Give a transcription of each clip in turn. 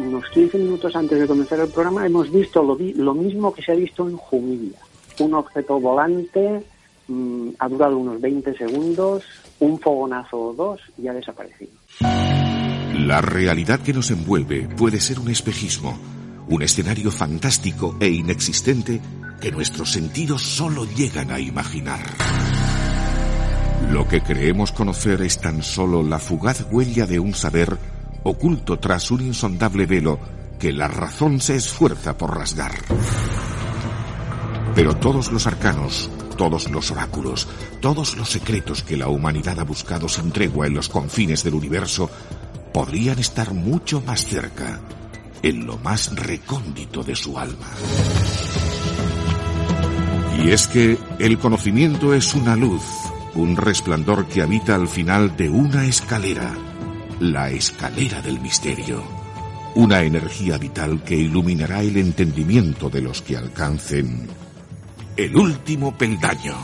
unos 15 minutos antes de comenzar el programa, hemos visto lo, lo mismo que se ha visto en Jumilla. Un objeto volante mm, ha durado unos 20 segundos, un fogonazo o dos y ha desaparecido. La realidad que nos envuelve puede ser un espejismo, un escenario fantástico e inexistente que nuestros sentidos solo llegan a imaginar. Lo que creemos conocer es tan solo la fugaz huella de un saber oculto tras un insondable velo que la razón se esfuerza por rasgar. Pero todos los arcanos, todos los oráculos, todos los secretos que la humanidad ha buscado sin tregua en los confines del universo, podrían estar mucho más cerca, en lo más recóndito de su alma. Y es que el conocimiento es una luz, un resplandor que habita al final de una escalera la escalera del misterio, una energía vital que iluminará el entendimiento de los que alcancen el último peldaño.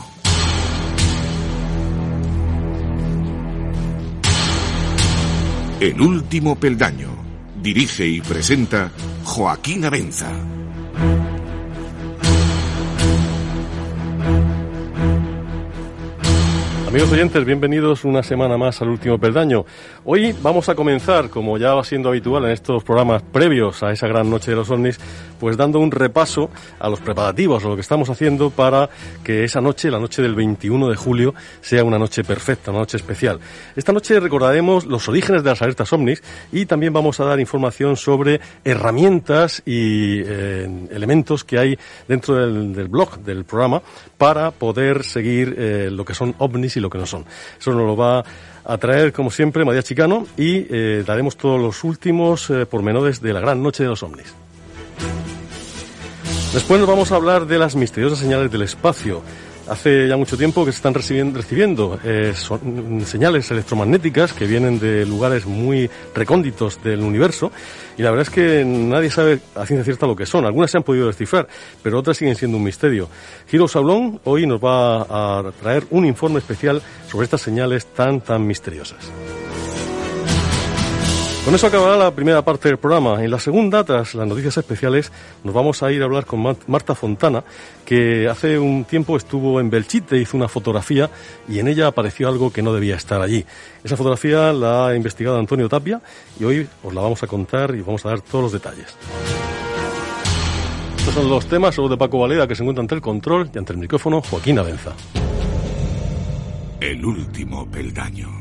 El último peldaño. Dirige y presenta Joaquín Abenza. Amigos oyentes, bienvenidos una semana más al último peldaño. Hoy vamos a comenzar, como ya va siendo habitual en estos programas previos a esa gran noche de los ovnis, pues dando un repaso a los preparativos, a lo que estamos haciendo para que esa noche, la noche del 21 de julio, sea una noche perfecta, una noche especial. Esta noche recordaremos los orígenes de las alertas ovnis y también vamos a dar información sobre herramientas y eh, elementos que hay dentro del, blog del programa para poder seguir eh, lo que son ovnis y lo que no son. Eso nos lo va a traer, como siempre, María Chicano y eh, daremos todos los últimos eh, pormenores de la gran noche de los ovnis. Después nos vamos a hablar de las misteriosas señales del espacio. Hace ya mucho tiempo que se están recibiendo, eh, señales electromagnéticas que vienen de lugares muy recónditos del universo y la verdad es que nadie sabe a ciencia cierta lo que son. Algunas se han podido descifrar, pero otras siguen siendo un misterio. Giro Saulón hoy nos va a traer un informe especial sobre estas señales tan, tan misteriosas. Con eso acabará la primera parte del programa. En la segunda, tras las noticias especiales, nos vamos a ir a hablar con Marta Fontana, que hace un tiempo estuvo en Belchite, hizo una fotografía y en ella apareció algo que no debía estar allí. Esa fotografía la ha investigado Antonio Tapia y hoy os la vamos a contar y vamos a dar todos los detalles. Estos son los temas de Paco Valera que se encuentra ante el control y ante el micrófono Joaquín Avenza. El último peldaño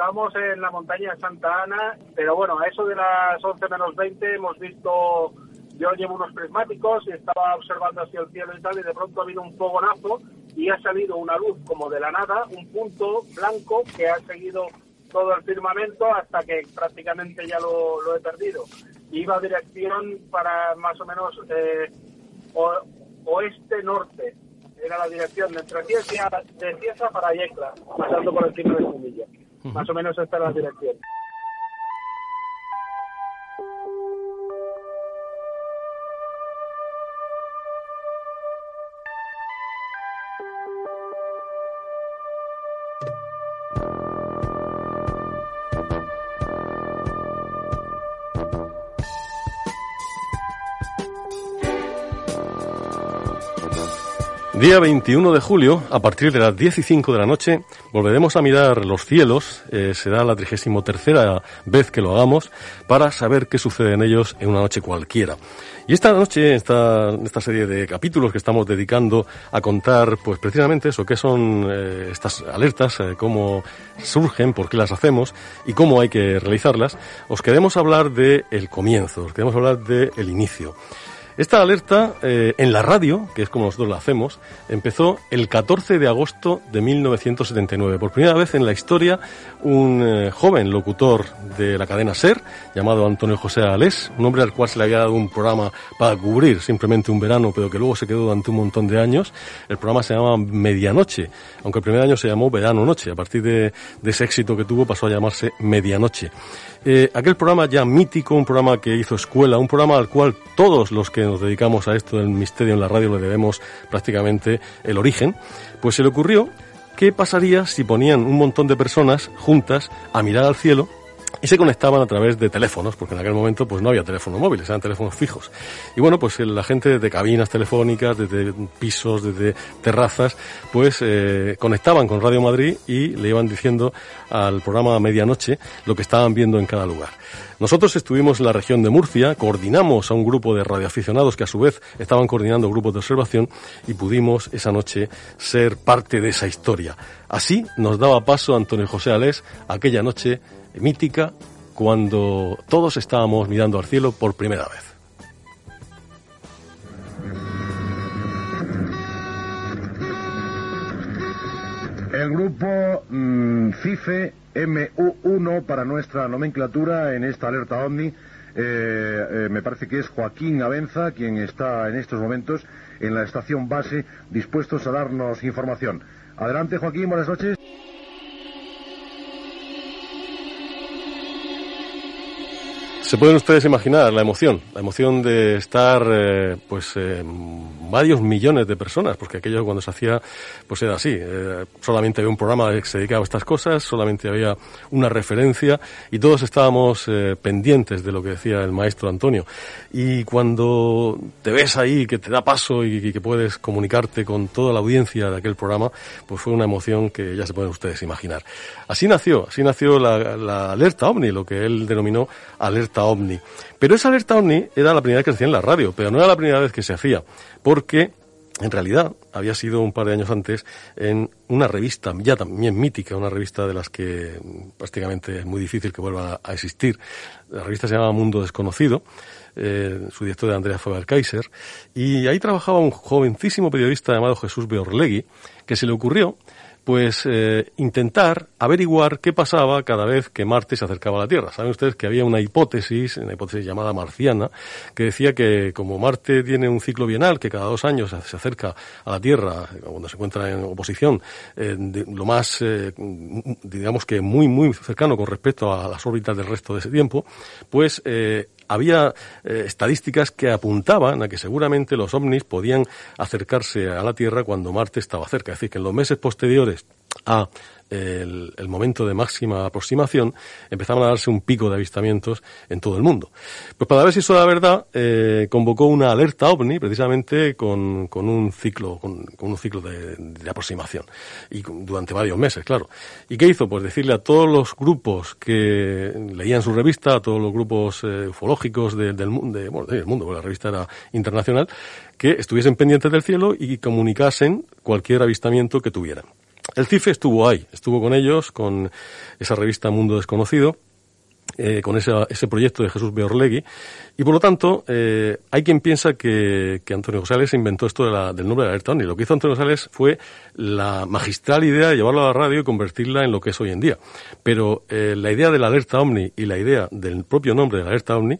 estamos en la montaña Santa Ana, pero bueno, a eso de las 11 menos 20 hemos visto, yo llevo unos prismáticos y estaba observando hacia el cielo y tal, y de pronto ha habido un fogonazo y ha salido una luz como de la nada, un punto blanco que ha seguido todo el firmamento hasta que prácticamente ya lo, he perdido. Iba a dirección para más o menos eh, oeste-norte, era la dirección de entre Ciesa, de para Yecla, pasando por encima de Jumilla. Más o menos esta es la Día 21 de julio, a partir de las 10 y 5 de la noche, volveremos a mirar los cielos. Eh, será la 33 vez que lo hagamos para saber qué sucede en ellos en una noche cualquiera. Y esta noche, esta, esta serie de capítulos que estamos dedicando a contar, pues precisamente eso, qué son eh, estas alertas, eh, cómo surgen, por qué las hacemos y cómo hay que realizarlas, os queremos hablar del el comienzo, os queremos hablar del el inicio. Esta alerta eh, en la radio, que es como nosotros la hacemos, empezó el 14 de agosto de 1979. Por primera vez en la historia, un eh, joven locutor de la cadena SER, llamado Antonio José Alés, un hombre al cual se le había dado un programa para cubrir simplemente un verano, pero que luego se quedó durante un montón de años. El programa se llamaba Medianoche, aunque el primer año se llamó Verano Noche. A partir de, de ese éxito que tuvo pasó a llamarse Medianoche. Eh, aquel programa ya mítico, un programa que hizo escuela, un programa al cual todos los que nos dedicamos a esto del misterio en la radio le debemos prácticamente el origen, pues se le ocurrió qué pasaría si ponían un montón de personas juntas a mirar al cielo y se conectaban a través de teléfonos, porque en aquel momento pues no había teléfonos móviles, eran teléfonos fijos. Y bueno, pues la gente de cabinas telefónicas, desde pisos, desde terrazas, pues eh, conectaban con Radio Madrid y le iban diciendo al programa a medianoche lo que estaban viendo en cada lugar. Nosotros estuvimos en la región de Murcia, coordinamos a un grupo de radioaficionados que a su vez estaban coordinando grupos de observación y pudimos esa noche ser parte de esa historia. Así nos daba paso Antonio José Alés aquella noche mítica cuando todos estábamos mirando al cielo por primera vez. El grupo mm, CIFE MU1 para nuestra nomenclatura en esta alerta OVNI. Eh, eh, me parece que es Joaquín Abenza quien está en estos momentos en la estación base dispuestos a darnos información. Adelante Joaquín, buenas noches. Se pueden ustedes imaginar la emoción, la emoción de estar, eh, pues, eh, varios millones de personas, porque aquello cuando se hacía, pues era así. Eh, solamente había un programa que se dedicaba a estas cosas, solamente había una referencia y todos estábamos pendientes de lo que decía el maestro Antonio. Y cuando te ves ahí, que te da paso y, que puedes comunicarte con toda la audiencia de aquel programa, pues fue una emoción que ya se pueden ustedes imaginar. Así nació, así nació la, la alerta OVNI, lo que él denominó alerta ovni. Pero esa alerta ovni era la primera vez que se hacía en la radio, pero no era la primera vez que se hacía, porque en realidad había sido un par de años antes en una revista ya también mítica, una revista de las que prácticamente es muy difícil que vuelva a existir. La revista se llama Mundo Desconocido. Eh, su director era Andrea Faber Kaiser, y ahí trabajaba un jovencísimo periodista llamado Jesús Beorlegui, que se le ocurrió pues eh, intentar averiguar qué pasaba cada vez que Marte se acercaba a la Tierra. Saben ustedes que había una hipótesis, una hipótesis llamada marciana, que decía que como Marte tiene un ciclo bienal que cada dos años se acerca a la Tierra, cuando se encuentra en oposición, eh, lo más, eh, digamos que muy, muy cercano con respecto a las órbitas del resto de ese tiempo, pues había estadísticas que apuntaban a que seguramente los ovnis podían acercarse a la Tierra cuando Marte estaba cerca. Es decir, que en los meses posteriores a el, momento de máxima aproximación, empezaban a darse un pico de avistamientos en todo el mundo. Pues para ver si eso era verdad, eh, convocó una alerta ovni, precisamente con, con un ciclo, con, un ciclo de, aproximación, y durante varios meses, claro. ¿Y qué hizo? Pues decirle a todos los grupos que leían su revista, a todos los grupos eh, ufológicos del, mundo, del mundo, porque la revista era internacional, que estuviesen pendientes del cielo y comunicasen cualquier avistamiento que tuvieran. El CIFE estuvo ahí, estuvo con ellos, con esa revista Mundo Desconocido, eh, con ese, ese, proyecto de Jesús Beorlegui, y por lo tanto, eh, hay quien piensa que, Antonio González inventó esto del nombre de alerta OVNI. Lo que hizo Antonio González fue la magistral idea de llevarlo a la radio y convertirla en lo que es hoy en día. Pero eh, la idea de la alerta OVNI y la idea del propio nombre de la alerta OVNI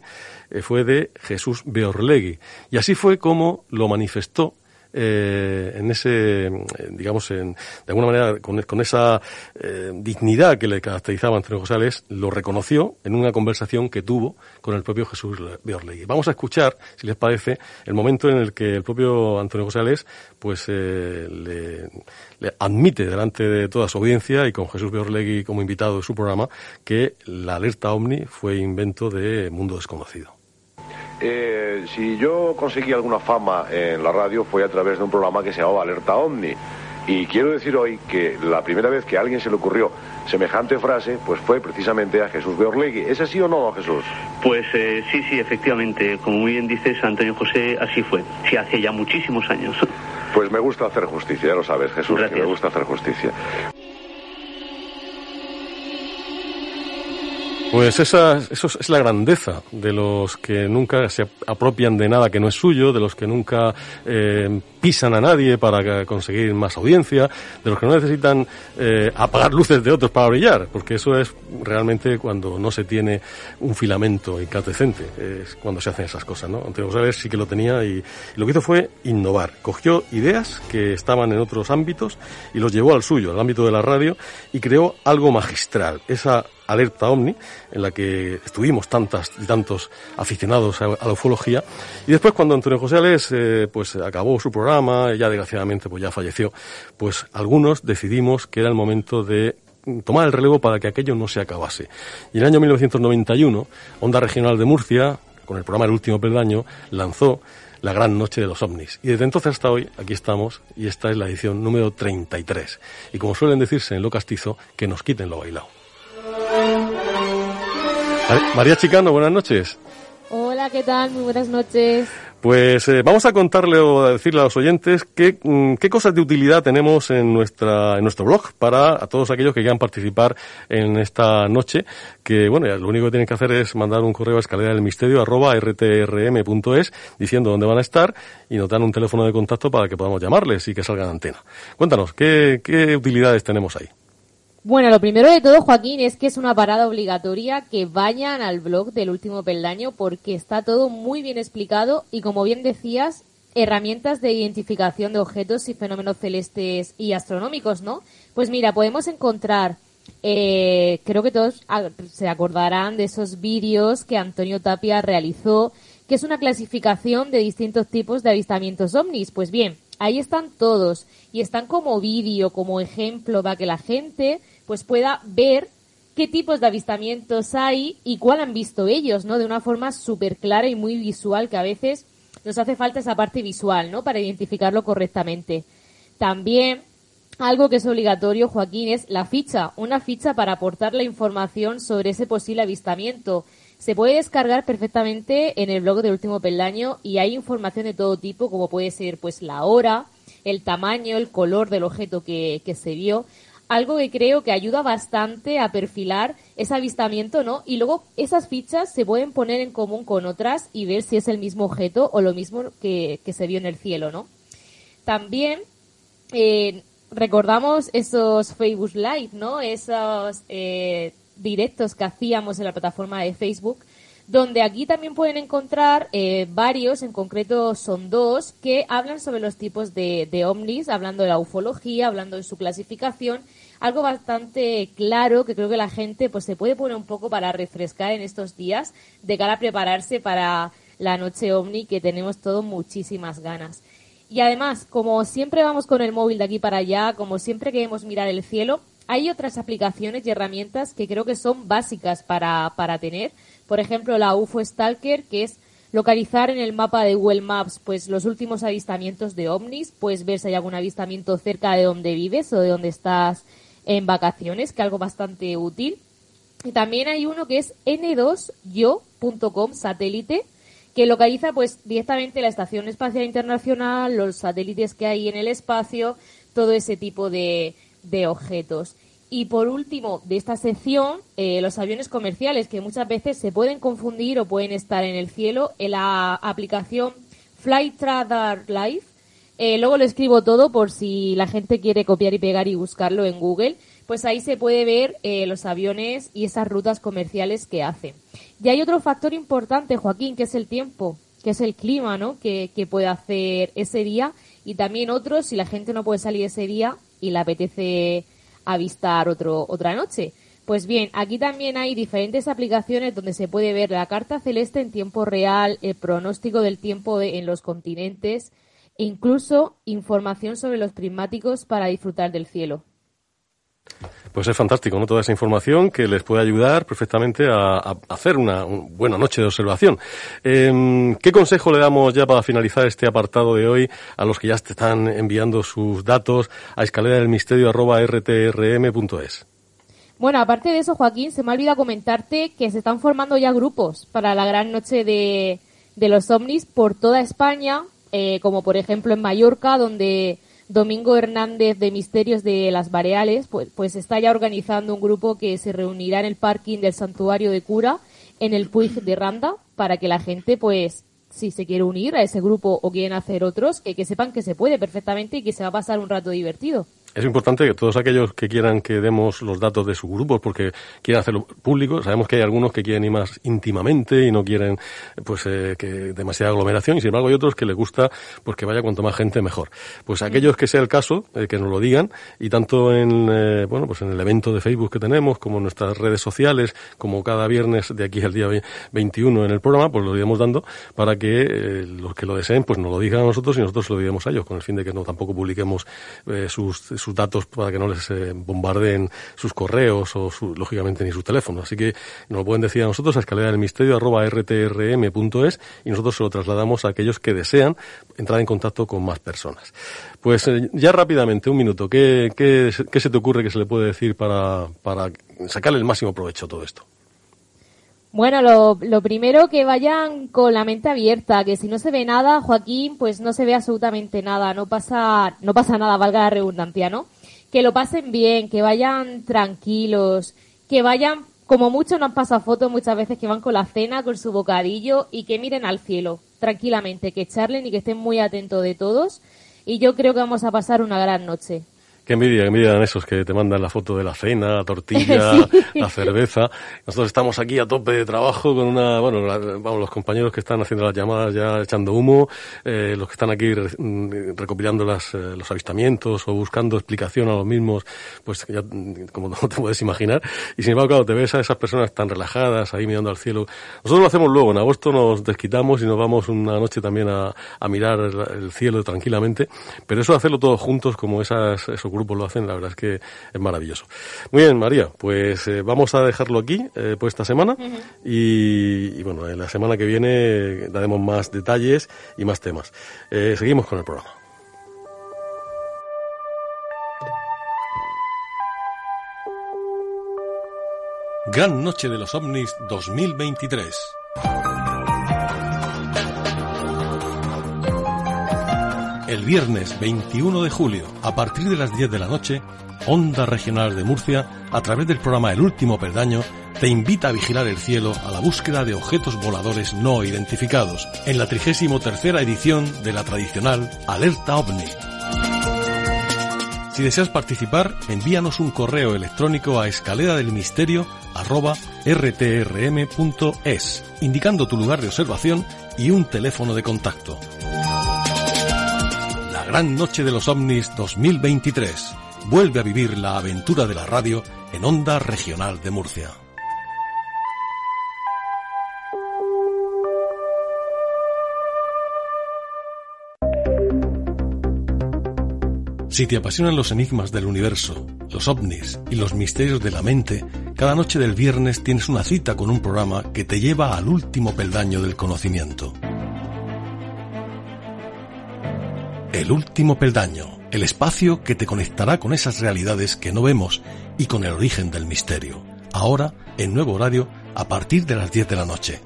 fue de Jesús Beorlegui. Y así fue como lo manifestó eh, en ese, eh, digamos, en, de alguna manera, con, esa eh, dignidad que le caracterizaba Antonio González, lo reconoció en una conversación que tuvo con el propio Jesús Beorlegui. Vamos a escuchar, si les parece, el momento en el que el propio Antonio González, pues, eh, le, admite delante de toda su audiencia y con Jesús Beorlegui como invitado de su programa que la alerta OVNI fue invento de Mundo Desconocido. Eh, si yo conseguí alguna fama en la radio fue a través de un programa que se llamaba Alerta Omni. Y quiero decir hoy que la primera vez que a alguien se le ocurrió semejante frase, pues fue precisamente a Jesús Beorlegui. ¿Es así o no, Jesús? Pues eh, sí, sí, efectivamente. Como muy bien dices, Antonio José, así fue. Sí, hace ya muchísimos años. Pues me gusta hacer justicia, ya lo sabes, Jesús, que me gusta hacer justicia. Pues esa, eso es la grandeza de los que nunca se apropian de nada que no es suyo, de los que nunca eh, pisan a nadie para conseguir más audiencia, de los que no necesitan eh, apagar luces de otros para brillar, porque eso es realmente cuando no se tiene un filamento incandescente, es cuando se hacen esas cosas, ¿no? Antonio González sí que lo tenía y, y lo que hizo fue innovar. Cogió ideas que estaban en otros ámbitos y los llevó al suyo, al ámbito de la radio, y creó algo magistral. Esa Alerta Omni, en la que estuvimos tantas y tantos aficionados a, la ufología. Y después, cuando Antonio José Alés, eh, pues acabó su programa, ya desgraciadamente pues ya falleció, pues algunos decidimos que era el momento de tomar el relevo para que aquello no se acabase. Y en el año 1991, Onda Regional de Murcia, con el programa El Último Peldaño, lanzó la gran noche de los ovnis. Y desde entonces hasta hoy, aquí estamos, y esta es la edición número 33. Y como suelen decirse en lo castizo, que nos quiten lo bailado. María Chicano, buenas noches. Hola, ¿qué tal? Muy buenas noches. Pues eh, vamos a contarle o a decirle a los oyentes qué, mm, qué cosas de utilidad tenemos en nuestra en nuestro blog para a todos aquellos que quieran participar en esta noche. Que bueno, lo único que tienen que hacer es mandar un correo a escalera del misterio arroba rtrm.es diciendo dónde van a estar y nos dan un teléfono de contacto para que podamos llamarles y que salgan a antena. Cuéntanos, ¿qué, qué utilidades tenemos ahí? Bueno, lo primero de todo, Joaquín, es que es una parada obligatoria que vayan al blog del último peldaño porque está todo muy bien explicado y, como bien decías, herramientas de identificación de objetos y fenómenos celestes y astronómicos, ¿no? Pues mira, podemos encontrar, eh, creo que todos se acordarán de esos vídeos que Antonio Tapia realizó, que es una clasificación de distintos tipos de avistamientos ovnis. Pues bien, ahí están todos y están como vídeo, como ejemplo para que la gente pues pueda ver qué tipos de avistamientos hay y cuál han visto ellos, ¿no? De una forma súper clara y muy visual, que a veces nos hace falta esa parte visual, ¿no? Para identificarlo correctamente. También algo que es obligatorio, Joaquín, es la ficha, una ficha para aportar la información sobre ese posible avistamiento. Se puede descargar perfectamente en el blog del último peldaño y hay información de todo tipo, como puede ser pues la hora, el tamaño, el color del objeto que, que se vio algo que creo que ayuda bastante a perfilar ese avistamiento, ¿no? Y luego esas fichas se pueden poner en común con otras y ver si es el mismo objeto o lo mismo que, se vio en el cielo, ¿no? También eh, recordamos esos Facebook Live, ¿no? Esos eh, directos que hacíamos en la plataforma de Facebook, donde aquí también pueden encontrar eh, varios, en concreto son dos, que hablan sobre los tipos de, de ovnis, hablando de la ufología, hablando de su clasificación algo bastante claro que creo que la gente pues se puede poner un poco para refrescar en estos días de cara a prepararse para la noche ovni que tenemos todos muchísimas ganas. Y además, como siempre vamos con el móvil de aquí para allá, como siempre queremos mirar el cielo, hay otras aplicaciones y herramientas que creo que son básicas para, para tener. Por ejemplo, la UFO Stalker, que es localizar en el mapa de Google Maps pues los últimos avistamientos de ovnis, puedes ver si hay algún avistamiento cerca de donde vives o de donde estás en vacaciones, que algo bastante útil. Y también hay uno que es n2yo.com satélite, que localiza pues directamente la Estación Espacial Internacional, los satélites que hay en el espacio, todo ese tipo de, de objetos. Y por último, de esta sección, eh, los aviones comerciales, que muchas veces se pueden confundir o pueden estar en el cielo. En la aplicación Flight Radar Live eh, luego lo escribo todo por si la gente quiere copiar y pegar y buscarlo en Google. Pues ahí se puede ver eh, los aviones y esas rutas comerciales que hacen. Y hay otro factor importante, Joaquín, que es el tiempo, que es el clima, ¿no? Que, que puede hacer ese día. Y también otros, si la gente no puede salir ese día y le apetece avistar otro, otra noche. Pues bien, aquí también hay diferentes aplicaciones donde se puede ver la carta celeste en tiempo real, el pronóstico del tiempo en los continentes, incluso información sobre los prismáticos para disfrutar del cielo. Pues es fantástico, ¿no? Toda esa información que les puede ayudar perfectamente a, hacer una, buena noche de observación. Em, ¿Qué consejo le damos ya para finalizar este apartado de hoy a los que ya te están enviando sus datos a escalera del misterio rtrm.es? Bueno, aparte de eso, Joaquín, se me ha olvidado comentarte que se están formando ya grupos para la gran noche de, de los ovnis por toda España, eh, como por ejemplo en Mallorca, donde Domingo Hernández de Misterios de las Bareales, pues, pues está ya organizando un grupo que se reunirá en el parking del Santuario de Cura, en el Puig de Randa, para que la gente, pues, si se quiere unir a ese grupo o quieren hacer otros, que, que sepan que se puede perfectamente y que se va a pasar un rato divertido. Es importante que todos aquellos que quieran que demos los datos de su grupo, porque quieren hacerlo público, sabemos que hay algunos que quieren ir más íntimamente y no quieren pues eh, que demasiada aglomeración, y sin embargo hay otros que les gusta pues que vaya cuanto más gente mejor. Pues aquellos que sea el caso, eh, que nos lo digan, y tanto en eh, bueno pues en el evento de Facebook que tenemos, como en nuestras redes sociales, como cada viernes de aquí al día 21 en el programa, pues lo iremos dando para que los que lo deseen pues nos lo digan a nosotros y nosotros se lo digamos a ellos, con el fin de que no tampoco publiquemos sus sus datos para que no les eh, bombardeen sus correos o, lógicamente, ni sus teléfonos. Así que nos lo pueden decir a nosotros a escalera del misterio arroba rtrm.es y nosotros se lo trasladamos a aquellos que desean entrar en contacto con más personas. Pues eh, ya rápidamente, un minuto, ¿qué, qué, qué se te ocurre que se le puede decir para, para sacarle el máximo provecho a todo esto? Bueno, lo, lo, primero que vayan con la mente abierta, que si no se ve nada, Joaquín, pues no se ve absolutamente nada, no pasa, no pasa nada, valga la redundancia, ¿no? Que lo pasen bien, que vayan tranquilos, que vayan, como mucho nos pasa fotos muchas veces que van con la cena, con su bocadillo y que miren al cielo, tranquilamente, que charlen y que estén muy atentos de todos. Y yo creo que vamos a pasar una gran noche. Qué envidia, qué envidia esos que te mandan la foto de la cena, la tortilla, la cerveza. Nosotros estamos aquí a tope de trabajo con una, bueno, vamos, los compañeros que están haciendo las llamadas ya echando humo, eh, los que están aquí mm, recopilando las, eh, los avistamientos o buscando explicación a los mismos, pues ya, mm, como no te puedes imaginar. Y sin embargo, claro, te ves a esas personas tan relajadas ahí mirando al cielo. Nosotros lo hacemos luego, en agosto nos desquitamos y nos vamos una noche también a, a mirar el, cielo tranquilamente, pero eso hacerlo todos juntos como esas, esos grupos lo hacen, la verdad es que es maravilloso. Muy bien, María, pues eh, vamos a dejarlo aquí eh, por esta semana y, bueno, en la semana que viene daremos más detalles y más temas. Eh, seguimos con el programa. Gran Noche de los OVNIs 2023. Viernes 21 de julio, a partir de las 10 de la noche, Onda Regional de Murcia, a través del programa El Último Peldaño, te invita a vigilar el cielo a la búsqueda de objetos voladores no identificados, en la 33 edición de la tradicional Alerta OVNI. Si deseas participar, envíanos un correo electrónico a escalera del misterio rtrm.es, indicando tu lugar de observación y un teléfono de contacto. Gran Noche de los OVNIs 2023. Vuelve a vivir la aventura de la radio en Onda Regional de Murcia. Si te apasionan los enigmas del universo, los ovnis y los misterios de la mente, cada noche del viernes tienes una cita con un programa que te lleva al último peldaño del conocimiento. El último peldaño, el espacio que te conectará con esas realidades que no vemos y con el origen del misterio. Ahora, en nuevo horario, a partir de las 10 de la noche.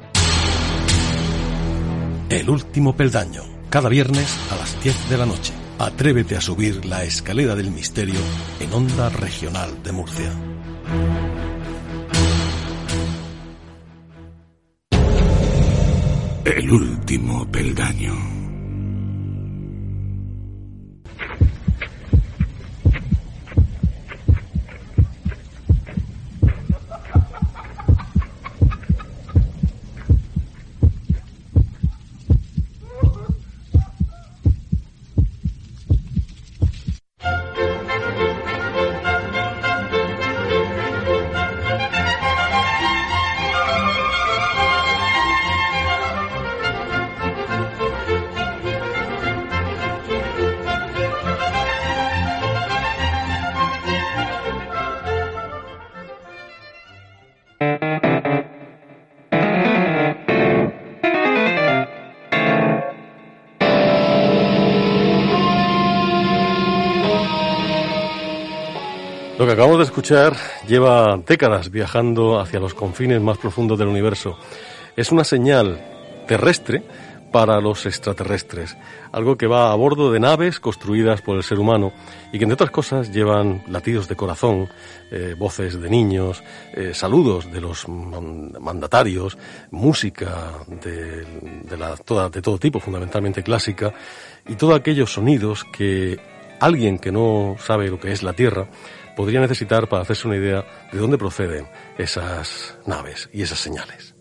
El último peldaño, cada viernes a las 10 de la noche. Atrévete a subir la escalera del misterio en Onda Regional de Murcia. El último peldaño. Acabamos de escuchar lleva décadas viajando hacia los confines más profundos del universo. Es una señal terrestre para los extraterrestres, algo que va a bordo de naves construidas por el ser humano y que entre otras cosas llevan latidos de corazón, eh, voces de niños, eh, saludos de los mandatarios, música de, la, toda, de todo tipo, fundamentalmente clásica, y todos aquellos sonidos que alguien que no sabe lo que es la Tierra podría necesitar para hacerse una idea de dónde proceden esas naves y esas señales.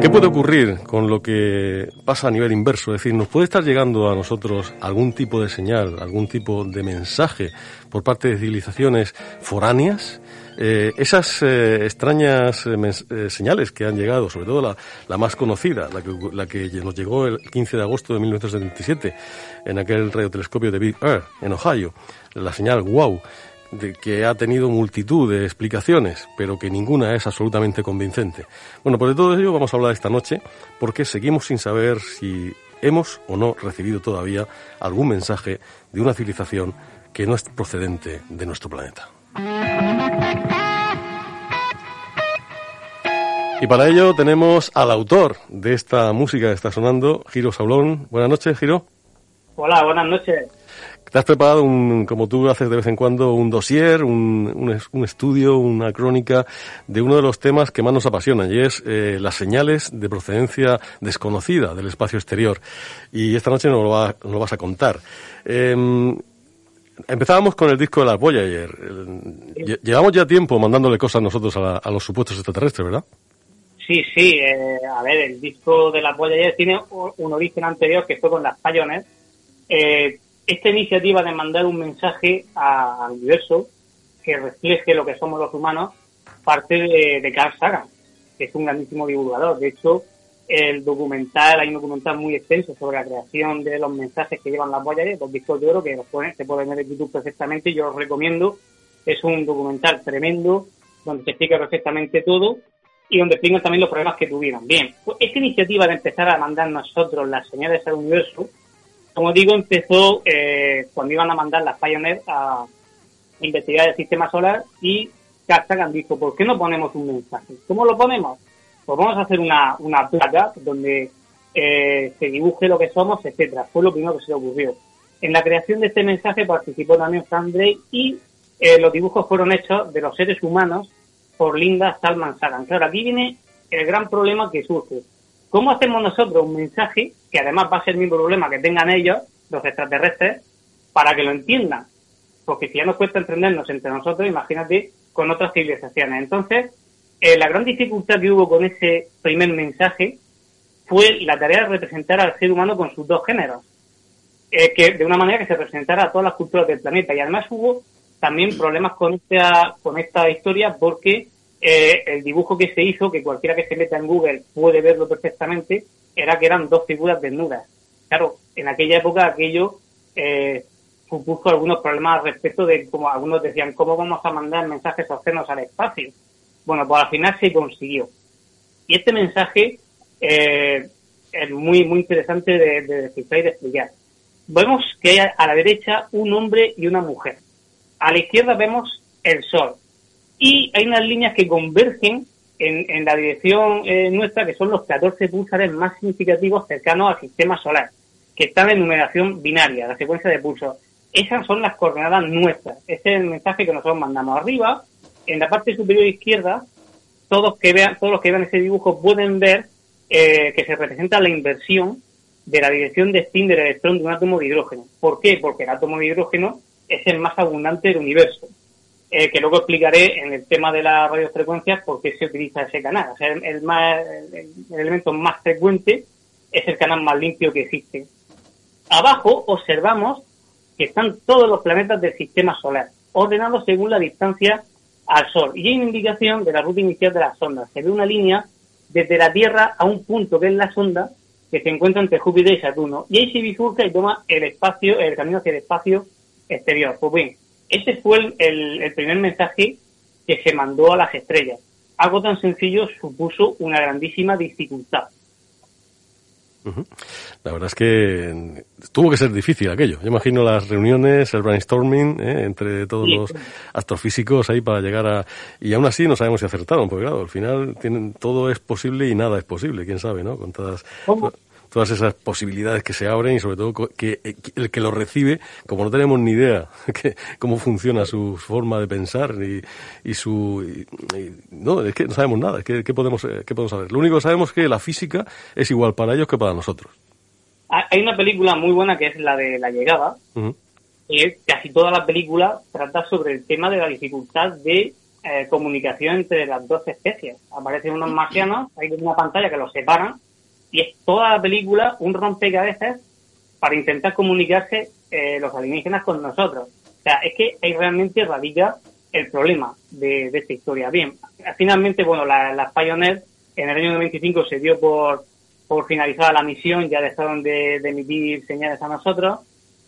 ¿Qué puede ocurrir con lo que pasa a nivel inverso? Es decir, ¿nos puede estar llegando a nosotros algún tipo de señal, algún tipo de mensaje por parte de civilizaciones foráneas? Eh, esas eh, extrañas eh, señales que han llegado, sobre todo la, más conocida, la que, la que, nos llegó el 15 de agosto de 1977 en aquel radiotelescopio de Big Earth en Ohio, la señal WOW, de que ha tenido multitud de explicaciones, pero que ninguna es absolutamente convincente. Bueno, pues de todo ello vamos a hablar esta noche, porque seguimos sin saber si hemos o no recibido todavía algún mensaje de una civilización que no es procedente de nuestro planeta. Y para ello tenemos al autor de esta música que está sonando, Giro Saulón. Buenas noches, Giro. Hola, buenas noches. Te has preparado, un, como tú haces de vez en cuando, un dossier, un, un, estudio, una crónica de uno de los temas que más nos apasionan, y es eh, las señales de procedencia desconocida del espacio exterior. Y esta noche nos lo, lo vas a contar. Eh, empezábamos con el disco de las Voyager. Llevamos ya tiempo mandándole cosas nosotros a, los supuestos extraterrestres, ¿verdad? Sí, sí. Eh, a ver, el disco de las Voyager tiene un origen anterior que fue con las Pioneer. Eh, esta iniciativa de mandar un mensaje al universo que refleje lo que somos los humanos parte de, de Carl Sagan, que es un grandísimo divulgador. De hecho, el documental, hay un documental muy extenso sobre la creación de los mensajes que llevan las Voyager, los discos de oro, que los se pueden ver en YouTube perfectamente, yo los recomiendo. Es un documental tremendo, donde se explica perfectamente todo y donde explican también los problemas que tuvieron. Bien, pues esta iniciativa de empezar a mandar nosotros las señales al universo, como digo, empezó eh, cuando iban a mandar las Pioneer a investigar el sistema solar y Carl dijo, ¿por qué no ponemos un mensaje? ¿Cómo lo ponemos? pues vamos a hacer una, una placa donde eh, se dibuje lo que somos, etcétera. Fue lo primero que se le ocurrió. En la creación de este mensaje participó también Frank y eh, los dibujos fueron hechos de los seres humanos por Linda Salman Sagan. Claro, aquí viene el gran problema que surge. ¿Cómo hacemos nosotros un mensaje, que además va a ser el mismo problema que tengan ellos, los extraterrestres, para que lo entiendan? Porque si ya nos cuesta entendernos entre nosotros, imagínate con otras civilizaciones. Entonces, eh, la gran dificultad que hubo con ese primer mensaje fue la tarea de representar al ser humano con sus dos géneros, eh, que de una manera que se representara a todas las culturas del planeta. Y además hubo también problemas con esta, con esta historia porque eh, el dibujo que se hizo, que cualquiera que se meta en Google puede verlo perfectamente, era que eran dos figuras desnudas. Claro, en aquella época aquello eh, supuso algunos problemas respecto de, como algunos decían, ¿cómo vamos a mandar mensajes obscenos al espacio? Bueno, pues al final se consiguió. Y este mensaje eh, es muy, muy interesante de, de y de explicar. Vemos que hay a la derecha un hombre y una mujer. A la izquierda vemos el sol. Y hay unas líneas que convergen en, en la dirección eh, nuestra, que son los 14 pulsares más significativos cercanos al sistema solar, que están en numeración binaria, la secuencia de pulsos. Esas son las coordenadas nuestras. Este es el mensaje que nosotros mandamos arriba en la parte superior izquierda, todos que vean, todos los que vean ese dibujo pueden ver eh, que se representa la inversión de la dirección de spin del electrón de un átomo de hidrógeno. ¿Por qué? Porque el átomo de hidrógeno es el más abundante del universo. Eh, que luego explicaré en el tema de las radiofrecuencias por qué se utiliza ese canal. O sea, el, más, el elemento más frecuente es el canal más limpio que existe. Abajo observamos que están todos los planetas del sistema solar, ordenados según la distancia al Sol. Y hay una indicación de la ruta inicial de la sonda. Se ve una línea desde la Tierra a un punto que es la sonda que se encuentra entre Júpiter y Saturno. Y ahí se bifurca y toma el espacio, el camino hacia el espacio exterior. Pues bien, ese fue el, el primer mensaje que se mandó a las estrellas. Algo tan sencillo supuso una grandísima dificultad. La verdad es que tuvo que ser difícil aquello. Yo imagino las reuniones, el brainstorming ¿eh? entre todos los astrofísicos ahí para llegar a... Y aún así no sabemos si acertaron, porque claro, al final tienen, todo es posible y nada es posible, quién sabe, ¿no? Con todas todas esas posibilidades que se abren y sobre todo que el que lo recibe, como no tenemos ni idea que, cómo funciona su forma de pensar y, y su... no, es que no sabemos nada, ¿qué, podemos, ¿qué podemos saber? Lo único que sabemos es que la física es igual para ellos que para nosotros. Hay una película muy buena que es la de La Llegada, y casi toda la película trata sobre el tema de la dificultad de eh, comunicación entre las dos especies. Aparecen unos marcianos, hay una pantalla que los separa y es toda la película un rompecabezas para intentar comunicarse eh, los alienígenas con nosotros. O sea, es que ahí realmente radica el problema de, esta historia. Bien, finalmente, bueno, las la Pioneer en el año 95 se dio por, por finalizada la misión, ya dejaron de, emitir señales a nosotros.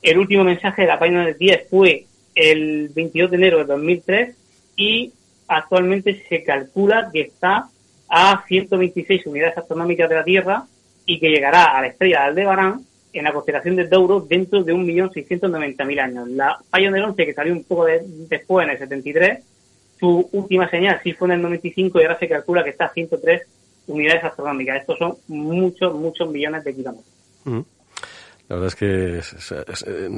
El último mensaje de la Pioneer 10 fue el 22 de enero de 2003 y actualmente se calcula que está a 126 unidades astronómicas de la Tierra y que llegará a la estrella de Aldebarán en la constelación de Douro dentro de 1.690.000 años. La Pioneer 11, que salió un poco después, en el 73, su última señal sí fue en el 95 y ahora se calcula que está a 103 unidades astronómicas. Estos son muchos, muchos millones de kilómetros. La verdad es que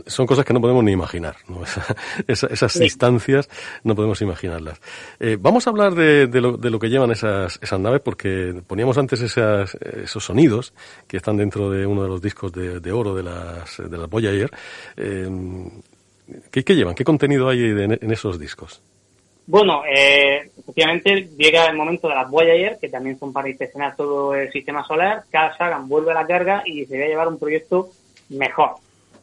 son cosas que no podemos ni imaginar. esas distancias no podemos imaginarlas. Eh, vamos a hablar de, lo, que llevan esas, naves porque poníamos antes esos sonidos que están dentro de uno de los discos de, oro de las, de las Voyager. Eh, ¿qué, llevan? ¿Qué contenido hay en esos discos? Bueno, eh, efectivamente llega el momento de las Voyager, que también son para inspeccionar todo el sistema solar. Cada Sagan vuelve a la carga y se va a llevar un proyecto mejor.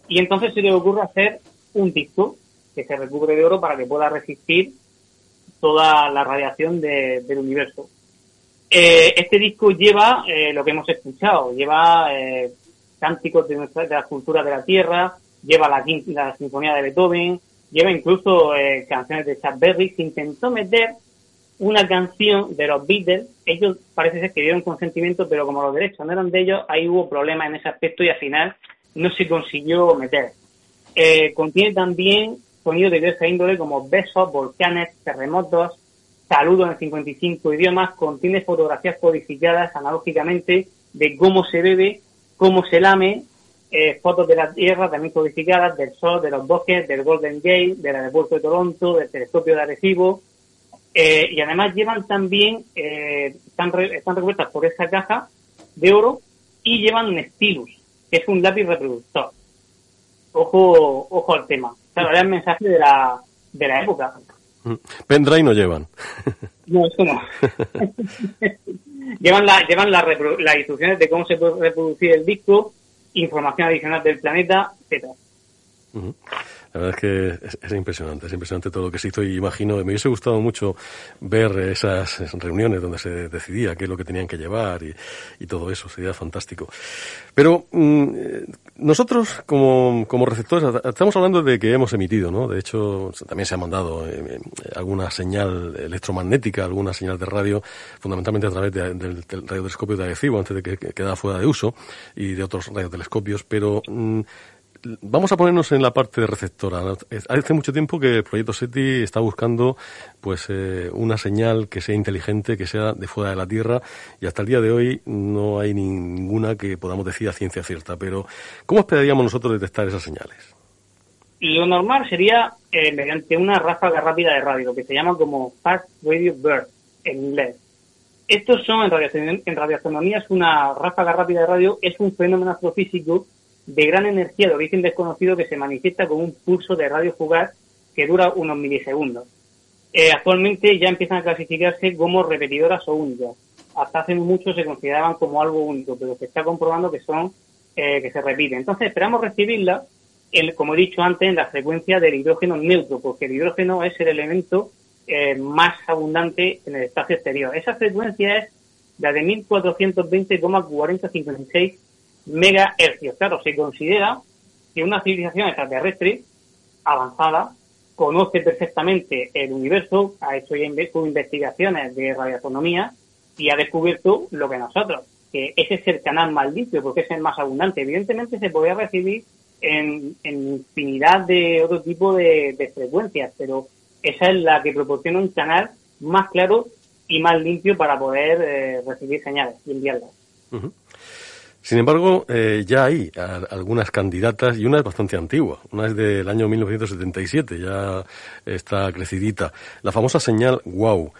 Y entonces se le ocurre hacer un disco que se recubre de oro para que pueda resistir toda la radiación del universo. Eh, este disco lleva eh, lo que hemos escuchado, lleva eh, cánticos de, nuestra, de la cultura de la Tierra, lleva la, la Sinfonía de Beethoven, lleva incluso canciones de Chuck Berry. Se intentó meter una canción de los Beatles. Ellos parece ser que dieron consentimiento, pero como los derechos no eran de ellos, ahí hubo problemas en ese aspecto y al final no se consiguió meter. Eh, contiene también sonidos de diversa índole como besos, volcanes, terremotos, saludos en 55 idiomas, contiene fotografías codificadas analógicamente de cómo se bebe, cómo se lame, eh, fotos de la Tierra también codificadas, del Sol, de los bosques, del Golden Gate, del aeropuerto de Toronto, del telescopio de Arecibo, eh, y además llevan también, están, están revueltas por esa caja de oro y llevan un stylus, que es un lápiz reproductor. Ojo, ojo al tema. Claro, era el mensaje de la, de la época. Mm. Pendrive no llevan. No, eso no. llevan la, llevan las instrucciones de cómo se puede reproducir el disco, información adicional del planeta, etcétera. La verdad es que es, impresionante, es impresionante todo lo que se hizo y imagino, me hubiese gustado mucho ver esas reuniones donde se decidía qué es lo que tenían que llevar y, todo eso, sería fantástico. Pero mm, nosotros como, como, receptores estamos hablando de que hemos emitido, ¿no? De hecho, también se ha mandado eh, eh, alguna señal electromagnética, alguna señal de radio, fundamentalmente a través del, radiotelescopio de Arecibo, antes de que, quedara fuera de uso, y de otros radiotelescopios, pero... Mm, vamos a ponernos en la parte receptora. Hace mucho tiempo que el proyecto SETI está buscando pues eh, una señal que sea inteligente, que sea de fuera de la Tierra y hasta el día de hoy no hay ninguna que podamos decir a ciencia cierta. Pero ¿cómo esperaríamos nosotros detectar esas señales? Lo normal sería eh, mediante una ráfaga rápida de radio, que se llama como Fast Radio Burst en inglés. Estos son, en, en radioastronomía, es una ráfaga rápida de radio, es un fenómeno astrofísico de gran energía de origen desconocido que se manifiesta con un pulso de radio fugaz que dura unos milisegundos. Eh, actualmente ya empiezan a clasificarse como repetidoras o únicas. Hasta hace mucho se consideraban como algo único, pero se está comprobando que son eh, que se repiten. Entonces esperamos recibirla, el, como he dicho antes, en la frecuencia del hidrógeno neutro, porque el hidrógeno es el elemento eh, más abundante en el espacio exterior. Esa frecuencia es la de 1420,4056 megahercios. Claro, se considera que una civilización extraterrestre avanzada conoce perfectamente el universo, ha hecho ya investigaciones de radioastronomía y ha descubierto lo que nosotros, que ese es el canal más limpio porque es el más abundante. Evidentemente se podría recibir en, infinidad de otro tipo de, frecuencias, pero esa es la que proporciona un canal más claro y más limpio para poder eh, recibir señales y enviarlas. Sin embargo, eh, ya hay algunas candidatas y una es bastante antigua. Una es del año 1977, ya está crecidita. La famosa señal WOW.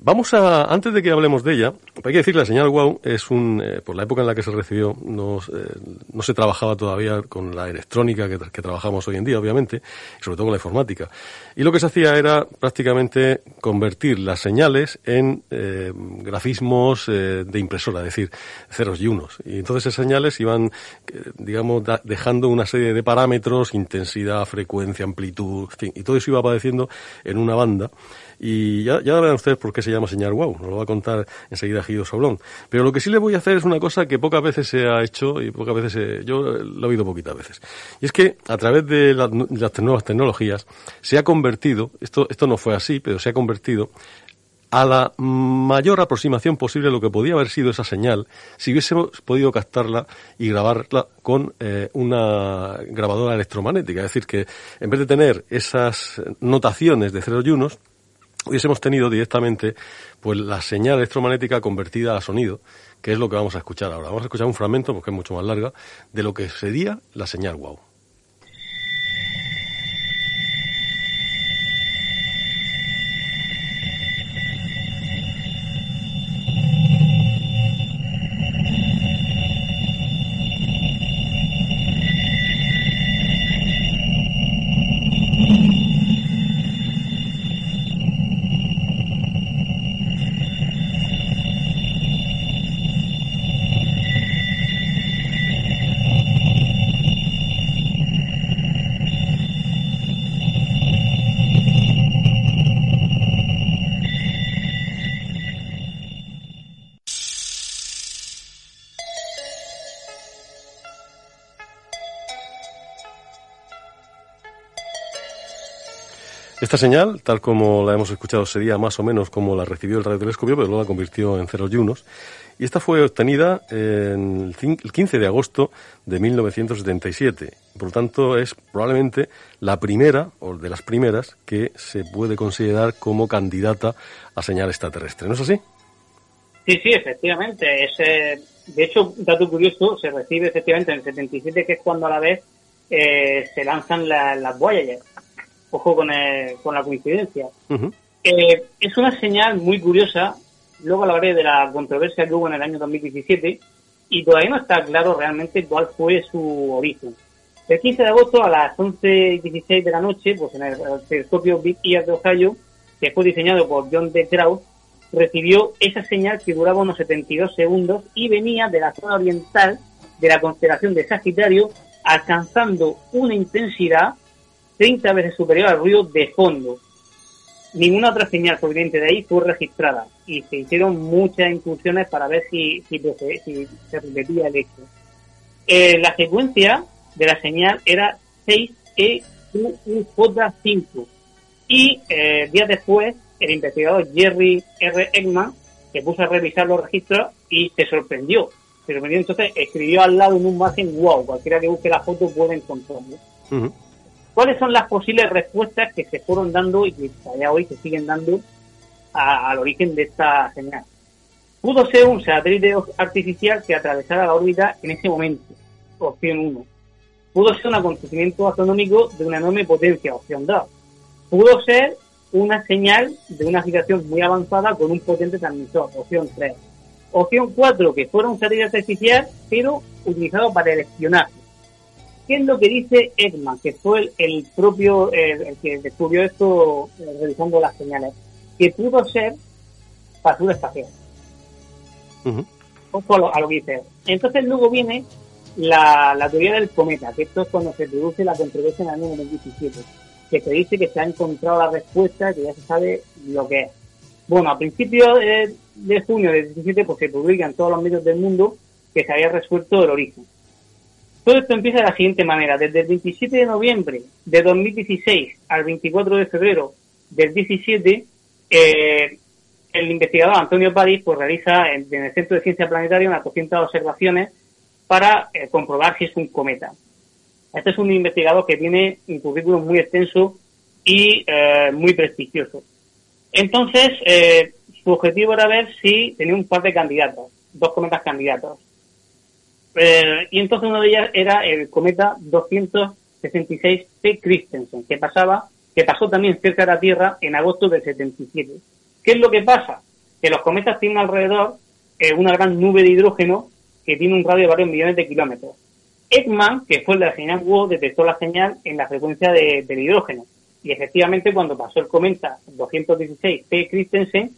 Vamos a, antes de que hablemos de ella, hay que decir que la señal WOW es un, eh, por la época en la que se recibió, no, eh, no se trabajaba todavía con la electrónica que, que, trabajamos hoy en día, obviamente, y sobre todo con la informática. Y lo que se hacía era prácticamente convertir las señales en eh, grafismos de impresora, es decir, ceros y unos. Y entonces esas señales iban, digamos, dejando una serie de parámetros, intensidad, frecuencia, amplitud, y todo eso iba apareciendo en una banda. Y ya, ya verán ustedes por qué se llama señal wow, nos lo va a contar enseguida Guido Soblón. Pero lo que sí le voy a hacer es una cosa que pocas veces se ha hecho y pocas veces yo lo he oído poquitas veces. Y es que a través de, las nuevas tecnologías se ha convertido, esto, esto no fue así, pero se ha convertido a la mayor aproximación posible lo que podía haber sido esa señal si hubiésemos podido captarla y grabarla con eh, una grabadora electromagnética. Es decir, que en vez de tener esas notaciones de ceros y unos, hubiésemos tenido directamente pues la señal electromagnética convertida a sonido, que es lo que vamos a escuchar ahora. Vamos a escuchar un fragmento, porque es mucho más larga, de lo que sería la señal wow. Esta señal, tal como la hemos escuchado, sería más o menos como la recibió el radiotelescopio, pero luego la convirtió en ceros y unos. Y esta fue obtenida en el 15 de agosto de 1977. Por lo tanto, es probablemente la primera, o de las primeras, que se puede considerar como candidata a señal extraterrestre. ¿No es así? Sí, sí, efectivamente. de hecho, un dato curioso, se recibe efectivamente en el 77, que es cuando a la vez eh, se lanzan las Voyager ojo con, con la coincidencia. Eh, es una señal muy curiosa, luego hablaré de la controversia que hubo en el año 2017, y todavía no está claro realmente cuál fue su origen. El 15 de agosto a las 11.16 de la noche, pues en el, telescopio Big Ear de Ohio, que fue diseñado por John D. Krauss, recibió esa señal que duraba unos 72 segundos y venía de la zona oriental de la constelación de Sagitario, alcanzando una intensidad 30 veces superior al ruido de fondo. Ninguna otra señal proveniente de ahí fue registrada y se hicieron muchas incursiones para ver si, si, se repetía el hecho. Eh, la secuencia de la señal era 6EQJ5 y eh, días después el investigador Jerry R. Eggman se puso a revisar los registros y se sorprendió. Se sorprendió entonces, escribió al lado en un margen, wow, cualquiera que busque la foto puede encontrarlo. ¿Cuáles son las posibles respuestas que se fueron dando y que allá hoy se siguen dando al origen de esta señal? Pudo ser un satélite artificial que atravesara la órbita en ese momento, opción 1. Pudo ser un acontecimiento astronómico de una enorme potencia, opción 2. Pudo ser una señal de una situación muy avanzada con un potente transmisor, opción 3. Opción 4, que fuera un satélite artificial, pero utilizado para eleccionar ¿Qué es lo que dice Edman, que fue el, propio el que descubrió esto eh, revisando las señales? Que pudo ser basura espacial. Ojo a lo, que dice. Entonces luego viene la, teoría del cometa, que esto es cuando se produce la controversia en el año 2017, que se dice que se ha encontrado la respuesta, que ya se sabe lo que es. Bueno, a principios de, de junio del 2017 pues, se publica en todos los medios del mundo que se había resuelto el origen. Todo esto empieza de la siguiente manera. Desde el 27 de noviembre de 2016 al 24 de febrero del 17, eh, el investigador Antonio París pues, realiza en, el Centro de Ciencia Planetaria unas 200 observaciones para eh, comprobar si es un cometa. Este es un investigador que tiene un currículum muy extenso y eh, muy prestigioso. Entonces, su objetivo era ver si tenía un par de candidatos, dos cometas candidatos. Eh, y entonces una de ellas era el cometa 266 P. Christensen, que pasaba, que pasó también cerca de la Tierra en agosto del 77. ¿Qué es lo que pasa? que los cometas tienen alrededor eh, una gran nube de hidrógeno que tiene un radio de varios millones de kilómetros. Ekman, que fue el de la señal WOW, detectó la señal en la frecuencia de, del hidrógeno. Y efectivamente, cuando pasó el cometa 216 P. Christensen,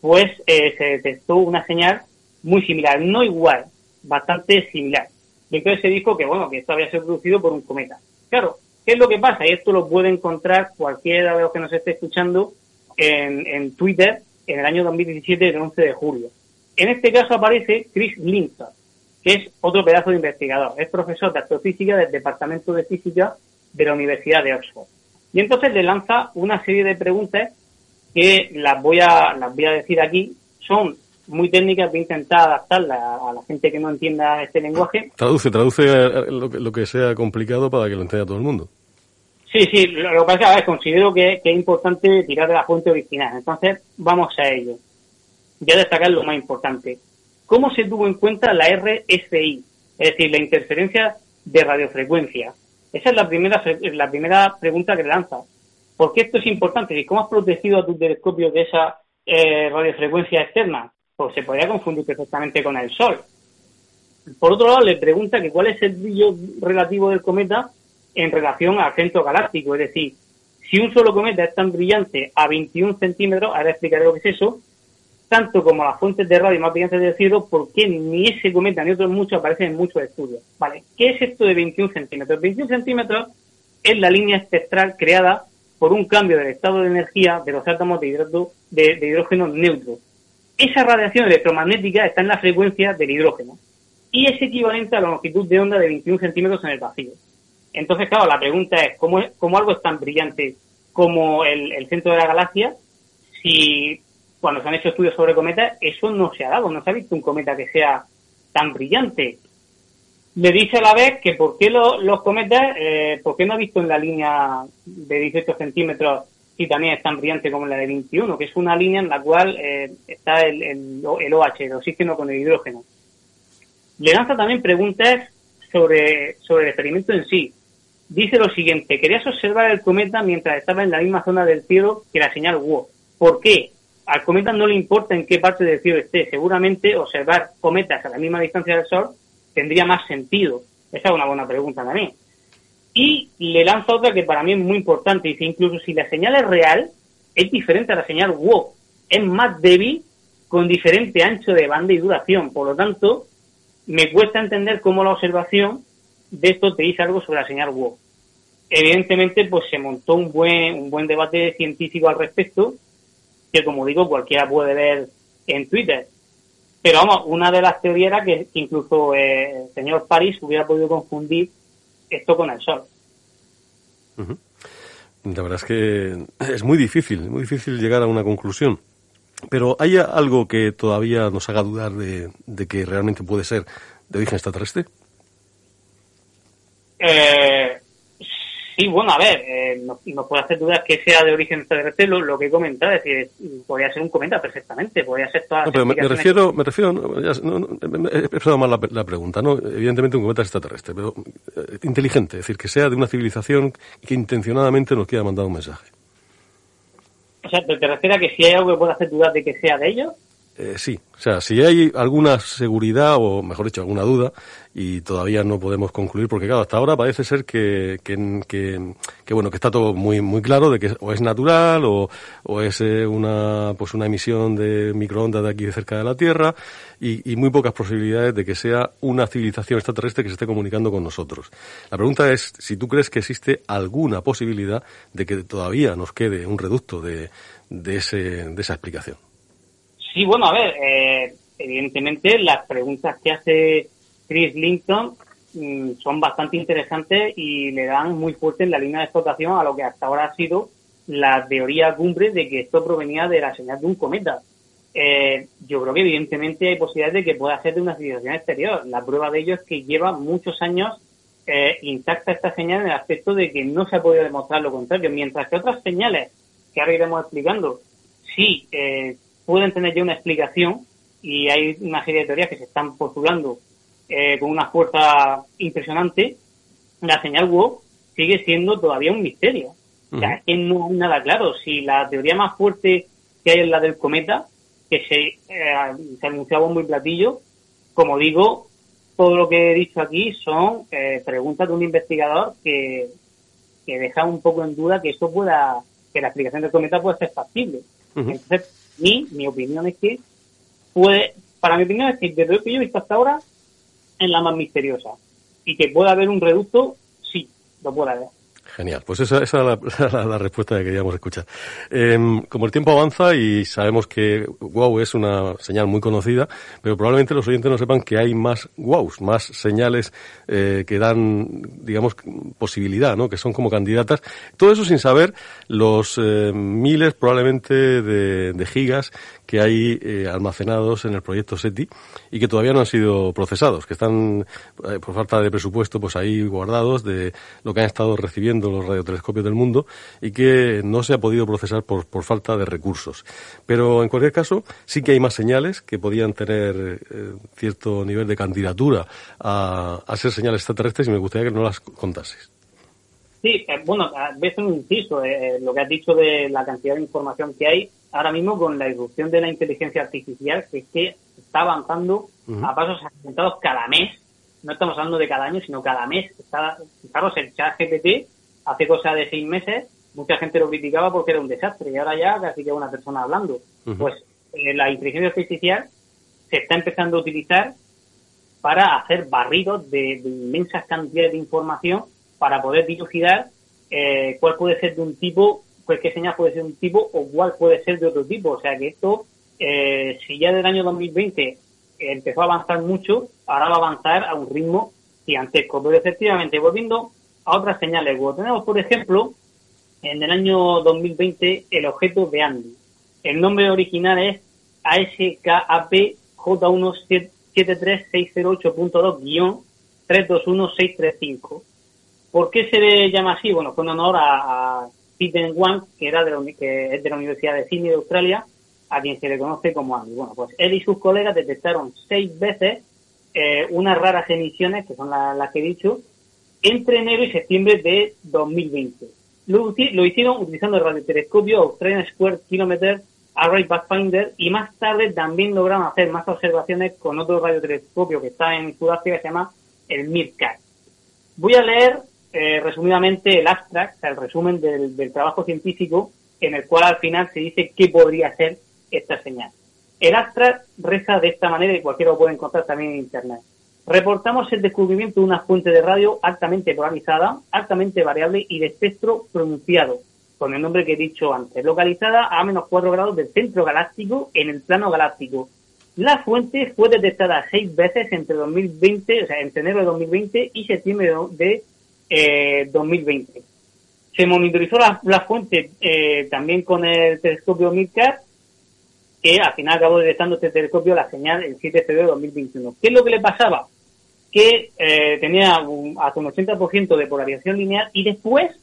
pues eh, se detectó una señal muy similar, no igual, bastante similar. Y entonces se dijo que, bueno, que esto había sido producido por un cometa. Claro, ¿qué es lo que pasa? Y esto lo puede encontrar cualquiera de los que nos esté escuchando en, en Twitter en el año 2017, el 11 de julio. En este caso aparece Chris Linton, que es otro pedazo de investigador. Es profesor de astrofísica del Departamento de Física de la Universidad de Oxford. Y entonces le lanza una serie de preguntas que las voy a, las voy a decir aquí. Son muy técnicas, voy a intentar adaptarlas a, la gente que no entienda este lenguaje. Traduce, traduce eh, lo que, sea complicado para que lo entienda todo el mundo. Sí, sí, lo, que pasa es que considero que, que, es importante tirar de la fuente original. Entonces, vamos a ello. Voy a destacar lo más importante. ¿Cómo se tuvo en cuenta la RSI? Es decir, la interferencia de radiofrecuencia. Esa es la primera, la primera pregunta que le lanza. ¿Por qué esto es importante? ¿Y cómo has protegido a tu telescopio de esa eh, radiofrecuencia externa? Pues se podría confundir perfectamente con el Sol. Por otro lado, le pregunta que cuál es el brillo relativo del cometa en relación al centro galáctico. Es decir, si un solo cometa es tan brillante a 21 centímetros, ahora explicaré lo que es eso, tanto como las fuentes de radio más brillantes del cielo, porque ni ese cometa ni otros muchos aparecen en muchos estudios. Vale, ¿qué es esto de 21 centímetros? 21 centímetros es la línea espectral creada por un cambio del estado de energía de los átomos de, de, hidrógeno neutro. Esa radiación electromagnética está en la frecuencia del hidrógeno y es equivalente a la longitud de onda de 21 centímetros en el vacío. Entonces, claro, la pregunta es, ¿cómo, cómo algo es tan brillante como el, centro de la galaxia si cuando se han hecho estudios sobre cometas, eso no se ha dado, no se ha visto un cometa que sea tan brillante. Le dice a la vez que por qué los cometas, eh, por qué no ha visto en la línea de 18 centímetros si también es tan brillante como la de 21, que es una línea en la cual eh, está el, el, el, OH, el oxígeno con el hidrógeno. Le lanza también preguntas sobre, sobre el experimento en sí. Dice lo siguiente, querías observar el cometa mientras estaba en la misma zona del cielo que la señal WO. ¿Por qué? al cometa no le importa en qué parte del cielo esté. Seguramente observar cometas a la misma distancia del Sol tendría más sentido. Esa es una buena pregunta también. Y le lanza otra que para mí es muy importante. Dice, incluso si la señal es real, es diferente a la señal WOW. Es más débil con diferente ancho de banda y duración. Por lo tanto, me cuesta entender cómo la observación de esto te dice algo sobre la señal WOW. Evidentemente, pues se montó un buen, un buen debate científico al respecto que como digo cualquiera puede ver en Twitter. Pero vamos, una de las teorías que incluso eh, el señor París hubiera podido confundir esto con el Sol. La verdad es que es muy difícil, muy difícil llegar a una conclusión. Pero ¿hay algo que todavía nos haga dudar de, de que realmente puede ser de origen extraterrestre? Eh, Sí, bueno, a ver, eh, nos, puede hacer dudas que sea de origen extraterrestre lo, lo que he comentado, es decir, podría ser un cometa perfectamente, podría ser todas no, pero me, refiero, me refiero, no, he expresado mal la, pregunta, ¿no? Evidentemente un cometa es extraterrestre, pero eh, inteligente, es decir, que sea de una civilización que intencionadamente nos quiera mandar un mensaje. O sea, ¿te, refieres a que si hay algo que pueda hacer dudas de que sea de ellos? Eh, sí, o sea, si hay alguna seguridad o, mejor dicho, alguna duda, y todavía no podemos concluir, porque claro, hasta ahora parece ser que, que, que, bueno, que está todo muy, muy claro de que o es natural o, o es eh, una, pues una emisión de microondas de aquí cerca de la Tierra y, y muy pocas posibilidades de que sea una civilización extraterrestre que se esté comunicando con nosotros. La pregunta es si tú crees que existe alguna posibilidad de que todavía nos quede un reducto de, de, ese, de esa explicación. Sí, bueno, a ver, eh, evidentemente las preguntas que hace Chris Linton mm, son bastante interesantes y le dan muy fuerte en la línea de explotación a lo que hasta ahora ha sido la teoría cumbre de que esto provenía de la señal de un cometa. Eh, yo creo que evidentemente hay posibilidades de que pueda ser de una civilización exterior. La prueba de ello es que lleva muchos años eh, intacta esta señal en el aspecto de que no se ha podido demostrar lo contrario, mientras que otras señales que ahora iremos explicando sí eh, pueden tener ya una explicación y hay una serie de teorías que se están postulando eh, con una fuerza impresionante, la señal WOW sigue siendo todavía un misterio. O sea, es que no hay nada claro. Si la teoría más fuerte que hay es la del cometa, que se, eh, se anunciaba muy platillo. Como digo, todo lo que he dicho aquí son eh, preguntas de un investigador que, que deja un poco en duda que esto pueda, que la explicación del cometa pueda ser factible. Entonces, mi, mi opinión es que puede, para mi opinión es que desde lo que yo he visto hasta ahora es la más misteriosa. Y que pueda haber un reducto, sí, lo puede haber. Genial, pues esa, esa es la, respuesta que queríamos escuchar. Eh, como el tiempo avanza y sabemos que wow es una señal muy conocida, pero probablemente los oyentes no sepan que hay más wows, más señales eh, que dan, digamos, posibilidad, ¿no? Que son como candidatas. Todo eso sin saber los eh, miles probablemente de gigas que hay eh, almacenados en el proyecto SETI y que todavía no han sido procesados, que están eh, por falta de presupuesto pues ahí guardados de lo que han estado recibiendo los radiotelescopios del mundo y que no se ha podido procesar por, por falta de recursos. Pero en cualquier caso sí que hay más señales que podían tener eh, cierto nivel de candidatura a, a ser señales extraterrestres y me gustaría que no las contases. Sí, bueno, ves un inciso, eh, lo que has dicho de la cantidad de información que hay ahora mismo con la irrupción de la inteligencia artificial, que es que está avanzando a pasos acelerados cada mes. No estamos hablando de cada año, sino cada mes. Está, fijaros, el chat GPT hace cosa de seis meses, mucha gente lo criticaba porque era un desastre y ahora ya casi que una persona hablando. Pues eh, la inteligencia artificial se está empezando a utilizar para hacer barridos de, inmensas cantidades de información para poder dilucidar eh, cuál puede ser de un tipo qué señal puede ser un tipo o cuál puede ser de otro tipo. O sea que esto, eh, si ya del año 2020 empezó a avanzar mucho, ahora va a avanzar a un ritmo gigantesco. Pero efectivamente, volviendo a otras señales tenemos por ejemplo en el año 2020 el objeto de Andy. El nombre original es ASKAP J1736082-321635. ¿Por qué se le llama así? Bueno, fue en honor a Peter Wang, que, era de la, que es de la Universidad de Sydney de Australia, a quien se le conoce como Andy. Bueno, pues él y sus colegas detectaron seis veces eh, unas raras emisiones, que son las que he dicho, entre enero y septiembre de 2020. Lo, lo hicieron utilizando el radiotelescopio Australian Square Kilometer Array Pathfinder y más tarde también lograron hacer más observaciones con otro radiotelescopio que está en Sudáfrica que se llama el MIRCAT. Voy a leer eh, resumidamente el abstract, el resumen del, trabajo científico, en el cual al final se dice qué podría ser esta señal. El abstract reza de esta manera y cualquiera lo puede encontrar también en Internet. Reportamos el descubrimiento de una fuente de radio altamente polarizada, altamente variable y de espectro pronunciado, con el nombre que he dicho antes, localizada a menos 4 grados del centro galáctico en el plano galáctico. La fuente fue detectada seis veces entre 2020, o sea, entre enero de 2020 y septiembre de eh, 2020. Se monitorizó la, fuente eh, también con el telescopio MIRCAT, que al final acabó detectando este telescopio la señal el 7 de febrero de 2021. ¿Qué es lo que le pasaba? Que eh, tenía un, hasta un 80% de polarización lineal y después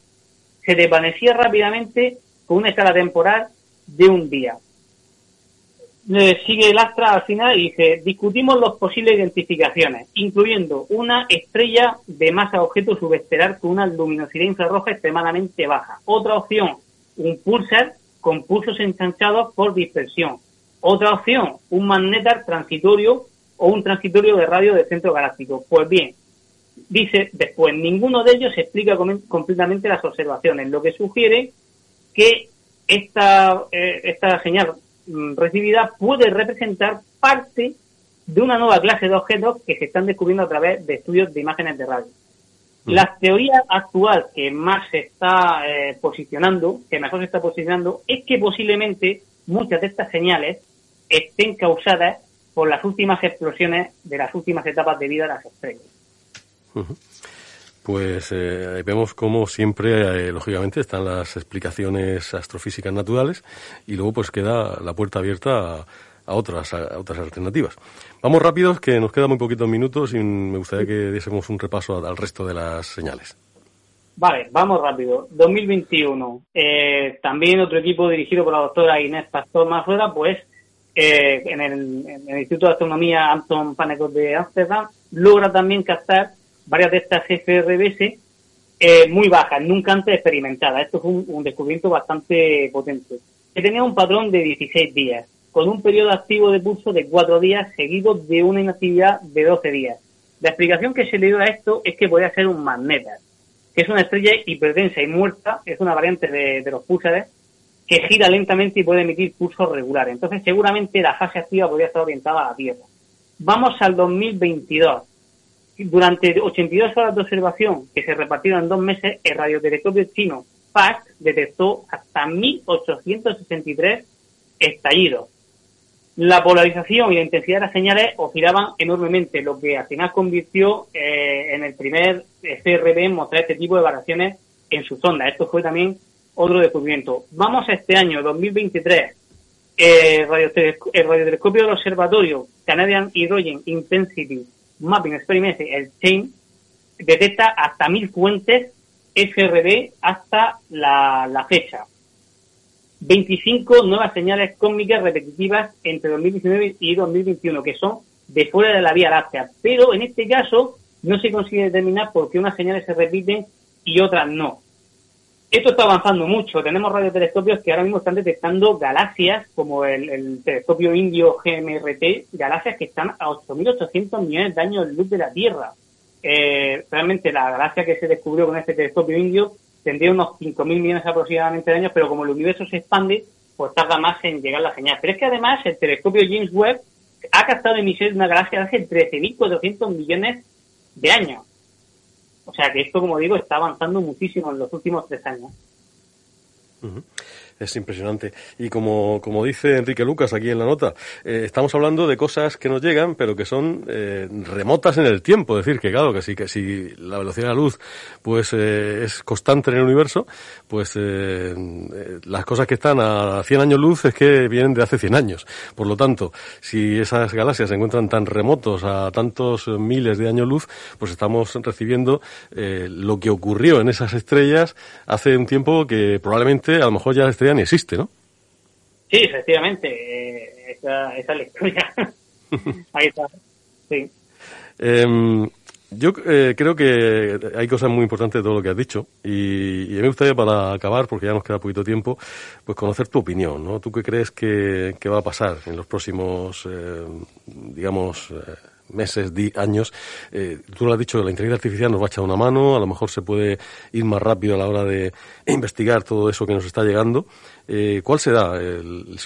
se desvanecía rápidamente con una escala temporal de un día sigue el Astra al final y dice, discutimos las posibles identificaciones, incluyendo una estrella de masa objeto subestelar con una luminosidad infrarroja extremadamente baja. Otra opción, un pulsar con pulsos ensanchados por dispersión. Otra opción, un magnetar transitorio o un transitorio de radio de centro galáctico. Pues bien, dice después, ninguno de ellos explica completamente las observaciones, lo que sugiere que esta, eh, esta señal recibida puede representar parte de una nueva clase de objetos que se están descubriendo a través de estudios de imágenes de radio. Mm. La teoría actual que más se está eh, posicionando, que mejor se está posicionando, es que posiblemente muchas de estas señales estén causadas por las últimas explosiones de las últimas etapas de vida de las estrellas pues eh, vemos como siempre, eh, lógicamente, están las explicaciones astrofísicas naturales y luego pues queda la puerta abierta a, otras, a otras alternativas. Vamos rápidos, que nos quedan muy poquitos minutos y me gustaría que diésemos un repaso al resto de las señales. Vale, vamos rápido. 2021. Eh, también otro equipo dirigido por la doctora Inés Pastor Mazuela, pues eh, en, el, en, el, Instituto de Astronomía Anton Panekot de Amsterdam, logra también captar varias de estas FRBS eh, muy bajas, nunca antes experimentadas. Esto fue un, descubrimiento bastante potente. Que tenía un patrón de 16 días. con un periodo activo de pulso de cuatro días seguidos de una inactividad de 12 días. La explicación que se le dio a esto es que podría ser un magnetar, que es una estrella hiperdensa y muerta, es una variante de, de los púlsares, que gira lentamente y puede emitir pulsos regulares. Entonces, seguramente la fase activa podría estar orientada a la Tierra. Vamos al 2022. Durante 82 horas de observación, que se repartieron en dos meses, el radiotelescopio chino PAC detectó hasta 1863 estallidos. La polarización y la intensidad de las señales oscilaban enormemente, lo que al final convirtió eh, en el primer CRB en mostrar este tipo de variaciones en su sonda. Esto fue también otro descubrimiento. Vamos a este año, 2023. el radiotelescopio del observatorio Canadian Hydrogen Intensity Mapping Experiment, el CHAIN, detecta hasta mil fuentes FRB hasta la, la fecha. 25 nuevas señales cósmicas repetitivas entre 2019 y 2021, que son de fuera de la Vía Láctea. Pero en este caso no se consigue determinar por qué unas señales se repiten y otras no. Esto está avanzando mucho. Tenemos radiotelescopios que ahora mismo están detectando galaxias, como el, telescopio indio GMRT, galaxias que están a 8.800 millones de años luz de la Tierra. Eh, realmente la galaxia que se descubrió con este telescopio indio tendría unos 5.000 millones aproximadamente de años, pero como el universo se expande, pues tarda más en llegar la señal. Pero es que además el telescopio James Webb ha captado emisiones de una galaxia de hace 13.400 millones de años. O sea que esto, como digo, está avanzando muchísimo en los últimos tres años. Es impresionante. Y como, como dice Enrique Lucas aquí en la nota, eh, estamos hablando de cosas que nos llegan, pero que son eh, remotas en el tiempo. Es decir, que claro, que si, que si la velocidad de la luz pues eh, es constante en el universo, pues las cosas que están a 100 años luz es que vienen de hace 100 años. Por lo tanto, si esas galaxias se encuentran tan remotos a tantos miles de años luz, pues estamos recibiendo lo que ocurrió en esas estrellas hace un tiempo que probablemente a lo mejor ya esté ni existe, ¿no? Sí, efectivamente, eh, esa, esa, es la historia. Ahí está, sí. Em, yo eh, creo que hay cosas muy importantes de todo lo que has dicho y, y, me gustaría para acabar, porque ya nos queda poquito tiempo, pues conocer tu opinión, ¿no? ¿Tú qué crees que, que va a pasar en los próximos, eh, digamos, meses, años. Eh, tú lo has dicho, la inteligencia artificial nos va a echar una mano, a lo mejor se puede ir más rápido a la hora de investigar todo eso que nos está llegando. Eh, ¿Cuál será el,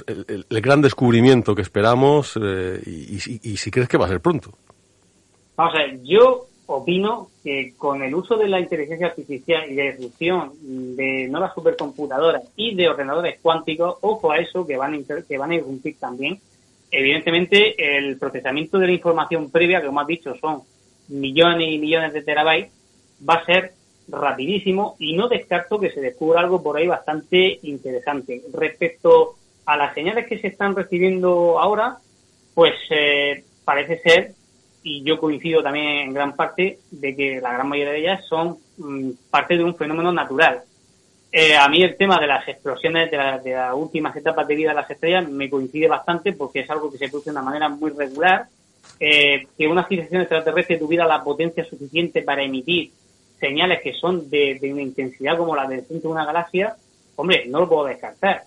gran descubrimiento que esperamos eh, y, si crees que va a ser pronto? Vamos a ver, yo opino que con el uso de la inteligencia artificial y de disrupción de nuevas supercomputadoras y de ordenadores cuánticos, ojo a eso que van a, que van a irrumpir también, evidentemente el procesamiento de la información previa, que como has dicho son millones y millones de terabytes, va a ser rapidísimo y no descarto que se descubra algo por ahí bastante interesante. Respecto a las señales que se están recibiendo ahora, pues eh, parece ser, y yo coincido también en gran parte, de que la gran mayoría de ellas son mm, parte de un fenómeno natural. Eh, a mí el tema de las explosiones de, las últimas etapas de vida de las estrellas me coincide bastante porque es algo que se produce de una manera muy regular. Eh, que una civilización extraterrestre tuviera la potencia suficiente para emitir señales que son de, una intensidad como la del centro de una galaxia, hombre, no lo puedo descartar.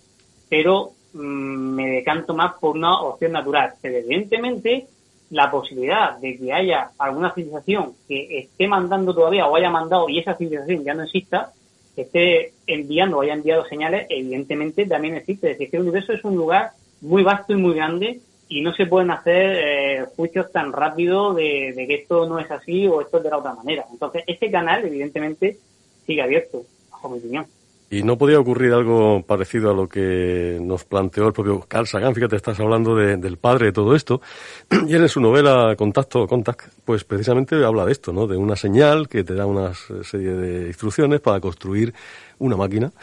Pero mm, me decanto más por una opción natural. Pero evidentemente la posibilidad de que haya alguna civilización que esté mandando todavía o haya mandado y esa civilización ya no exista, esté enviando o haya enviado señales, evidentemente también existe. Es decir, que el universo es un lugar muy vasto y muy grande y no se pueden hacer eh, juicios tan rápido de, de, que esto no es así o esto es de la otra manera. Entonces, este canal, evidentemente, sigue abierto, bajo mi opinión. Y no podía ocurrir algo parecido a lo que nos planteó el propio Carl Sagan. Fíjate, estás hablando del padre de todo esto. Y él en su novela Contacto, Contact, pues precisamente habla de esto, ¿no? De una señal que te da una serie de instrucciones para construir una máquina.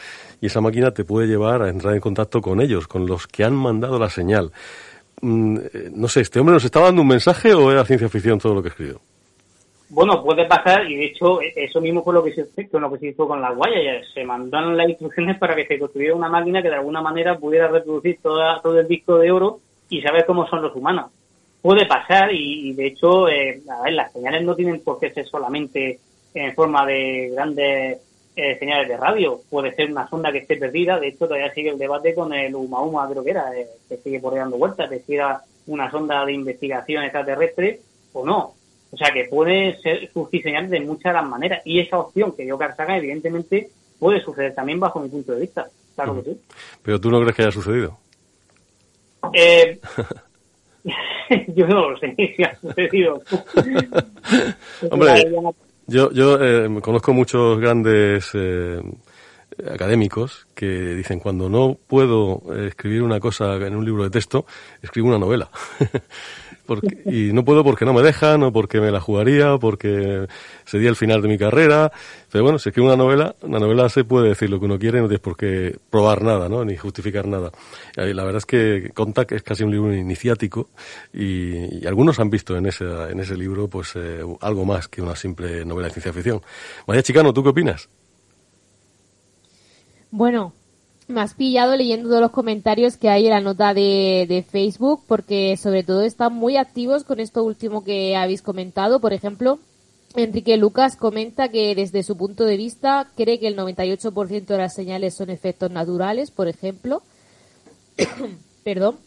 Y esa máquina te puede llevar a entrar en contacto con ellos, con los que han mandado la señal. Mm, eh, no sé, ¿este hombre nos está dando un mensaje o era ciencia ficción todo lo que escribió? Bueno, puede pasar, y de hecho, eso mismo fue lo que se, con lo que se hizo con las guayas. Se mandaron las instrucciones para que se construyera una máquina que de alguna manera pudiera reproducir toda, todo el disco de oro y saber cómo son los humanos. Puede pasar, y, de hecho, eh, a ver, las señales no tienen por qué ser solamente en forma de grandes eh, señales de radio, puede ser una sonda que esté perdida, de hecho todavía sigue el debate con el Uma creo que era, eh, que sigue por ahí dando vueltas, de si era una sonda de investigación extraterrestre o no. O sea que puede ser surgir señales de muchas de las maneras, y esa opción que dio Carl evidentemente, puede suceder también bajo mi punto de vista, claro que sí. Pero tú no crees que haya sucedido. Eh, yo no lo sé si ha sucedido. Hombre, yo, yo eh, conozco muchos grandes eh, académicos que dicen cuando no puedo escribir una cosa en un libro de texto, escribo una novela. Y no puedo porque no me dejan, o porque me la jugaría, o porque sería el final de mi carrera. Pero bueno, si escribo una novela, una novela se puede decir lo que uno quiere, no tienes por qué probar nada, ¿no? Ni justificar nada. Y la verdad es que Contact es casi un libro iniciático y, algunos han visto en ese, en ese libro pues eh, algo más que una simple novela de ciencia ficción. María Chicano, ¿tú qué opinas? Bueno, me has pillado leyendo todos los comentarios que hay en la nota de, de, Facebook, porque sobre todo están muy activos con esto último que habéis comentado. Por ejemplo, Enrique Lucas comenta que desde su punto de vista cree que el 98% de las señales son efectos naturales, por ejemplo. Perdón.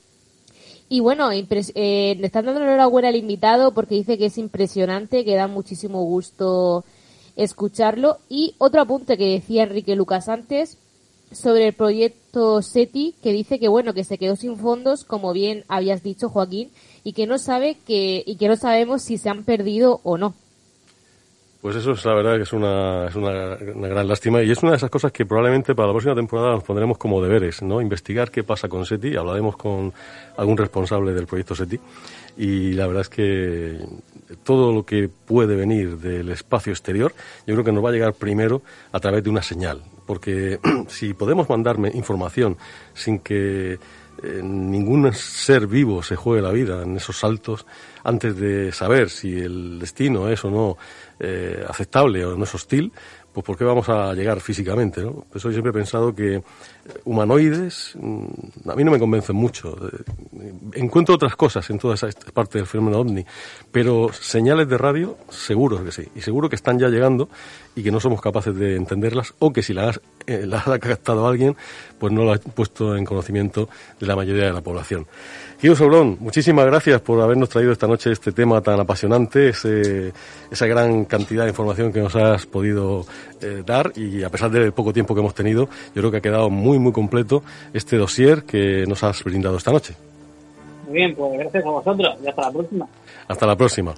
Y bueno, eh, le están dando enhorabuena al invitado porque dice que es impresionante, que da muchísimo gusto escucharlo. Y otro apunte que decía Enrique Lucas antes, sobre el proyecto SETI que dice que bueno que se quedó sin fondos como bien habías dicho Joaquín y que no sabe que y que no sabemos si se han perdido o no pues eso es la verdad que es una, es una, gran lástima y es una de esas cosas que probablemente para la próxima temporada nos pondremos como deberes, ¿no? Investigar qué pasa con SETI, hablaremos con algún responsable del proyecto SETI y la verdad es que todo lo que puede venir del espacio exterior yo creo que nos va a llegar primero a través de una señal, porque si podemos mandarme información sin que eh, ningún ser vivo se juegue la vida en esos saltos antes de saber si el destino es o no eh, aceptable o no es hostil, pues ¿por qué vamos a llegar físicamente? ¿no? Eso yo siempre he pensado que humanoides mm, a mí no me convencen mucho. Eh, encuentro otras cosas en toda esa parte del fenómeno ovni, pero señales de radio seguro que sí, y seguro que están ya llegando y que no somos capaces de entenderlas o que si las, eh, las ha captado alguien, pues no lo ha puesto en conocimiento de la mayoría de la población. Guido Sobrón, muchísimas gracias por habernos traído esta noche este tema tan apasionante, ese, esa gran cantidad de información que nos has podido eh, dar y a pesar del poco tiempo que hemos tenido, yo creo que ha quedado muy, muy completo este dossier que nos has brindado esta noche. Muy bien, pues gracias a vosotros y hasta la próxima. Hasta la próxima.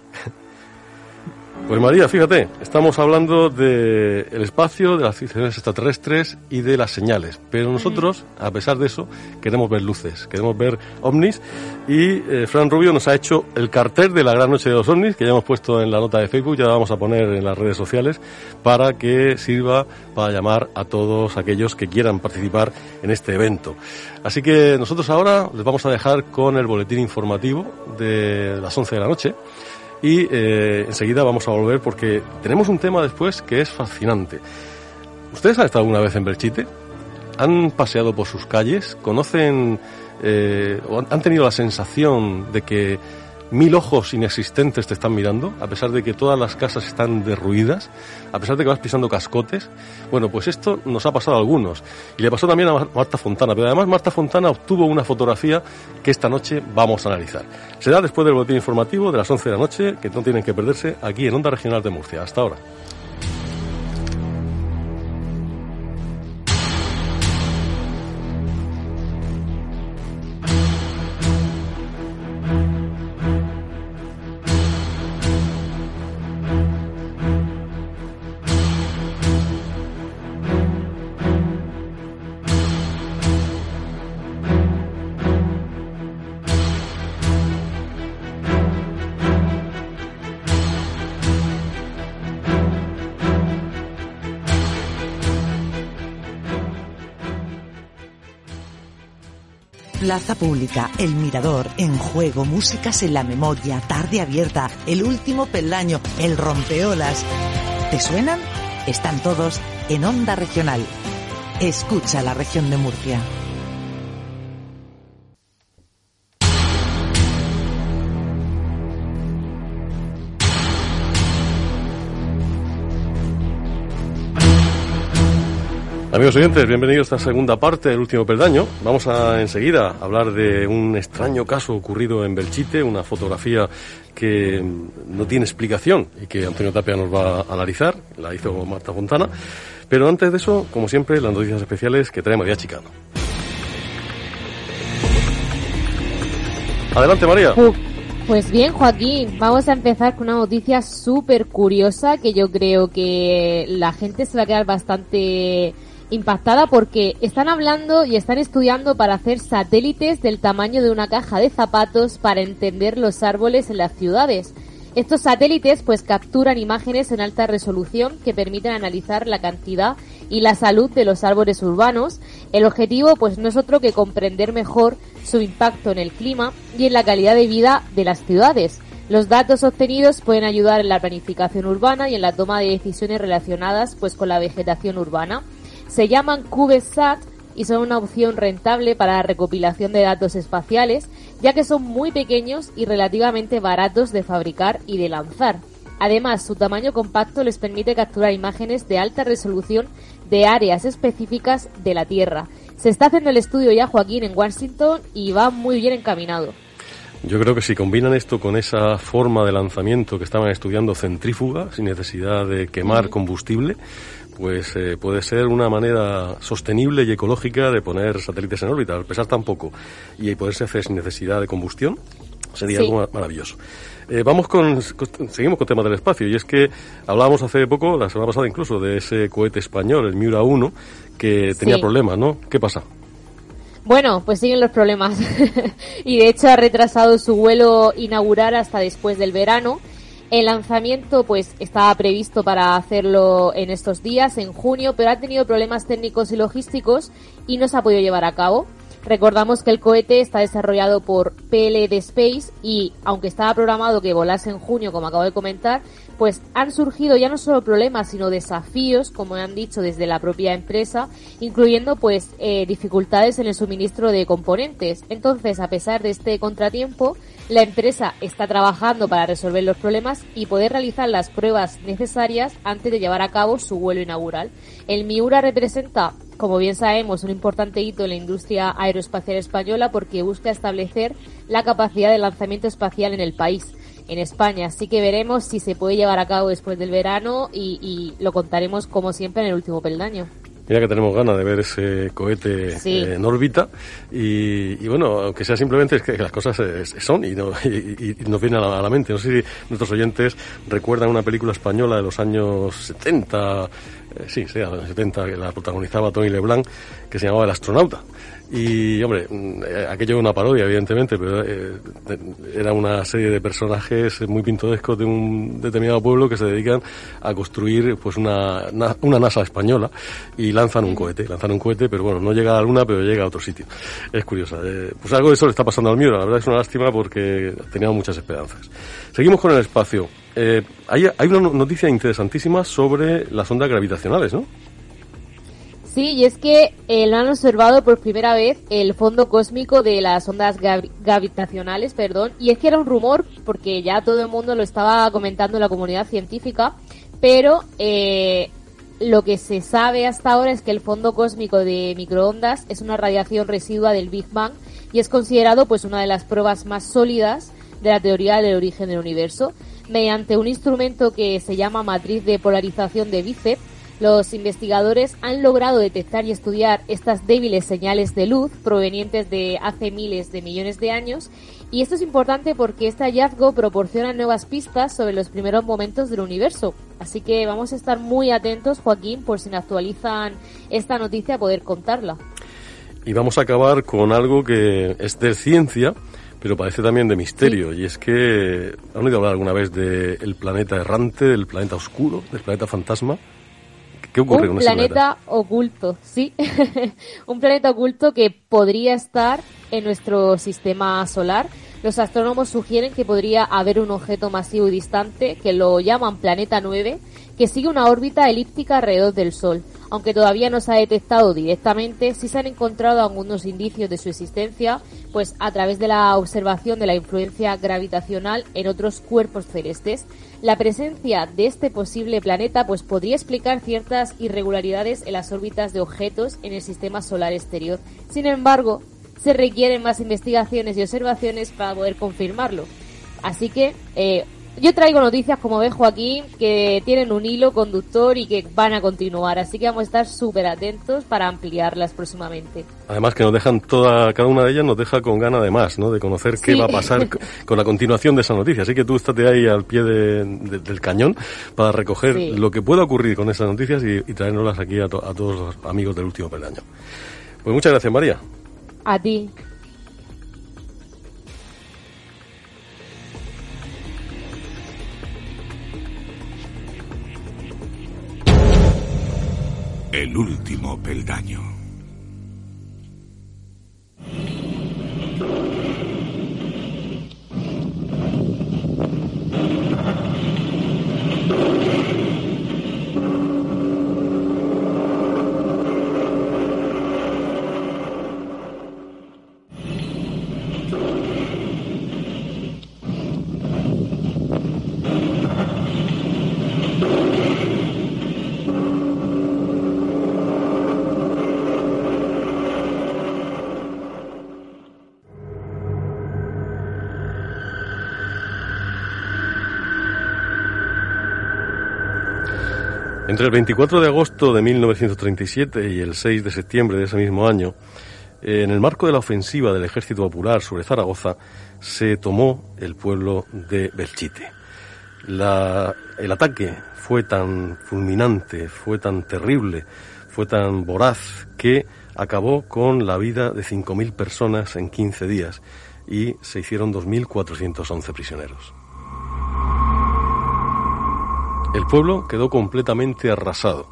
Pues María, fíjate, estamos hablando del espacio, de las civilizaciones extraterrestres y de las señales, pero nosotros, a pesar de eso, queremos ver luces, queremos ver ovnis. Y eh, Fran Rubio nos ha hecho el cartel de la gran noche de los ovnis, que ya hemos puesto en la nota de Facebook, ya la vamos a poner en las redes sociales, para que sirva para llamar a todos aquellos que quieran participar en este evento. Así que nosotros ahora les vamos a dejar con el boletín informativo de las 11 de la noche y eh, enseguida vamos a volver porque tenemos un tema después que es fascinante. ¿Ustedes han estado alguna vez en Belchite? ¿Han paseado por sus calles? ¿Conocen eh, o han tenido la sensación de que mil ojos inexistentes te están mirando, a pesar de que todas las casas están derruidas, a pesar de que vas pisando cascotes. Bueno, pues esto nos ha pasado a algunos. Y le pasó también a Marta Fontana, pero además Marta Fontana obtuvo una fotografía que esta noche vamos a analizar. Será después del boletín informativo de las 11 de la noche, que no tienen que perderse aquí en Onda Regional de Murcia. Hasta ahora. Plaza Pública, El Mirador, En Juego, Músicas en la Memoria, Tarde Abierta, El Último Peldaño, El Rompeolas. ¿Te suenan? Están todos en Onda Regional. Escucha la región de Murcia. Amigos oyentes, bienvenidos a esta segunda parte del último peldaño. Vamos a enseguida hablar de un extraño caso ocurrido en Belchite, una fotografía que no tiene explicación y que Antonio Tapia nos va a analizar, la hizo Marta Fontana. Pero antes de eso, como siempre, las noticias especiales que trae María Chicano. Adelante, María. Pues bien, Joaquín, vamos a empezar con una noticia súper curiosa que yo creo que la gente se va a quedar bastante impactada porque están hablando y están estudiando para hacer satélites del tamaño de una caja de zapatos para entender los árboles en las ciudades. Estos satélites pues capturan imágenes en alta resolución que permiten analizar la cantidad y la salud de los árboles urbanos. El objetivo pues no es otro que comprender mejor su impacto en el clima y en la calidad de vida de las ciudades. Los datos obtenidos pueden ayudar en la planificación urbana y en la toma de decisiones relacionadas pues con la vegetación urbana. Se llaman CubeSat y son una opción rentable para la recopilación de datos espaciales, ya que son muy pequeños y relativamente baratos de fabricar y de lanzar. Además, su tamaño compacto les permite capturar imágenes de alta resolución de áreas específicas de la Tierra. Se está haciendo el estudio ya, Joaquín, en Washington y va muy bien encaminado. Yo creo que si combinan esto con esa forma de lanzamiento que estaban estudiando centrífuga, sin necesidad de quemar combustible, pues eh, puede ser una manera sostenible y ecológica de poner satélites en órbita, al pesar tan poco y poderse hacer sin necesidad de combustión, sería algo maravilloso. Eh, vamos con, seguimos con el tema del espacio. Y es que hablábamos hace poco, la semana pasada incluso, de ese cohete español, el Miura 1, que tenía problemas, ¿no? ¿Qué pasa? Bueno, pues siguen los problemas. Y de hecho ha retrasado su vuelo inaugural hasta después del verano el lanzamiento pues estaba previsto para hacerlo en estos días, en junio, pero ha tenido problemas técnicos y logísticos y no se ha podido llevar a cabo. Recordamos que el cohete está desarrollado por PLD Space y aunque estaba programado que volase en junio, como acabo de comentar, pues han surgido ya no solo problemas, sino desafíos, como han dicho desde la propia empresa, incluyendo pues eh, dificultades en el suministro de componentes. Entonces, a pesar de este contratiempo, la empresa está trabajando para resolver los problemas y poder realizar las pruebas necesarias antes de llevar a cabo su vuelo inaugural. El Miura representa, como bien sabemos, un importante hito en la industria aeroespacial española porque busca establecer la capacidad de lanzamiento espacial en el país en España. Así que veremos si se puede llevar a cabo después del verano y, y, lo contaremos como siempre en el último peldaño. Mira que tenemos ganas de ver ese cohete eh, en órbita y, y, bueno, aunque sea simplemente es que las cosas son y, no, y, nos viene a la, mente. No sé si nuestros oyentes recuerdan una película española de los años 70, eh, sí, sí, de los 70, que la protagonizaba Tony Leblanc, que se llamaba El astronauta. Y, hombre, mm, eh, aquello era una parodia, evidentemente, pero eh, era una serie de personajes muy pintorescos de un determinado pueblo que se dedican a construir pues una, una, NASA española y lanzan un cohete, lanzan un cohete, pero bueno, no llega a la Luna, pero llega a otro sitio. Es curiosa. Eh, pues algo de eso le está pasando al Miura, la verdad es una lástima porque tenía muchas esperanzas. Seguimos con el espacio. hay, hay una noticia interesantísima sobre las ondas gravitacionales, ¿no? Sí, y es que eh, lo han observado por primera vez el fondo cósmico de las ondas gravitacionales, perdón, y es que era un rumor porque ya todo el mundo lo estaba comentando en la comunidad científica, pero eh, lo que se sabe hasta ahora es que el fondo cósmico de microondas es una radiación residua del Big Bang y es considerado pues una de las pruebas más sólidas de la teoría del origen del universo mediante un instrumento que se llama matriz de polarización de Bicep los investigadores han logrado detectar y estudiar estas débiles señales de luz provenientes de hace miles de millones de años y esto es importante porque este hallazgo proporciona nuevas pistas sobre los primeros momentos del universo. Así que vamos a estar muy atentos, Joaquín, por si nos actualizan esta noticia, a poder contarla. Y vamos a acabar con algo que es de ciencia, pero parece también de misterio. Y es que, ¿han oído hablar alguna vez del planeta errante, del planeta oscuro, del planeta fantasma? ¿Qué ocurre un con planeta oculto, sí. un planeta oculto que podría estar en nuestro sistema solar. Los astrónomos sugieren que podría haber un objeto masivo y distante, que lo llaman Planeta 9, que sigue una órbita elíptica alrededor del Sol. aunque todavía no se ha detectado directamente, sí se han encontrado algunos indicios de su existencia, pues a través de la observación de la influencia gravitacional en otros cuerpos celestes. La presencia de este posible planeta pues podría explicar ciertas irregularidades en las órbitas de objetos en el sistema solar exterior. Sin embargo, se requieren más investigaciones y observaciones para poder confirmarlo. Así que eh, yo traigo noticias, como ves Joaquín, que tienen un hilo conductor y que van a continuar, así que vamos a estar súper atentos para ampliarlas próximamente. Además que nos dejan toda, cada una de ellas nos deja con ganas de más, ¿no? De conocer qué va a pasar con la continuación de esa noticia. Así que tú estate ahí al pie del cañón para recoger lo que pueda ocurrir con esas noticias y, y traernoslas aquí a, a todos los amigos del último peldaño. Pues muchas gracias María. A ti. El último peldaño. Entre el 24 de agosto de 1937 y el 6 de septiembre de ese mismo año, en el marco de la ofensiva del Ejército Popular sobre Zaragoza, se tomó el pueblo de Belchite. el ataque fue tan fulminante, fue tan terrible, fue tan voraz que acabó con la vida de 5.000 personas en 15 días y se hicieron 2.411 prisioneros. El pueblo quedó completamente arrasado.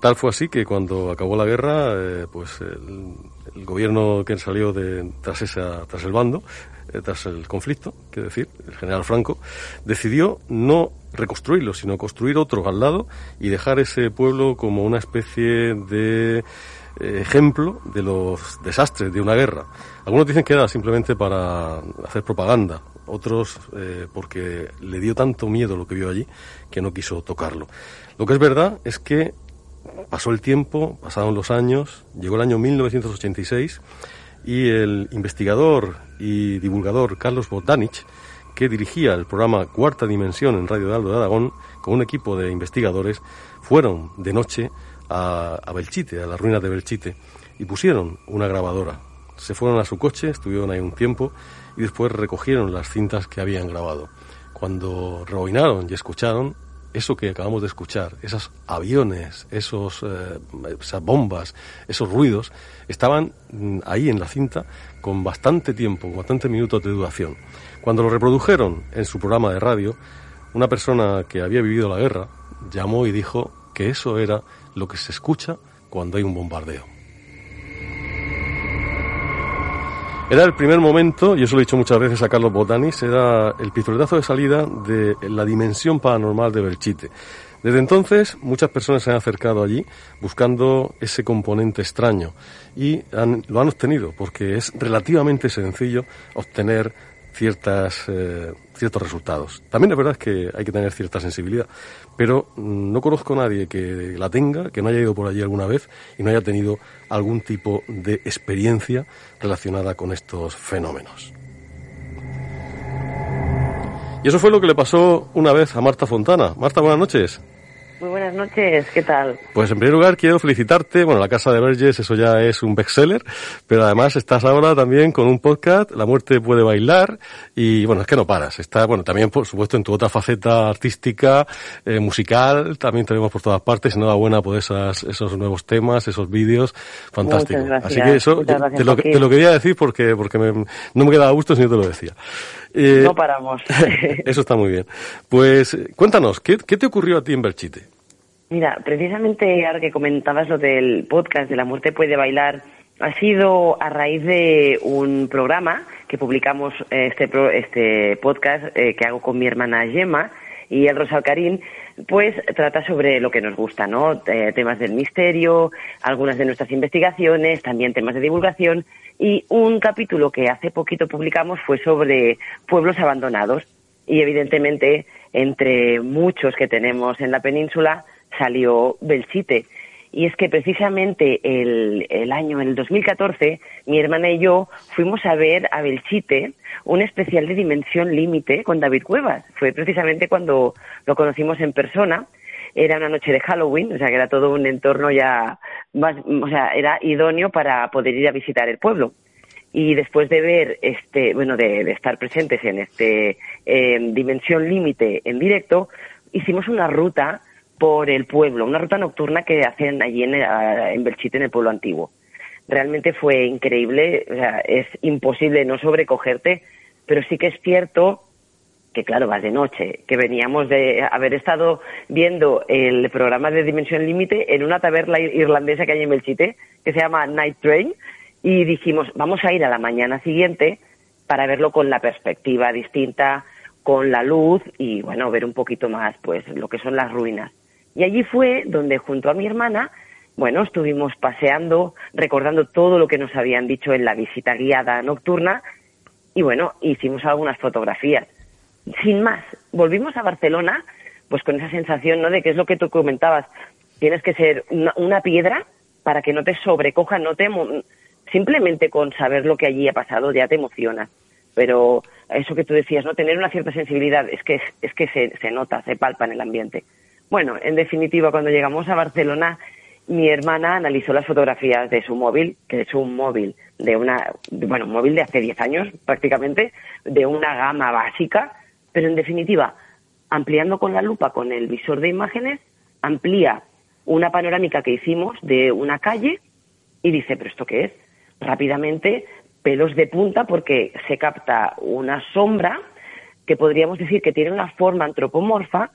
Tal fue así que cuando acabó la guerra, eh, pues el, gobierno que salió de, tras, esa, tras el bando, eh, tras el conflicto, quiero decir, el general Franco, decidió no reconstruirlo, sino construir otro al lado y dejar ese pueblo como una especie de eh, ejemplo de los desastres de una guerra. Algunos dicen que era simplemente para hacer propaganda, otros eh, porque le dio tanto miedo lo que vio allí que no quiso tocarlo. Lo que es verdad es que pasó el tiempo, pasaron los años, llegó el año 1986 y el investigador y divulgador Carlos Botanich, que dirigía el programa Cuarta Dimensión en Radio de Aldo de Aragón, con un equipo de investigadores, fueron de noche a, a Belchite, a las ruinas de Belchite, y pusieron una grabadora. Se fueron a su coche, estuvieron ahí un tiempo y después recogieron las cintas que habían grabado. Cuando rebobinaron y escucharon, eso que acabamos de escuchar, esos aviones, esos, eh, esas bombas, esos ruidos, estaban mm, ahí en la cinta con bastante tiempo, con bastantes minutos de duración. Cuando lo reprodujeron en su programa de radio, una persona que había vivido la guerra llamó y dijo que eso era lo que se escucha cuando hay un bombardeo. Era el primer momento, y eso lo he dicho muchas veces a Carlos Botanis, era el pistoletazo de salida de la dimensión paranormal de Belchite. Desde entonces, muchas personas se han acercado allí buscando ese componente extraño y lo han obtenido porque es relativamente sencillo obtener ciertas, eh, ciertos resultados. También es verdad que hay que tener cierta sensibilidad, pero no conozco a nadie que la tenga, que no haya ido por allí alguna vez y no haya tenido algún tipo de experiencia relacionada con estos fenómenos. Y eso fue lo que le pasó una vez a Marta Fontana. Marta, buenas noches. Muy buenas noches, ¿qué tal? Pues en primer lugar quiero felicitarte, bueno, la Casa de Verges, eso ya es un bestseller, pero además estás ahora también con un podcast, La muerte puede bailar, y bueno, es que no paras, está, bueno, también por supuesto en tu otra faceta artística, eh, musical, también tenemos por todas partes, enhorabuena por esas, esos nuevos temas, esos vídeos, fantástico. Así que eso, te lo, te lo, quería decir porque, porque me, no me quedaba gusto si no te lo decía. Eh, no paramos. eso está muy bien. Pues cuéntanos, ¿qué, ¿qué te ocurrió a ti en Belchite? Mira, precisamente ahora que comentabas lo del podcast de La muerte puede bailar, ha sido a raíz de un programa que publicamos eh, este, este podcast eh, que hago con mi hermana Gemma y el Rosalcarín, pues trata sobre lo que nos gusta, ¿no? Eh, temas del misterio, algunas de nuestras investigaciones, también temas de divulgación y un capítulo que hace poquito publicamos fue sobre pueblos abandonados y evidentemente entre muchos que tenemos en la península salió Belchite. Y es que precisamente el, el año, el 2014, mi hermana y yo fuimos a ver a Belchite un especial de Dimensión Límite con David Cuevas. Fue precisamente cuando lo conocimos en persona. Era una noche de Halloween, o sea que era todo un entorno ya más, o sea, era idóneo para poder ir a visitar el pueblo y después de ver este bueno de, estar presentes en este dimensión límite en directo hicimos una ruta por el pueblo una ruta nocturna que hacen allí en, en Belchite en el pueblo antiguo realmente fue increíble o sea, es imposible no sobrecogerte pero sí que es cierto que claro, vas de noche, que veníamos de haber estado viendo el programa de Dimensión Límite en una taberna irlandesa que hay en Belchite, que se llama Night Train, y dijimos, vamos a ir a la mañana siguiente para verlo con la perspectiva distinta, con la luz y, bueno, ver un poquito más, pues, lo que son las ruinas. Y allí fue donde, junto a mi hermana, bueno, estuvimos paseando, recordando todo lo que nos habían dicho en la visita guiada nocturna y, bueno, hicimos algunas fotografías. Sin más, volvimos a Barcelona, pues con esa sensación, ¿no?, de que es lo que tú comentabas, tienes que ser una, piedra para que no te sobrecoja, no te simplemente con saber lo que allí ha pasado ya te emociona. Pero eso que tú decías, ¿no? Tener una cierta sensibilidad es que, es que se, se nota, se palpa en el ambiente. Bueno, en definitiva, cuando llegamos a Barcelona, mi hermana analizó las fotografías de su móvil, que es un móvil de una, bueno, un móvil de hace 10 años prácticamente, de una gama básica, pero en definitiva, ampliando con la lupa, con el visor de imágenes, amplía una panorámica que hicimos de una calle y dice, ¿pero esto qué es? rápidamente pelos de punta porque se capta una sombra que podríamos decir que tiene una forma antropomorfa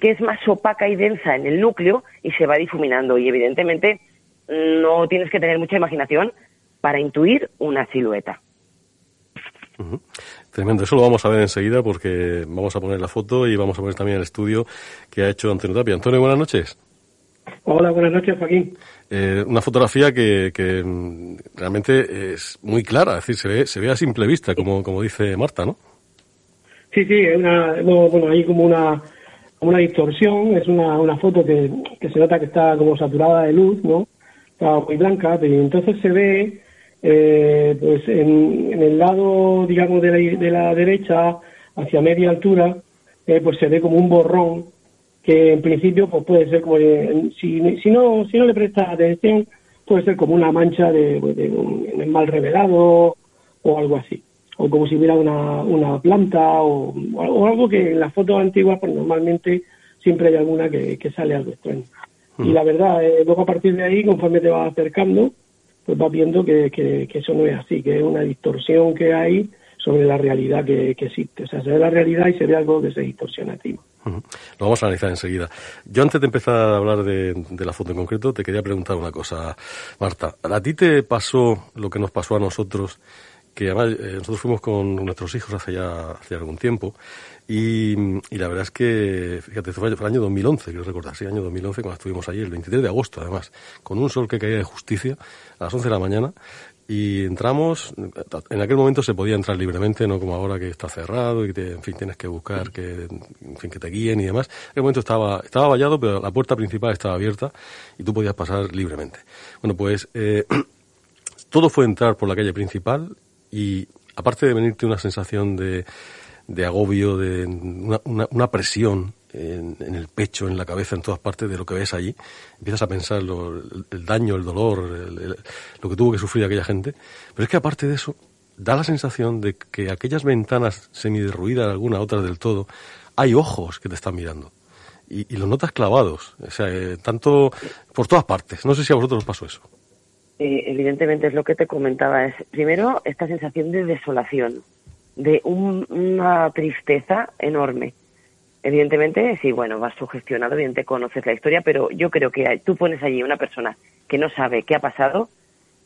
que es más opaca y densa en el núcleo y se va difuminando y evidentemente no tienes que tener mucha imaginación para intuir una silueta. Tremendo, eso lo vamos a ver enseguida porque vamos a poner la foto y vamos a poner también el estudio que ha hecho Antonio Tapia. Antonio, buenas noches. Hola, buenas noches, Joaquín. Eh, una fotografía que, que, mm, realmente es muy clara, es decir, se ve, se ve a simple vista, como, como dice Marta, ¿no? Sí, sí, es una, bueno, hay como una, una distorsión, es una, una foto que, que se nota que está como saturada de luz, ¿no? Está muy blanca, y entonces se ve, eh, pues en, el lado, digamos, de la, de la derecha, hacia media altura, eh, pues se ve como un borrón que en principio pues puede ser como si, si no si no le prestas atención puede ser como una mancha de, un, mal revelado o algo así o como si hubiera una, una planta o, o, algo que en las fotos antiguas pues normalmente siempre hay alguna que, que sale algo extraño y mm. la verdad eh, luego a partir de ahí conforme te vas acercando pues vas viendo que, que, que, eso no es así que es una distorsión que hay sobre la realidad que, que existe o sea se ve la realidad y se ve algo que se distorsiona encima lo vamos a analizar enseguida. Yo antes de empezar a hablar de, la foto en concreto, te quería preguntar una cosa, Marta. ¿A ti te pasó lo que nos pasó a nosotros? Que además eh, nosotros fuimos con nuestros hijos hace ya hace algún tiempo y, la verdad es que, fíjate, fue el año 2011, quiero recordar, sí, año 2011 cuando estuvimos allí, el 23 de agosto además, con un sol que caía de justicia a las 11 de la mañana y entramos, en aquel momento se podía entrar libremente, no como ahora que está cerrado y que, en fin, tienes que buscar que, en fin, que te guíen y demás. En aquel momento estaba, estaba vallado, pero la puerta principal estaba abierta y tú podías pasar libremente. Bueno, pues, eh, todo fue entrar por la calle principal y, aparte de venirte una sensación de, de agobio, de una, una, presión en, el pecho, en la cabeza, en todas partes de lo que ves allí. Empiezas a pensar el, daño, el dolor, lo que tuvo que sufrir aquella gente. Pero es que aparte de eso, da la sensación de que aquellas ventanas semiderruidas, algunas otras del todo, hay ojos que te están mirando. Y, y los notas clavados, o sea, eh, tanto por todas partes. No sé si a vosotros os pasó eso. Eh, evidentemente es lo que te comentaba. Es primero esta sensación de desolación, de una tristeza enorme Evidentemente, sí, bueno, vas sugestionado, evidentemente conoces la historia, pero yo creo que tú pones allí una persona que no sabe qué ha pasado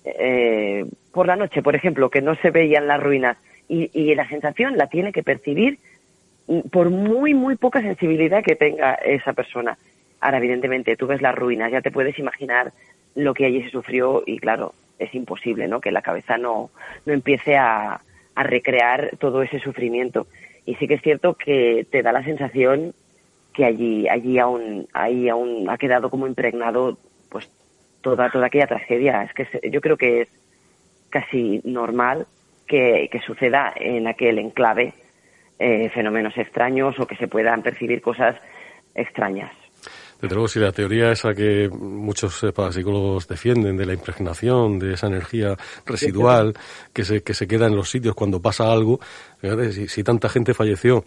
eh, por la noche, por ejemplo, que no se veían las ruinas y, y la sensación la tiene que percibir por muy, muy poca sensibilidad que tenga esa persona. Ahora, evidentemente, tú ves las ruinas, ya te puedes imaginar lo que allí se sufrió y, claro, es imposible, ¿no? Que la cabeza no, no empiece a, a recrear todo ese sufrimiento. Y sí que es cierto que te da la sensación que allí, allí aún, ahí aún ha quedado como impregnado, pues, toda, toda aquella tragedia. Es que yo creo que es casi normal que, que suceda en aquel enclave eh, fenómenos extraños o que se puedan percibir cosas extrañas. Desde luego, si la teoría esa que muchos eh, parapsicólogos defienden de la impregnación, de esa energía residual que se, que se queda en los sitios cuando pasa algo, fíjate, si, si tanta gente falleció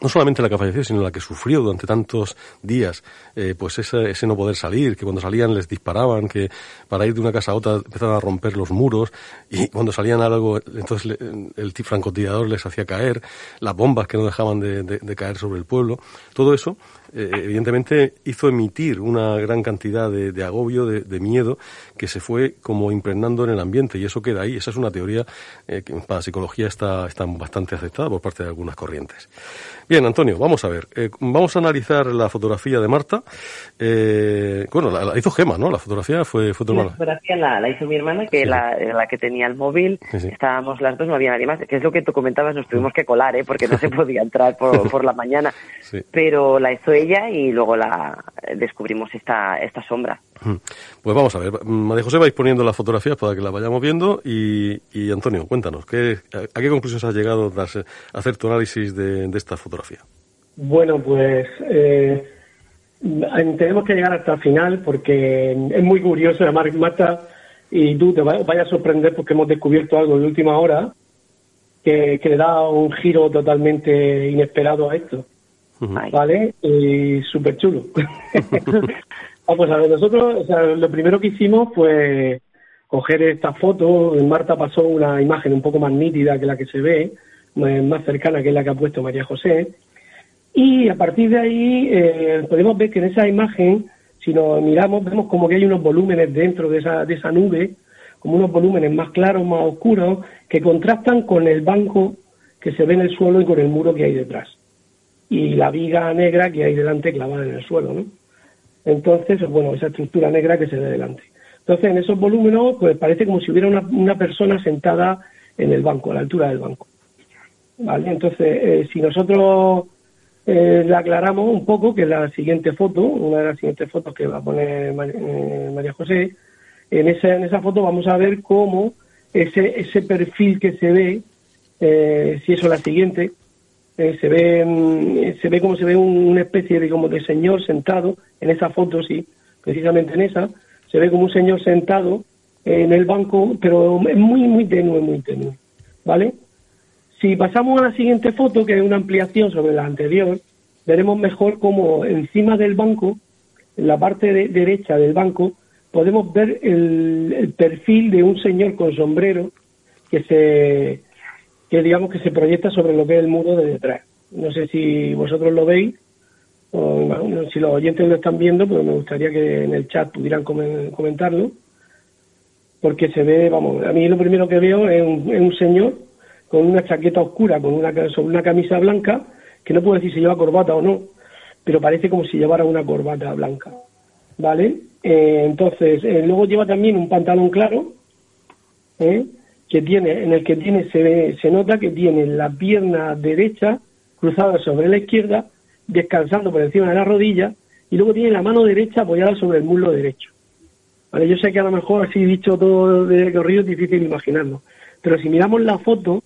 no solamente la que falleció, sino la que sufrió durante tantos días, eh, pues ese, ese, no poder salir, que cuando salían les disparaban, que para ir de una casa a otra empezaban a romper los muros, y cuando salían algo, entonces el francotirador les hacía caer, las bombas que no dejaban de, de, de caer sobre el pueblo, todo eso eh, evidentemente hizo emitir una gran cantidad de, de agobio, de, de, miedo, que se fue como impregnando en el ambiente y eso queda ahí. Esa es una teoría eh, que para la psicología está, está bastante aceptada por parte de algunas corrientes. Bien, Antonio, vamos a ver. Eh, vamos a analizar la fotografía de Marta. Eh, bueno, la, la, hizo Gema, ¿no? La fotografía fue, fue tu hermana. La fotografía la, la, hizo mi hermana, que sí. la, la que tenía el móvil. Sí, sí. Estábamos las dos, no había nadie más. Que es lo que tú comentabas, nos tuvimos que colar, ¿eh? Porque no se podía entrar por, por la mañana. Pero la hizo ella y luego la descubrimos esta, esta sombra. Pues vamos a ver. María José vais poniendo las fotografías para que las vayamos viendo y, y Antonio, cuéntanos, ¿qué, ¿a qué conclusiones has llegado tras hacer tu análisis de, de esta fotografía? Bueno, pues eh, tenemos que llegar hasta el final porque es muy curioso. Además, Marta y tú te vayas a sorprender porque hemos descubierto algo de última hora que, que le da un giro totalmente inesperado a esto. ¿Vale? Y súper chulo. Vamos a ver, nosotros, o sea, lo primero que hicimos fue coger esta foto. Marta pasó una imagen un poco más nítida que la que se ve, más cercana que la que ha puesto María José. Y a partir de ahí eh, podemos ver que en esa imagen, si nos miramos, vemos como que hay unos volúmenes dentro de esa, de esa nube, como unos volúmenes más claros, más oscuros, que contrastan con el banco que se ve en el suelo y con el muro que hay detrás. Y la viga negra que hay delante clavada en el suelo, ¿no? Entonces, bueno, esa estructura negra que se ve delante. Entonces, en esos volúmenes, pues parece como si hubiera una, una persona sentada en el banco, a la altura del banco. ¿Vale? Entonces, eh, si nosotros eh, la aclaramos un poco, que es la siguiente foto, una de las siguientes fotos que va a poner María, eh, María José, en esa, en esa foto vamos a ver cómo ese, ese perfil que se ve, eh, si eso es la siguiente, eh, se ve mm, se ve como se ve un, una especie de como de señor sentado en esa foto, sí, precisamente en esa, se ve como un señor sentado en el banco, pero es muy, muy tenue, muy tenue, ¿vale? Si pasamos a la siguiente foto, que es una ampliación sobre la anterior, veremos mejor cómo encima del banco, en la parte de, derecha del banco, podemos ver el, perfil de un señor con sombrero que se digamos que se proyecta sobre lo que es el muro de detrás. No sé si vosotros lo veis, o bueno, si los oyentes lo están viendo, pero me gustaría que en el chat pudieran comentarlo, porque se ve, vamos, a mí lo primero que veo es un, es un señor con una chaqueta oscura, con una, sobre una camisa blanca, que no puedo decir si lleva corbata o no, pero parece como si llevara una corbata blanca. ¿Vale? Eh, entonces, eh, luego lleva también un pantalón claro, ¿eh? Que tiene, en el que tiene, se, ve, se nota que tiene la pierna derecha cruzada sobre la izquierda, descansando por encima de la rodilla, y luego tiene la mano derecha apoyada sobre el muslo derecho. Vale, yo sé que a lo mejor así dicho todo de corrido es difícil imaginarlo, pero si miramos la foto,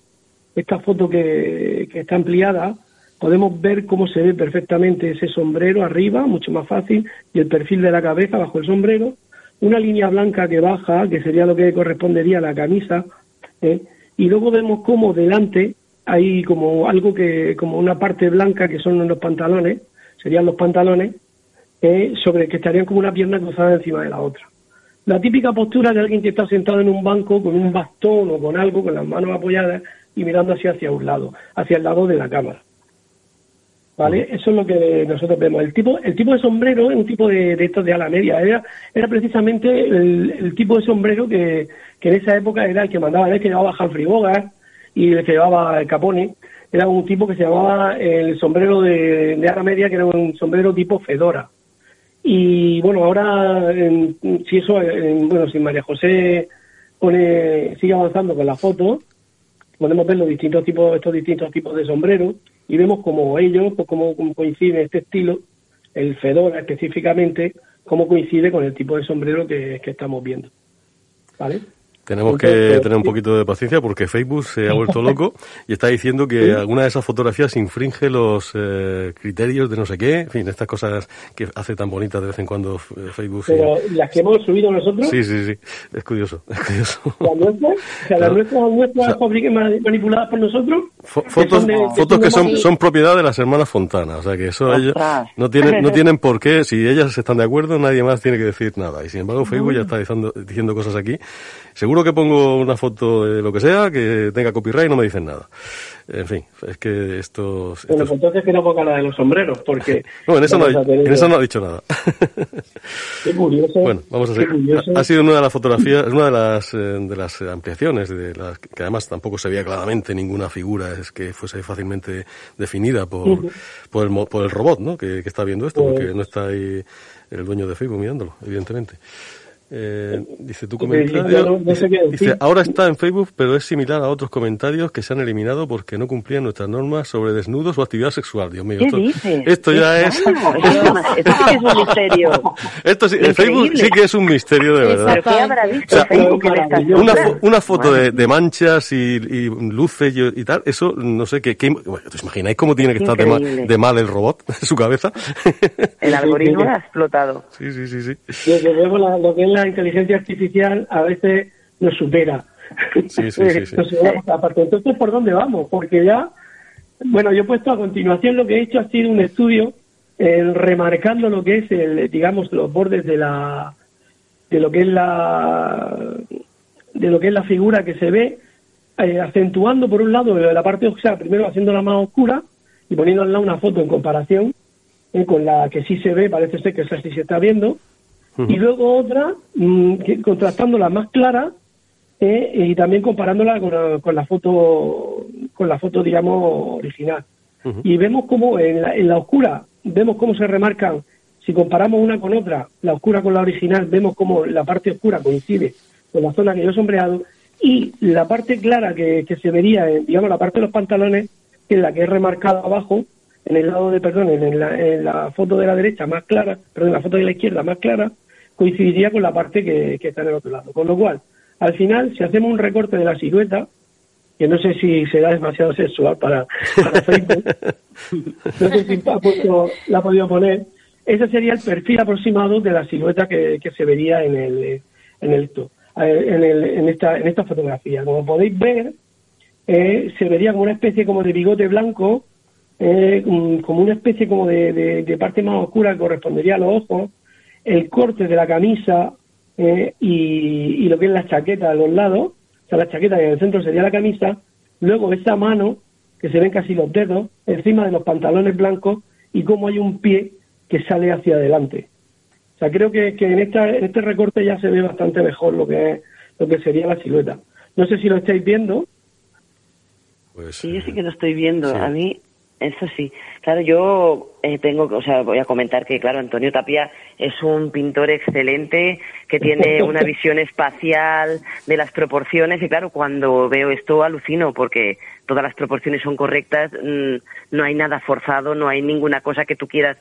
esta foto que, que, está ampliada, podemos ver cómo se ve perfectamente ese sombrero arriba, mucho más fácil, y el perfil de la cabeza bajo el sombrero, una línea blanca que baja, que sería lo que correspondería a la camisa, ¿eh? y luego vemos cómo delante hay como algo que, como una parte blanca que son los pantalones, serían los pantalones, ¿eh? sobre que estarían como una pierna cruzada encima de la otra. La típica postura de alguien que está sentado en un banco con un bastón o con algo, con las manos apoyadas y mirando hacia, hacia un lado, hacia el lado de la cámara. ¿Vale? Eso es lo que nosotros vemos. El tipo, el tipo de sombrero es un tipo de, de estos de ala media. Era, era precisamente el, el, tipo de sombrero que, que en esa época era el que mandaba, el que llevaba Humphrey Bogart y el que llevaba el Capone era un tipo que se llamaba el sombrero de, de Ara Media, que era un sombrero tipo Fedora. Y bueno, ahora, en- si eso, en- bueno, si María José pone, sigue avanzando con la foto, podemos ver los distintos tipos, estos distintos tipos de sombreros y vemos como ellos, pues cómo, coincide este estilo, el Fedora específicamente, cómo coincide con el tipo de sombrero que, que estamos viendo. ¿Vale? Tenemos que tener un poquito de paciencia porque Facebook se ha vuelto loco y está diciendo que alguna de esas fotografías infringe los eh, criterios de no sé qué, en fin, estas cosas que hace tan bonitas de vez en cuando eh, Facebook. sí. Pero las que hemos subido nosotros, Sí, sí, sí, es curioso, es curioso. las nuestras, o sea, las Claro. nuestras, nuestras fabric- ma- manipuladas por nosotros, Fo- que Fotos, son de- fotos que son, son propiedad de las hermanas Fontana, o sea que eso ellos no tienen, no tienen por qué, si ellas están de acuerdo, nadie más tiene que decir nada. Y sin embargo Facebook ya está diciendo, diciendo cosas aquí. Seguro que pongo una foto de lo que sea, que tenga copyright y no me dicen nada. En fin, es que esto... Bueno, es- pues entonces que no ponga la de los sombreros, porque... no, en eso no, en eso ha dicho nada. Qué curioso. Bueno, vamos a seguir. curioso. Ha, sido una de las fotografías, es una de las, eh, de las ampliaciones, de las, que además tampoco se veía claramente ninguna figura es que fuese fácilmente definida por, por, el, por el robot ¿no? que, que está viendo esto, Pues- porque no está ahí el dueño de Facebook mirándolo, evidentemente. Eh, dice tu comentario. claro, no sé dice, ahora está en Facebook, pero es similar a otros comentarios que se han eliminado porque no cumplían nuestras normas sobre desnudos o actividad sexual. Dios mío, ¿Qué esto, dices? esto ya es. Claro, esto, esto sí que es un misterio. Esto sí, el Facebook sí que es un misterio de verdad. ¿Pero qué habrá O sea, Facebook en estas una, fo- una foto de, de manchas y, y luces y, y tal, eso no sé qué. qué bueno, ¿Os imagináis cómo tiene que estar de, ma- Increíble. de mal el robot en su cabeza? El algoritmo ha explotado. Sí, sí, sí, sí. Desde luego, la- lo que es la inteligencia artificial a veces nos supera. Sí, aparte. Entonces, ¿por dónde vamos? Porque ya, bueno, yo he puesto a continuación lo que he hecho ha sido un estudio eh, remarcando lo que es, el, digamos, los bordes de la de lo que es la de lo que es la figura que se ve, eh, acentuando por un lado la parte, o sea, primero haciéndola más oscura y lado una foto en comparación eh, con la que sí se ve, parece ser que esa sí se está viendo, y luego otra mm, que- contrastándola más clara eh, y también comparándola con la, con la foto con la foto digamos original. Y vemos cómo en la, en la oscura vemos cómo se remarcan si comparamos una con otra la oscura con la original vemos cómo la parte oscura coincide con la zona que yo he sombreado y la parte clara que, que se vería en, digamos la parte de los pantalones que es la que he remarcado abajo en el lado de perdón en la, en la foto de la derecha más clara perdón en la foto de la izquierda más clara coincidiría con la parte que, que está en el otro lado. Con lo cual, al final, si hacemos un recorte de la silueta, que no sé si será demasiado sexual para, para Facebook, no sé si ha puesto- la ha podido poner, ese sería el perfil aproximado de la silueta que, que se vería en el en el, esto, en, el- en esta en esta fotografía. Como podéis ver, eh, se vería como una especie como de bigote blanco, eh, como una especie como de, de- de parte más oscura que correspondería a los ojos, el corte de la camisa eh, y, y lo que es la chaqueta a los lados, o sea, la chaqueta que en el centro sería la camisa, luego esa mano, que se ven casi los dedos, encima de los pantalones blancos y cómo hay un pie que sale hacia adelante. O sea, creo que, que en, esta, en este recorte ya se ve bastante mejor lo que es, lo que sería la silueta. No sé si lo estáis viendo. Pues, Sí, yo sí que lo estoy viendo. A mí, eso sí. Claro, yo eh, tengo, o sea, voy a comentar que, claro, Antonio Tapia es un pintor excelente que tiene una visión espacial de las proporciones y, claro, cuando veo esto alucino porque todas las proporciones son correctas, mm, no hay nada forzado, no hay ninguna cosa que tú quieras.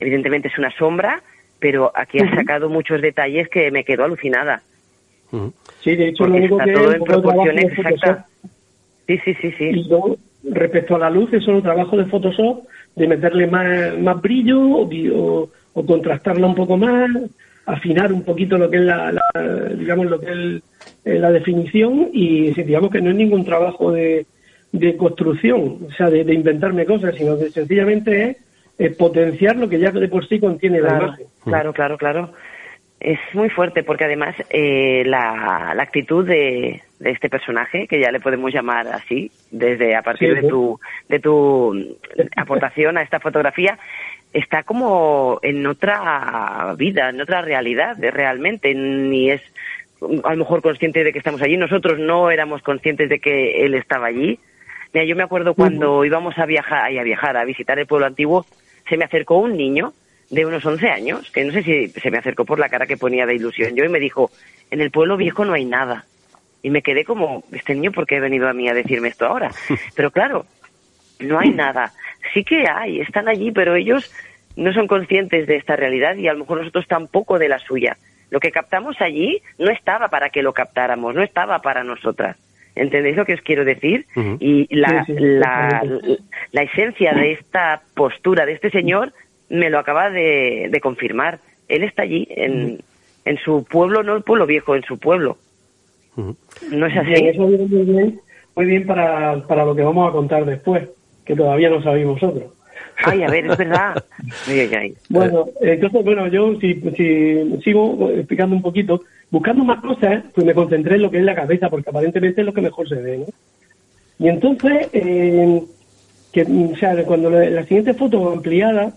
Evidentemente es una sombra, pero aquí has sacado muchos detalles que me quedo alucinada. Sí, de hecho, lo único está que todo en proporciones exactas. Sí, sí, sí, sí. Y respecto a la luz, es solo trabajo de Photoshop, de meterle más, más brillo o, o- contrastarla un poco más, afinar un poquito lo que es la, la- digamos, lo que es el- eh, la definición y digamos que no es ningún trabajo de, de construcción, o sea, de, de inventarme cosas, sino que sencillamente es, potenciar lo que ya de por sí contiene la Claro, imagen. claro, claro, claro. Es muy fuerte porque además eh, la, la actitud de, de este personaje, que ya le podemos llamar así, desde a partir Sí, de tu de tu aportación a esta fotografía, está como en otra vida, en otra realidad, realmente. Ni es a lo mejor consciente de que estamos allí. Nosotros no éramos conscientes de que él estaba allí. Mira, yo me acuerdo cuando íbamos a viajar, a viajar, a visitar el pueblo antiguo, se me acercó un niño de unos 11 años, que no sé si se me acercó por la cara que ponía de ilusión yo, y me dijo, en el pueblo viejo no hay nada. Y me quedé como, este niño, ¿por qué ha venido a mí a decirme esto ahora? Pero claro, no hay nada. Sí que hay, están allí, pero ellos no son conscientes de esta realidad y a lo mejor nosotros tampoco de la suya. Lo que captamos allí no estaba para que lo captáramos, no estaba para nosotras. ¿Entendéis lo que os quiero decir? Y la, la, la, esencia de esta postura de este señor me lo acaba de, de confirmar. Él está allí, en, en su pueblo, no el pueblo viejo, en su pueblo. ¿No es así? eso viene muy bien, muy bien para, para lo que vamos a contar después, que todavía no sabéis vosotros. Ay, a ver, es verdad. Bueno, entonces, bueno, yo si, si sigo explicando un poquito, buscando más cosas, pues me concentré en lo que es la cabeza, porque aparentemente es lo que mejor se ve, ¿no? Y entonces, eh, que, o sea, cuando la, siguiente foto ampliada,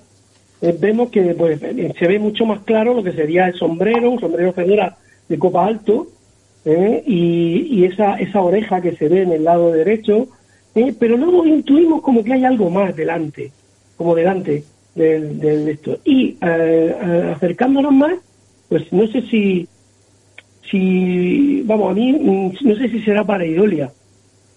eh, vemos que pues, eh, se ve mucho más claro lo que sería el sombrero, un sombrero fedora de copa alto, y, y esa, esa oreja que se ve en el lado derecho, pero luego intuimos como que hay algo más delante como delante de esto. Y eh, acercándonos más, pues no sé si, si, vamos, a mí mm, no sé si será para Idolia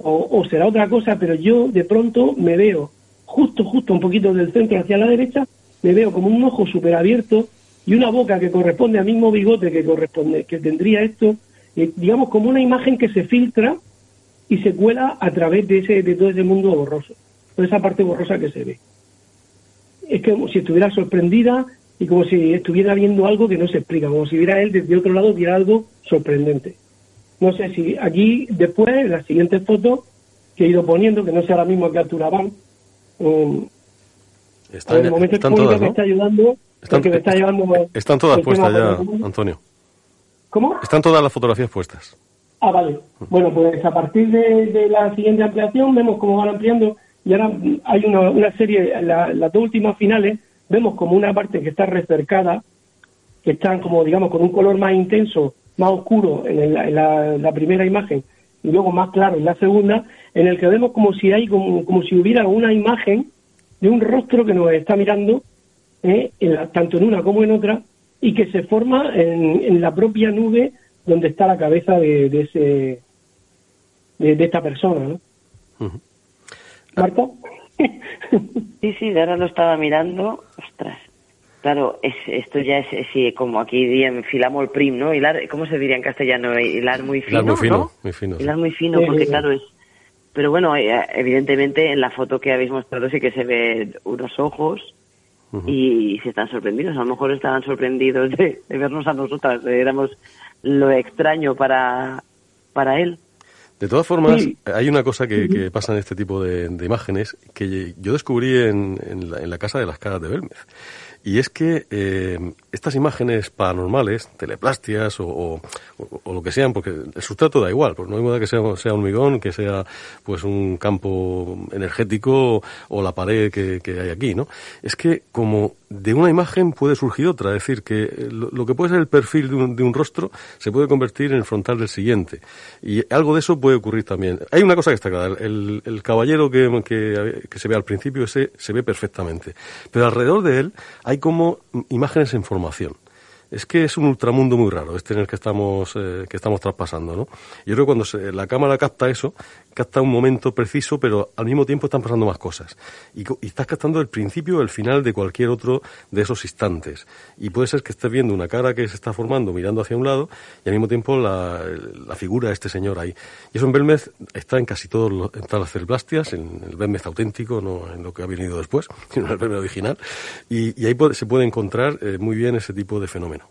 o, será otra cosa, pero yo de pronto me veo justo, justo un poquito del centro hacia la derecha, me veo como un ojo súper abierto y una boca que corresponde al mismo bigote que corresponde, que tendría esto, eh, digamos como una imagen que se filtra y se cuela a través de ese, de todo ese mundo borroso, toda esa parte borrosa que se ve es como si estuviera sorprendida y como si estuviera viendo algo que no se explica, como si viera él desde otro lado, viera algo sorprendente. No sé si aquí, después, en las siguientes fotos que he ido poniendo, que no sé ahora mismo qué altura van, están, el momento están todas, me está ayudando, están, me está llevando están todas puestas ya, Antonio. ¿Cómo? Están todas las fotografías puestas. Ah, vale. Bueno, pues a partir de, de la siguiente ampliación vemos cómo van ampliando y ahora hay una, una serie, las dos últimas finales, vemos como una parte que está recercada, que están como, digamos, con un color más intenso, más oscuro en, la, primera imagen y luego más claro en la segunda, en el que vemos como si hay, como, como si hubiera una imagen de un rostro que nos está mirando, eh, tanto en una como en otra, y que se forma en, la propia nube donde está la cabeza de, ese de, esta persona, ¿no? ¿Marta? sí, sí, de ahora lo estaba mirando. Ostras. Claro, es, esto ya es, sí, como aquí dirían filamol prim, ¿no? Hilar, ¿Cómo se diría en castellano? Hilar muy fino, Hilar muy fino, ¿no? muy fino. Hilar muy fino, porque claro, es... Pero bueno, eh, evidentemente en la foto que habéis mostrado sí que se ve unos ojos y, se están sorprendidos. A lo mejor estaban sorprendidos de, de vernos a nosotras. Éramos lo extraño para, para él. De todas formas, hay una cosa que, pasa en este tipo de, imágenes que yo descubrí en, en, la, Casa de las Caras de Belmez. Y es que eh, estas imágenes paranormales, teleplastias o, lo que sean, porque el sustrato da igual, pues no hay modo que sea, sea hormigón, que sea pues un campo energético o la pared que, que hay aquí, ¿no? Es que como de una imagen puede surgir otra, es decir, que lo, que puede ser el perfil de un, de un, rostro se puede convertir en el frontal del siguiente. Y algo de eso puede ocurrir también. Hay una cosa que está clara, el, el caballero que, que, que, se ve al principio, ese se ve perfectamente. Pero alrededor de él hay como imágenes en formación es que es un ultramundo muy raro este en el que estamos, eh, que estamos traspasando, ¿no? Yo creo que cuando la cámara capta eso, capta un momento preciso, pero al mismo tiempo están pasando más cosas. Y, estás captando el principio o el final de cualquier otro de esos instantes. Y puede ser que estés viendo una cara que se está formando mirando hacia un lado y al mismo tiempo la, figura de este señor ahí. Y eso en Belmez está en casi todos en todas las celeblastias, en el Belmez auténtico, no en lo que ha venido después, sino en el Belmez original. Y, ahí se puede encontrar eh, muy bien ese tipo de fenómenos.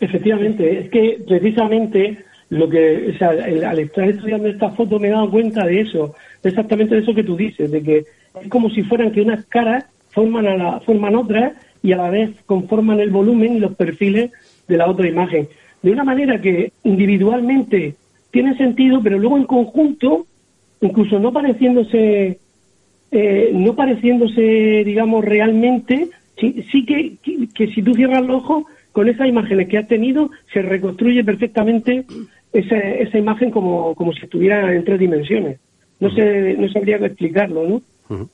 Efectivamente, es que precisamente lo que, o sea, al estar estudiando esta foto me he dado cuenta de eso, exactamente de eso que tú dices, de que es como si fueran que unas caras forman a la, forman otras y a la vez conforman el volumen y los perfiles de la otra imagen. De una manera que individualmente tiene sentido, pero luego en conjunto, incluso no pareciéndose, eh, no pareciéndose, digamos, realmente, sí, sí que, que, que si tú cierras los ojos con esas imágenes que has tenido se reconstruye perfectamente esa, esa imagen como, como si estuviera en tres dimensiones. No, sé, no sabría explicarlo, ¿no?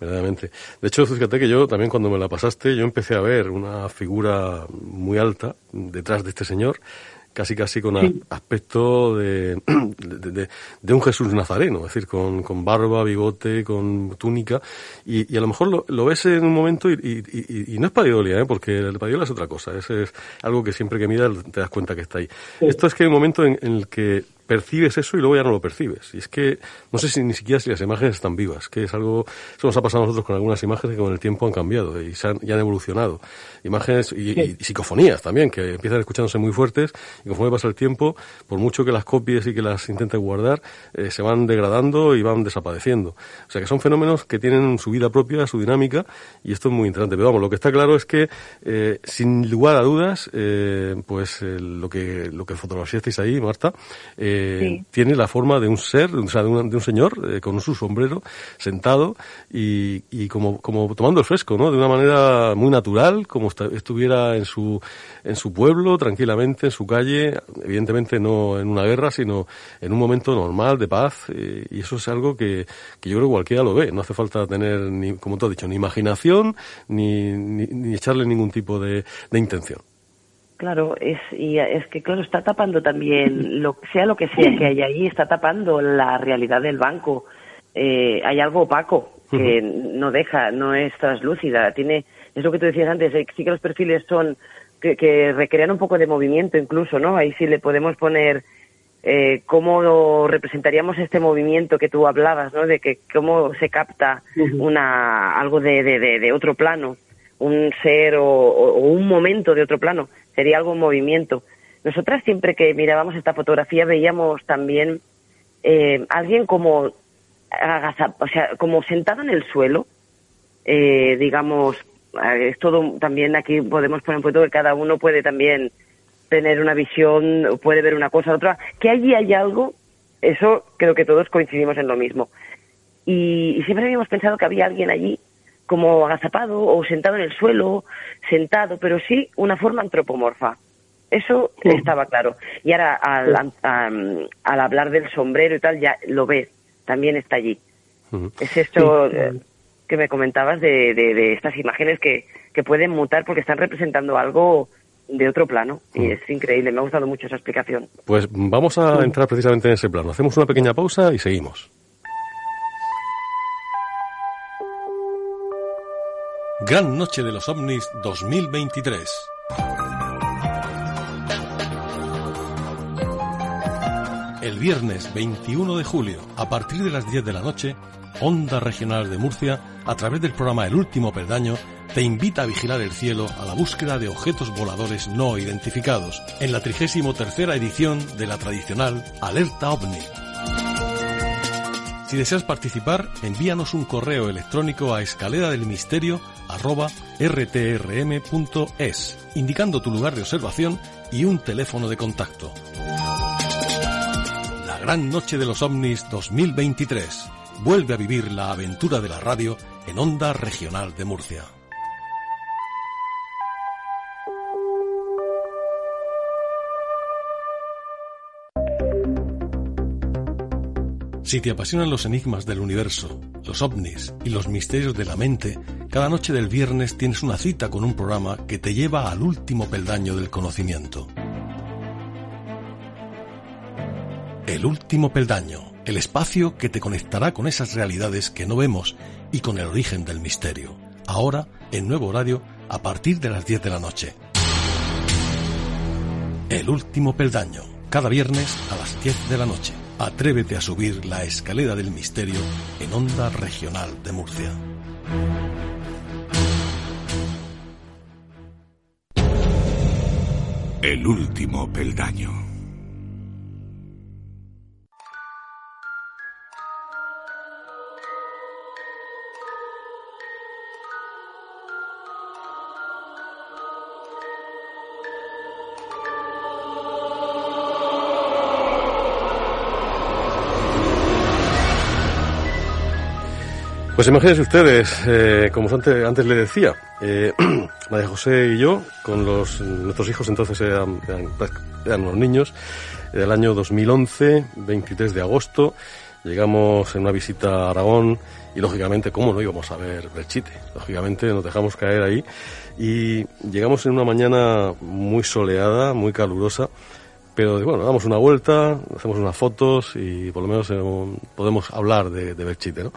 verdaderamente. De hecho, fíjate que yo también cuando me la pasaste, yo empecé a ver una figura muy alta detrás de este señor, casi casi con aspecto de, de, un Jesús nazareno, es decir, con, con barba, bigote, con túnica, y, a lo mejor lo, ves en un momento y, y, no es pareidolia, ¿eh? porque el pareidolia es otra cosa, es, es algo que siempre que miras te das cuenta que está ahí. Esto es que hay un momento en el que percibes eso y luego ya no lo percibes. Y es que no sé si ni siquiera si las imágenes están vivas, que es algo, eso nos ha pasado a nosotros con algunas imágenes que con el tiempo han cambiado y, se han, han evolucionado. Imágenes y, psicofonías también, que empiezan escuchándose muy fuertes y conforme pasa el tiempo, por mucho que las copies y que las intentes guardar, eh, se van degradando y van desapareciendo. O sea que son fenómenos que tienen su vida propia, su dinámica, y esto es muy interesante. Pero vamos, lo que está claro es que, eh, sin lugar a dudas, eh, pues lo que lo que fotografiasteis ahí, Marta, eh, tiene la forma de un ser, o sea, de, un, señor eh, con su sombrero sentado y, y, como, como tomando el fresco, ¿no? De una manera muy natural, como estuviera en su, en su pueblo, tranquilamente, en su calle, evidentemente no en una guerra, sino en un momento normal, de paz, eh, y eso es algo que, que, yo creo que cualquiera lo ve. No hace falta tener, ni, como tú has dicho, ni imaginación, ni, ni, ni echarle ningún tipo de, de intención. Claro, es, y es que claro, está tapando también, lo, sea lo que sea que hay ahí, está tapando la realidad del banco. Eh, hay algo opaco que no deja, no es translúcida. Tiene, es lo que tú decías antes, eh, sí que los perfiles son, que, que recrean un poco de movimiento incluso, ¿no? Ahí sí le podemos poner eh, cómo representaríamos este movimiento que tú hablabas, ¿no? De que cómo se capta una, algo de, de, de, otro plano, un ser o, o, un momento de otro plano sería algo en movimiento. Nosotras siempre que mirábamos esta fotografía veíamos también eh, alguien como o sea, como sentado en el suelo, eh, digamos, eh, es todo también aquí podemos poner un punto que cada uno puede también tener una visión, puede ver una cosa, otra, que allí hay algo, eso creo que todos coincidimos en lo mismo. Y, y siempre habíamos pensado que había alguien allí como agazapado o sentado en el suelo, sentado, pero sí una forma antropomorfa. Eso estaba claro. Y ahora, al, al, hablar del sombrero y tal, ya lo ves, también está allí. Es esto eh, que me comentabas de, de, estas imágenes que, que, pueden mutar porque están representando algo de otro plano. Y es increíble, me ha gustado mucho esa explicación. Pues vamos a entrar precisamente en ese plano. Hacemos una pequeña pausa y seguimos. Gran Noche de los OVNIs 2023. El viernes 21 de julio, a partir de las 10 de la noche, Onda Regional de Murcia, a través del programa El Último Peldaño, te invita a vigilar el cielo a la búsqueda de objetos voladores no identificados, en la 33 edición de la tradicional Alerta OVNI. Si deseas participar, envíanos un correo electrónico a escalera del misterio indicando tu lugar de observación y un teléfono de contacto. La Gran Noche de los OVNIs 2023. Vuelve a vivir la aventura de la radio en Onda Regional de Murcia. Si te apasionan los enigmas del universo, los ovnis y los misterios de la mente, cada noche del viernes tienes una cita con un programa que te lleva al último peldaño del conocimiento. El último peldaño, el espacio que te conectará con esas realidades que no vemos y con el origen del misterio. Ahora, en nuevo horario, a partir de las 10 de la noche. El último peldaño, cada viernes a las 10 de la noche. Atrévete a subir la escalera del misterio en Onda Regional de Murcia. El último peldaño. Pues imagínense ustedes, eh, como antes, antes le decía, eh, María José y yo, con nuestros hijos entonces eran, eran, los niños, del año 2011, 23 de agosto, llegamos en una visita a Aragón y lógicamente, ¿cómo no íbamos a ver Belchite? Lógicamente nos dejamos caer ahí y llegamos en una mañana muy soleada, muy calurosa, pero bueno, damos una vuelta, hacemos unas fotos y por lo menos eh, podemos hablar de, de Belchite, ¿no?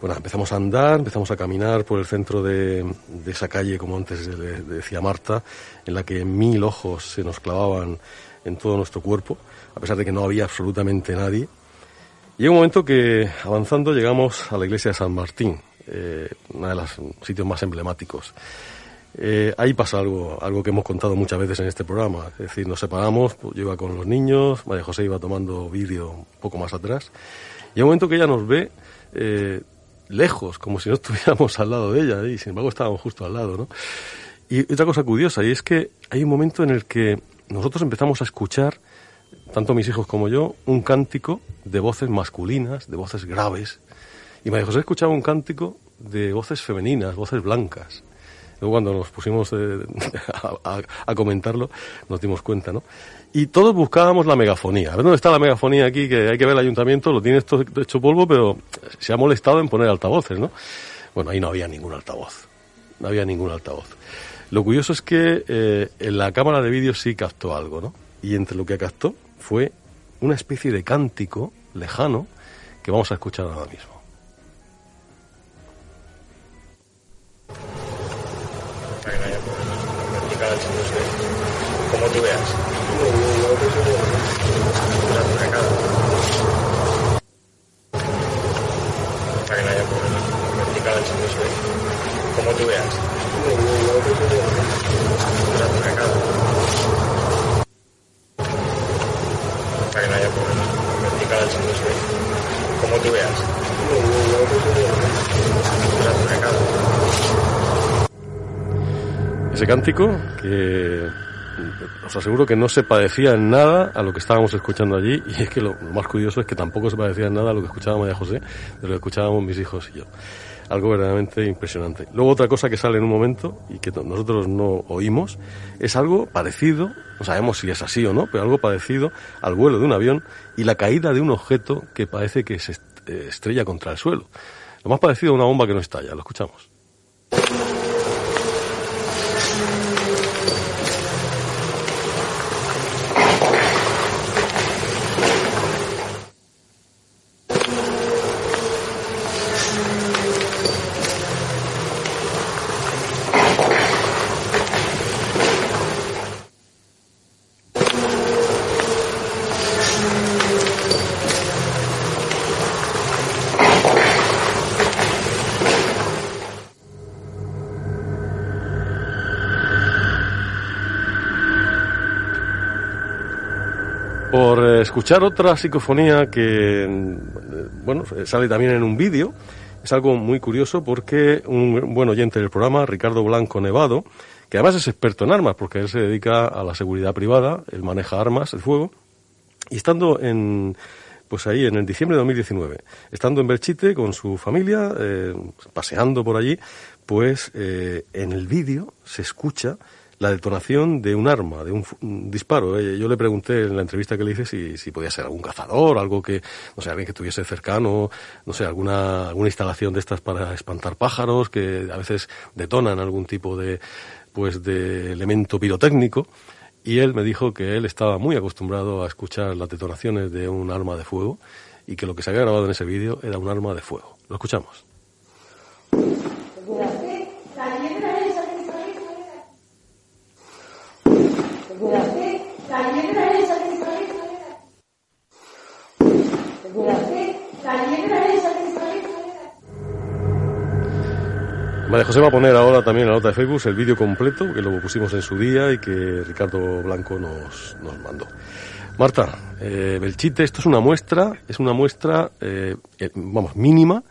Bueno, empezamos a andar, empezamos a caminar por el centro de, de esa calle, como antes le, decía Marta, en la que mil ojos se nos clavaban en todo nuestro cuerpo, a pesar de que no había absolutamente nadie. Llega un momento que, avanzando, llegamos a la iglesia de San Martín, eh, uno de los sitios más emblemáticos. Eh, ahí pasa algo, algo que hemos contado muchas veces en este programa. Es decir, nos separamos, pues, yo iba con los niños, María José iba tomando vídeo un poco más atrás, y hay un momento que ella nos ve eh, lejos, como si no estuviéramos al lado de ella, y sin embargo estábamos justo al lado, ¿no? Y otra cosa curiosa, y es que hay un momento en el que nosotros empezamos a escuchar, tanto mis hijos como yo, un cántico de voces masculinas, de voces graves, y María José escuchaba un cántico de voces femeninas, voces blancas. Luego cuando nos pusimos eh, a, comentarlo, nos dimos cuenta, ¿no? Y todos buscábamos la megafonía. A ver dónde está la megafonía aquí, que hay que ver el ayuntamiento, lo tiene esto hecho polvo, pero se ha molestado en poner altavoces, ¿no? Bueno, ahí no había ningún altavoz. No había ningún altavoz. Lo curioso es que eh, en la cámara de vídeo sí captó algo, ¿no? Y entre lo que captó fue una especie de cántico lejano que vamos a escuchar ahora mismo. Para no. Para que Como veas. Ese cántico que os aseguro que no se parecía en nada a lo que estábamos escuchando allí y es que lo, más curioso es que tampoco se parecía en nada a lo que escuchaba María José de lo que escuchábamos mis hijos y yo. Algo verdaderamente impresionante. Luego otra cosa que sale en un momento y que nosotros no oímos es algo parecido, no sabemos si es así o no, pero algo parecido al vuelo de un avión y la caída de un objeto que parece que se estrella contra el suelo. Lo más parecido a una bomba que no estalla, lo escuchamos. Escuchar otra psicofonía que, bueno, sale también en un vídeo. Es algo muy curioso porque un buen oyente del programa, Ricardo Blanco Nevado, que además es experto en armas porque él se dedica a la seguridad privada, él maneja armas de fuego, y estando en, pues ahí en el diciembre de 2019, estando en Belchite con su familia, eh, paseando por allí, pues eh, en el vídeo se escucha la detonación de un arma, de un, disparo. Yo le pregunté en la entrevista que le hice si, si podía ser algún cazador, algo que, no sé, alguien que estuviese cercano, no sé, alguna, alguna instalación de estas para espantar pájaros, que a veces detonan algún tipo de, pues, de elemento pirotécnico. Y él me dijo que él estaba muy acostumbrado a escuchar las detonaciones de un arma de fuego y que lo que se había grabado en ese vídeo era un arma de fuego. Lo escuchamos. María José va a poner ahora también en la nota de Facebook el vídeo completo, que lo pusimos en su día y que Ricardo Blanco nos, nos mandó. Marta, eh, Belchite, esto es una muestra, es una muestra, eh, vamos, mínima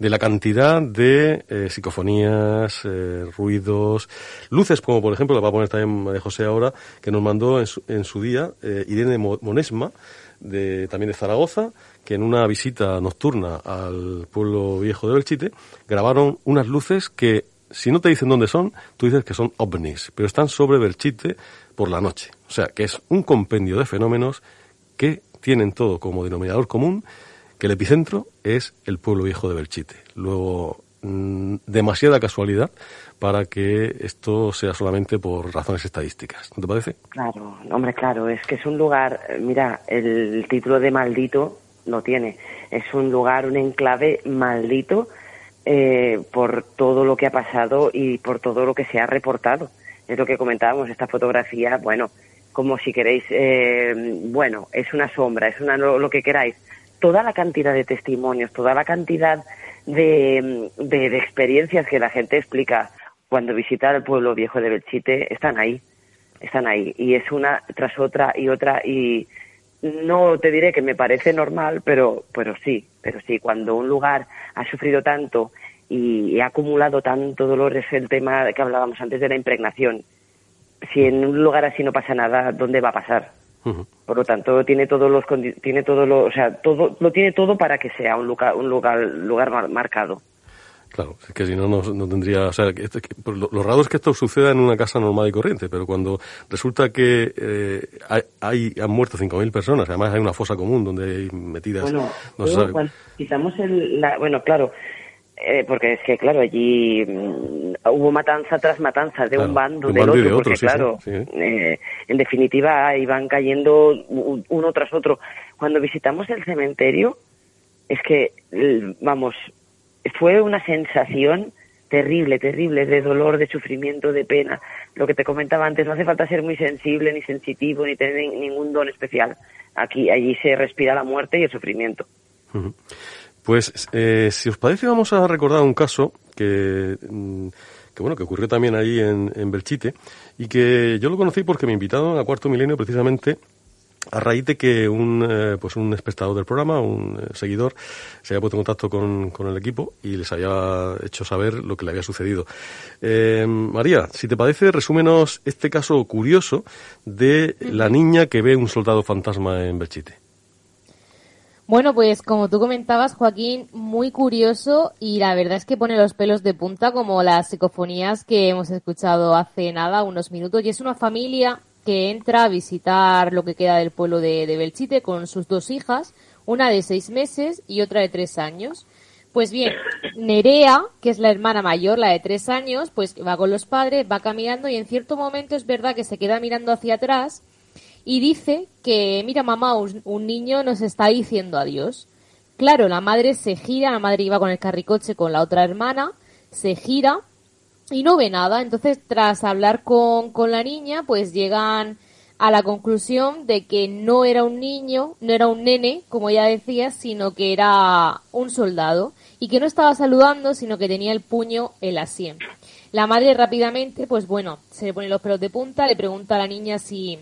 de la cantidad de eh, psicofonías, eh, ruidos, luces, como por ejemplo, la va a poner también María José ahora, que nos mandó en su, en su día eh, Irene Monesma, de, también de Zaragoza, que en una visita nocturna al pueblo viejo de Belchite grabaron unas luces que, si no te dicen dónde son, tú dices que son ovnis, pero están sobre Belchite por la noche. O sea, que es un compendio de fenómenos que tienen todo como denominador común que el epicentro es el pueblo viejo de Belchite. Luego, mm, demasiada casualidad para que esto sea solamente por razones estadísticas. ¿No te parece? Claro, hombre, claro, es que es un lugar, mira, el título de maldito no tiene. Es un lugar, un enclave maldito eh, por todo lo que ha pasado y por todo lo que se ha reportado. Es lo que comentábamos, esta fotografía, bueno, como si queréis, eh, bueno, es una sombra, es una lo que queráis, toda la cantidad de testimonios, toda la cantidad de, de, experiencias que la gente explica cuando visita el pueblo viejo de Belchite están ahí, están ahí. Y es una tras otra y otra y no te diré que me parece normal, pero, pero sí, pero sí, cuando un lugar ha sufrido tanto y ha acumulado tanto dolor, es el tema que hablábamos antes de la impregnación. Si en un lugar así no pasa nada, ¿dónde va a pasar? Por lo tanto, tiene todos los tiene todo lo, o sea, todo lo tiene todo para que sea un lugar un lugar lugar marcado. Claro, es que si no, no, tendría. O sea, que, lo, raro es que esto suceda en una casa normal y corriente, pero cuando resulta que eh, hay, han muerto 5.000 personas, además hay una fosa común donde hay metidas. Bueno, no quitamos el. La, bueno, claro, eh, porque es que, claro, allí mm, hubo matanza tras matanza de un bando, del otro, porque, claro, eh, en definitiva iban cayendo uno tras otro. Cuando visitamos el cementerio, es que, vamos, fue una sensación terrible, terrible, de dolor, de sufrimiento, de pena. Lo que te comentaba antes, no hace falta ser muy sensible, ni sensitivo, ni tener ningún don especial. Aquí, allí se respira la muerte y el sufrimiento. Pues eh, si os parece vamos a recordar un caso que, mm, que bueno que ocurrió también ahí en, en, Belchite y que yo lo conocí porque me invitaron a Cuarto Milenio precisamente a raíz de que un eh, pues un espectador del programa, un eh, seguidor, se había puesto en contacto con, con, el equipo y les había hecho saber lo que le había sucedido. María, si te parece, resúmenos este caso curioso de la niña que ve un soldado fantasma en Belchite. Bueno, pues como tú comentabas, Joaquín, muy curioso y la verdad es que pone los pelos de punta como las psicofonías que hemos escuchado hace nada, unos minutos. Y es una familia que entra a visitar lo que queda del pueblo de, Belchite con sus dos hijas, una de seis meses y otra de tres años. Pues bien, Nerea, que es la hermana mayor, la de tres años, pues va con los padres, va caminando y en cierto momento es verdad que se queda mirando hacia atrás y dice que, mira mamá, un, niño nos está diciendo adiós. Claro, la madre se gira, la madre iba con el carricoche con la otra hermana, se gira y no ve nada. Entonces, tras hablar con, con la niña, pues llegan a la conclusión de que no era un niño, no era un nene, como ya decía, sino que era un soldado y que no estaba saludando, sino que tenía el puño en la sien. La madre rápidamente, pues bueno, se le pone los pelos de punta, le pregunta a la niña si,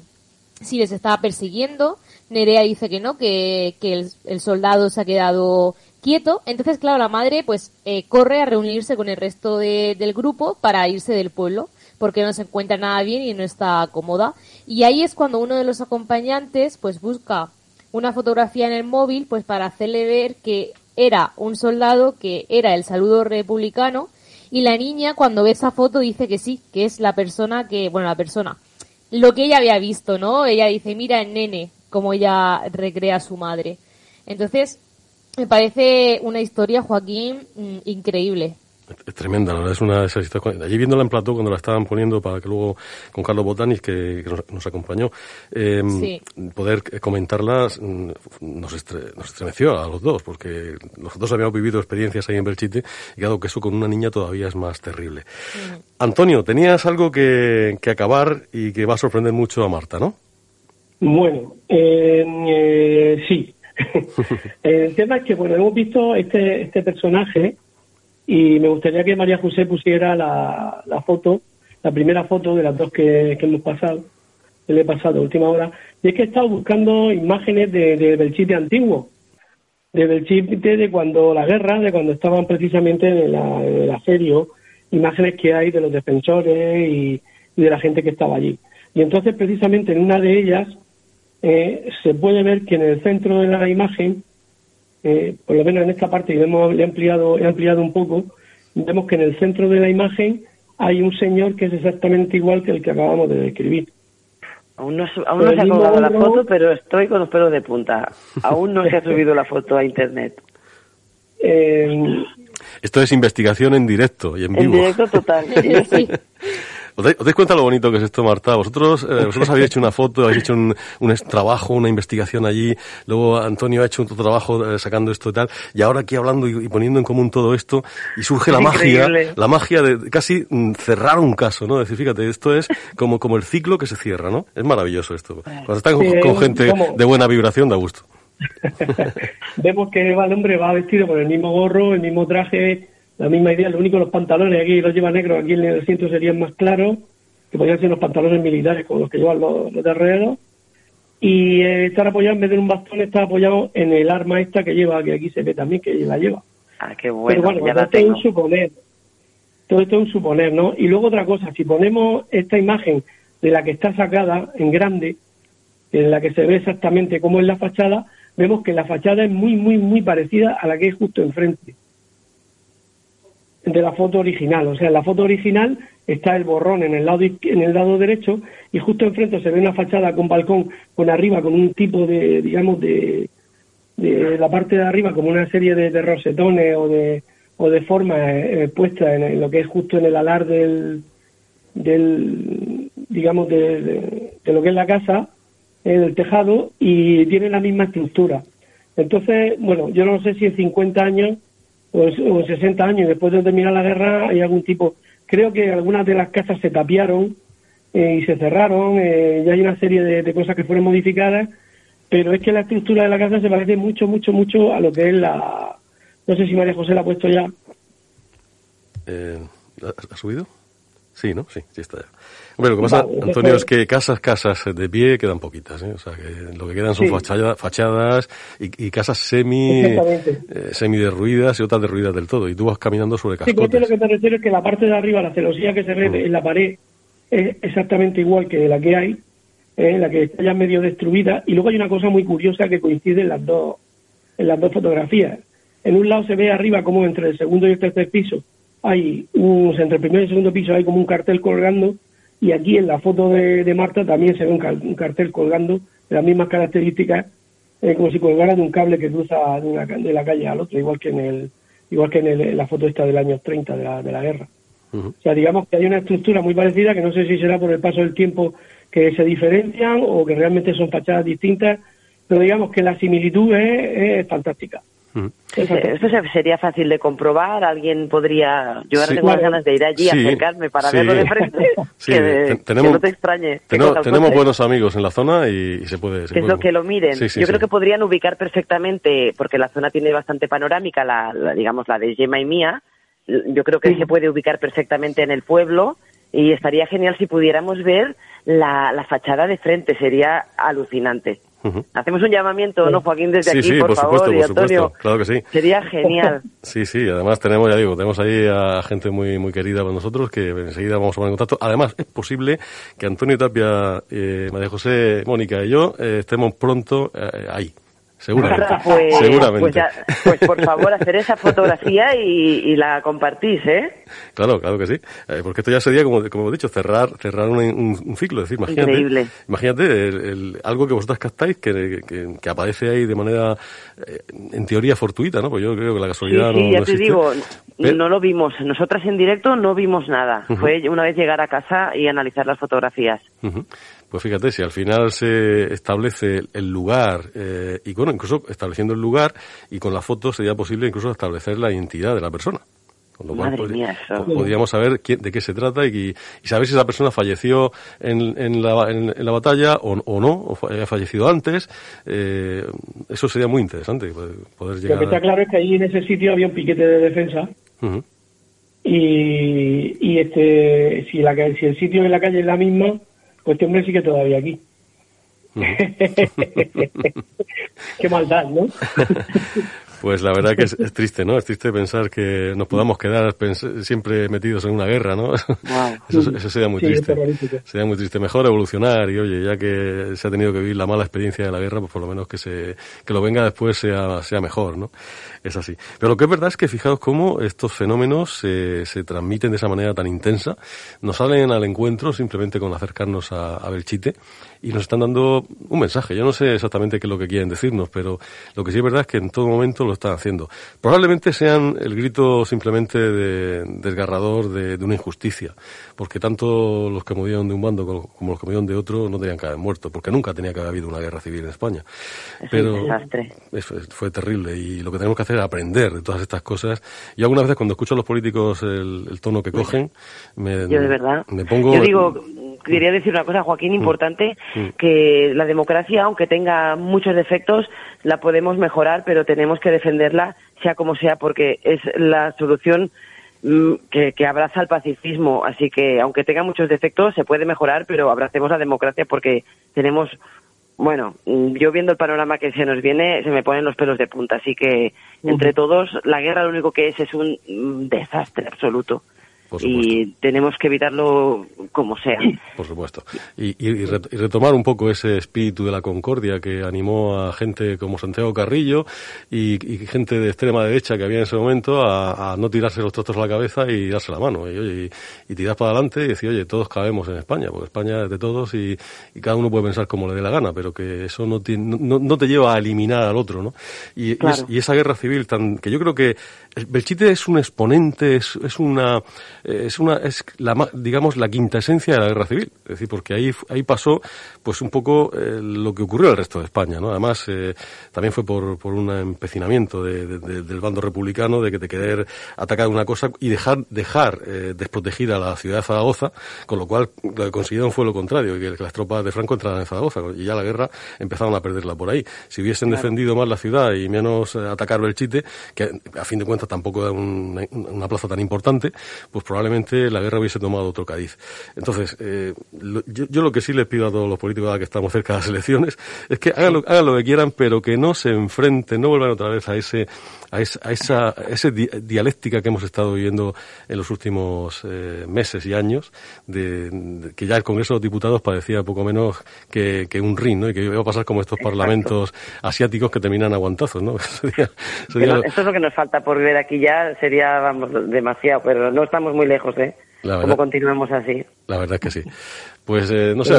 si les estaba persiguiendo. Nerea dice que no, que, que el, soldado se ha quedado quieto. Entonces, claro, la madre pues eh, corre a reunirse con el resto de, del grupo para irse del pueblo porque no se encuentra nada bien y no está cómoda. Y ahí es cuando uno de los acompañantes pues busca una fotografía en el móvil pues para hacerle ver que era un soldado, que era el saludo republicano y la niña cuando ve esa foto dice que sí, que es la persona que, bueno, la persona, lo que ella había visto, ¿no? Ella dice, mira el nene, como ella recrea a su madre. Entonces, me parece una historia, Joaquín, mm, increíble. Es tremenda, la verdad es una de esas historias. Allí viéndola en plató cuando la estaban poniendo para que luego con Carlos Botanis, que, nos, acompañó, eh, poder comentarlas mm, nos, estremeció a los dos, porque los dos habíamos vivido experiencias ahí en Belchite y claro que eso con una niña todavía es más terrible. Mm. Antonio, tenías algo que, acabar y que va a sorprender mucho a Marta, ¿no? Bueno, eh, sí. El tema es que, bueno, hemos visto este, este personaje y me gustaría que María José pusiera la, la foto, la primera foto de las dos que, hemos pasado, que le he pasado última hora, y es que he estado buscando imágenes de, de Belchite antiguo. desde el chip de cuando la guerra, de cuando estaban precisamente en, la, en imágenes que hay de los defensores y de la gente que estaba allí. Y entonces, precisamente en una de ellas, eh, se puede ver que en el centro de la imagen, eh, por lo menos en esta parte, y hemos le he ampliado, he ampliado un poco, vemos que en el centro de la imagen hay un señor que es exactamente igual que el que acabamos de describir. Aún no, aún no se ha colgado la foto, pero estoy con los pelos de punta. Aún no se ha subido la foto a internet. Eh, Esto es investigación en directo y en vivo. En directo total. Sí. ¿Os dais, os dais cuenta lo bonito que es esto, Marta? Vosotros, eh, vosotros habéis hecho una foto, habéis hecho un, un trabajo, una investigación allí, luego Antonio ha hecho otro trabajo eh, sacando esto y tal, y ahora aquí hablando y, y poniendo en común todo esto, y surge la magia, la magia de casi mm, cerrar un caso, ¿no? Es decir, fíjate, esto es como, como el ciclo que se cierra, ¿no? Es maravilloso esto. Cuando estás con, Sí, con gente de buena vibración da gusto. vemos que el hombre va vestido con el mismo gorro, el mismo traje, la misma idea, lo único los pantalones aquí los lleva negros, aquí en el asiento serían más claros, que podrían ser los pantalones militares como los que llevan los, los de alrededor. Y eh, estar apoyado, en vez de un bastón, está apoyado en el arma esta que lleva, que aquí se ve también que la lleva. Ah, qué bueno, Pero bueno, ya todo la esto es un suponer. Todo esto es un suponer, ¿no? Y luego otra cosa, si ponemos esta imagen de la que está sacada en grande, en la que se ve exactamente cómo es la fachada, vemos que la fachada es muy, muy, muy parecida a la que es justo enfrente de la foto original. O sea, en la foto original está el borrón en el lado en el lado derecho y justo enfrente se ve una fachada con balcón con arriba con un tipo de, digamos, de, de la parte de arriba como una serie de, de rosetones o de o de formas eh, eh, puestas en, lo que es justo en el alar del, del digamos de, de- de lo que es la casa eh, del tejado y tiene la misma estructura entonces bueno yo no sé si en 50 años o o en 60 años después de terminar la guerra hay algún tipo creo que algunas de las casas se tapiaron eh, y se cerraron eh, ya hay una serie de, cosas que fueron modificadas pero es que la estructura de la casa se parece mucho, mucho, mucho a lo que es la... No sé si María José la ha puesto ya. Eh, ¿ha, ha subido? Sí, ¿no? Sí, sí está ya. Hombre, lo que pasa, Vale, Antonio, es que casas, casas de pie quedan poquitas, ¿eh? O sea, que lo que quedan son Sí. fachada- fachadas y, y casas semi, eh, semi derruidas y otras derruidas del todo. Y tú vas caminando sobre Sí, cascotes. lo que te refiero es que la parte de arriba, la celosía que se ve Mm. en la pared, es exactamente igual que la que hay, eh, la que está ya medio destruida. Y luego hay una cosa muy curiosa que coincide en las dos, en las dos fotografías. En un lado se ve arriba como entre el segundo y el tercer piso hay un, entre el primer y el segundo piso hay como un cartel colgando y aquí en la foto de, de Marta también se ve un, cal- un cartel colgando de las mismas características eh, como si colgara de un cable que cruza de, una de la calle al otro igual que en el igual que en, el- en la foto esta del año 30 de la, de la guerra. O sea digamos que hay una estructura muy parecida que no sé si será por el paso del tiempo que se diferencian o que realmente son fachadas distintas pero digamos que la similitud es, es fantástica Ujú. Es fantástica. Esto se- sería fácil de comprobar, alguien podría... Yo ahora Sí. tengo unas Claro. ganas de ir allí, Sí, acercarme para sí. verlo de frente, Sí, que, tenemos- no te extrañe. Tenemos, buenos amigos en la zona y, y se puede. se que es puede- lo que lo miren. Sí, sí, Yo sí. creo que podrían ubicar perfectamente, porque la zona tiene bastante panorámica, la, la- digamos la de Gemma y mía. Yo creo que se puede ubicar perfectamente en el pueblo y estaría genial si pudiéramos ver la, la fachada de frente, sería alucinante. Hacemos un llamamiento, ¿no, Joaquín, desde Sí, aquí, sí, por, por favor, supuesto, y por Antonio? supuesto, claro que sí. Sería genial. Sí, sí, además tenemos, ya digo, tenemos ahí a gente muy muy querida por nosotros que enseguida vamos a poner en contacto. Además, es posible que Antonio Tapia, eh, María José, Mónica y yo eh, estemos pronto eh, ahí. Seguramente. Pues, Seguramente. pues, ya- pues por favor, hacer esa fotografía y, y la compartís, ¿eh? Claro, claro que sí. Eh, porque esto ya sería, como, como hemos dicho, cerrar cerrar un, un- un ciclo. Es decir, imagínate, Increíble. imagínate el- el- algo que vosotras captáis que, que, que aparece ahí de manera, eh, en teoría, fortuita, ¿no? Pues yo creo que la Sí, casualidad sí, no, ya no te existe. digo, no lo vimos. Nosotras en directo no vimos nada. Ujú. Fue una vez llegar a casa y analizar las fotografías. Ujú. Pues fíjate, si al final se establece el lugar, eh, y bueno, incluso estableciendo el lugar, y con la foto sería posible incluso establecer la identidad de la persona. Con lo cual Madre podri- mía, eso. po- podríamos saber quién- de qué se trata y, y saber si esa persona falleció en, en, la, en, en la batalla o, o no, o haya fallecido antes. Eh, eso sería muy interesante, poder, poder Lo que llegar está a... claro es que allí en ese sitio había un piquete de defensa y, y este si la ca- si el sitio en la calle es la misma, pues este hombre sigue todavía aquí. Qué maldad, ¿no? Pues la verdad que es, triste, ¿no? Es triste pensar que nos podamos quedar siempre metidos en una guerra, ¿no? Eso, sería muy triste. Sería muy triste. Mejor evolucionar y, oye, ya que se ha tenido que vivir la mala experiencia de la guerra, pues por lo menos que se que lo venga después sea, sea mejor, ¿no? Es así. Pero lo que es verdad es que fijaos cómo estos fenómenos se, se transmiten de esa manera tan intensa, nos salen al encuentro simplemente con acercarnos a, a Belchite y nos están dando un mensaje. Yo no sé exactamente qué es lo que quieren decirnos, pero lo que sí es verdad es que en todo momento lo están haciendo. Probablemente sean el grito simplemente de, desgarrador de, una injusticia, porque tanto los que murieron de un bando como los que murieron de otro no tenían que haber muerto, porque nunca tenía que haber habido una guerra civil en España. pero un desastre. fue terrible y lo que tenemos que hacer es aprender de todas estas cosas. Y algunas veces cuando escucho a los políticos el, tono que cogen, me, Yo de verdad. me pongo... Yo digo, quería decir una cosa, Joaquín, mm. importante, mm. que la democracia, aunque tenga muchos defectos, la podemos mejorar, pero tenemos que defenderla, sea como sea, porque es la solución mm, que, que, abraza el pacifismo. Así que, aunque tenga muchos defectos, se puede mejorar, pero abracemos la democracia porque tenemos, bueno, yo viendo el panorama que se nos viene, se me ponen los pelos de punta. Así que, entre todos, la guerra lo único que es es un desastre absoluto y tenemos que evitarlo como sea. Por supuesto. Y, y, retomar un poco ese espíritu de la concordia que animó a gente como Santiago Carrillo y, gente de extrema derecha que había en ese momento a, no tirarse los trastos a la cabeza y darse la mano. Y, oye, y, tirar para adelante y decir, oye, todos cabemos en España, porque España es de todos y, cada uno puede pensar como le dé la gana, pero que eso no, no, no, te lleva a eliminar al otro, ¿no? Y, y, esa guerra civil tan que yo creo que Belchite es un exponente, es, es una es una es la digamos la quinta esencia de la guerra civil. Es decir porque ahí ahí pasó pues un poco eh, lo que ocurrió en el resto de España no además eh, también fue por, por un empecinamiento del bando republicano de que de querer atacar una cosa y dejar dejar eh, desprotegida la ciudad de Zaragoza con lo cual lo que consiguieron fue lo contrario que, las tropas de Franco entraran en Zaragoza y ya la guerra empezaron a perderla por ahí. Si hubiesen defendido más la ciudad y menos atacar Belchite que a fin de cuentas tampoco era una plaza tan importante pues probablemente la guerra hubiese tomado otro Cádiz. Entonces, eh, yo, lo que sí les pido a todos los políticos a que estamos cerca de las elecciones es que hagan lo, hagan lo que quieran, pero que no se enfrenten, no vuelvan otra vez a ese a esa, a esa, esa dialéctica que hemos estado viviendo en los últimos eh, meses y años, de, que ya el Congreso de los Diputados parecía poco menos que, que un ring, ¿no? Y que iba a pasar como estos parlamentos asiáticos que terminan aguantazos, ¿no? Esto es lo que nos falta por ver aquí ya, sería, vamos, demasiado, pero no estamos muy lejos, ¿eh? Como continuemos así. La verdad es que sí. Pues eh, no sé.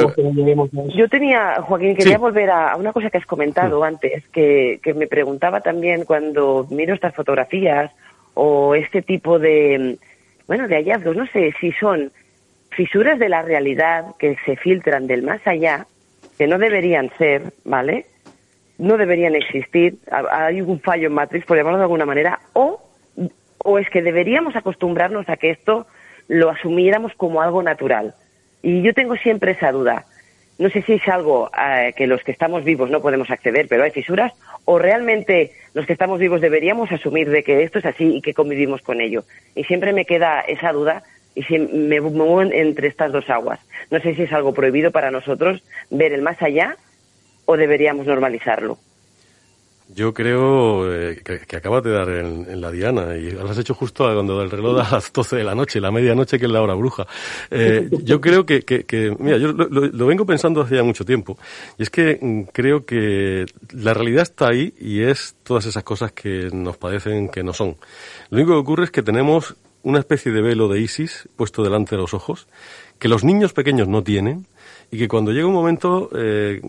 Yo tenía, Joaquín, quería volver a, una cosa que has comentado antes, que, que me preguntaba también cuando miro estas fotografías o este tipo de, bueno, de hallazgos, no sé si son fisuras de la realidad que se filtran del más allá, que no deberían ser, ¿vale? No deberían existir, hay un fallo en Matrix, por llamarlo de alguna manera, o, o es que deberíamos acostumbrarnos a que esto lo asumiéramos como algo natural. Y yo tengo siempre esa duda. No sé si es algo eh, que los que estamos vivos no podemos acceder, pero hay fisuras, o realmente los que estamos vivos deberíamos asumir de que esto es así y que convivimos con ello. Y siempre me queda esa duda y me muevo entre estas dos aguas. No sé si es algo prohibido para nosotros ver el más allá o deberíamos normalizarlo. Yo creo eh, que, acabas de dar en, la diana y lo has hecho justo cuando el reloj da a las 12 de la noche, la medianoche que es la hora bruja. Eh, yo creo que, que, mira, yo lo, vengo pensando hace ya mucho tiempo y es que mm, creo que la realidad está ahí y es todas esas cosas que nos parecen que no son. Lo único que ocurre es que tenemos una especie de velo de Isis puesto delante de los ojos que los niños pequeños no tienen y que cuando llega un momento eh,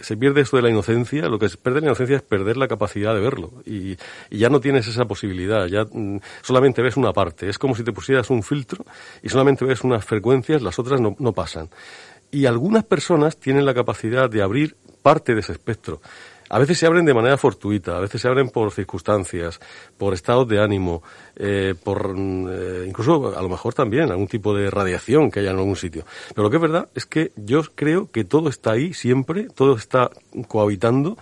se pierde esto de la inocencia, lo que es perder la inocencia es perder la capacidad de verlo y, ya no tienes esa posibilidad, ya mm, solamente ves una parte, es como si te pusieras un filtro y solamente ves unas frecuencias, las otras no, no pasan. Y algunas personas tienen la capacidad de abrir parte de ese espectro. A veces se abren de manera fortuita, a veces se abren por circunstancias, por estados de ánimo, eh, por eh, incluso a lo mejor también algún tipo de radiación que haya en algún sitio. Pero lo que es verdad es que yo creo que todo está ahí siempre, todo está cohabitando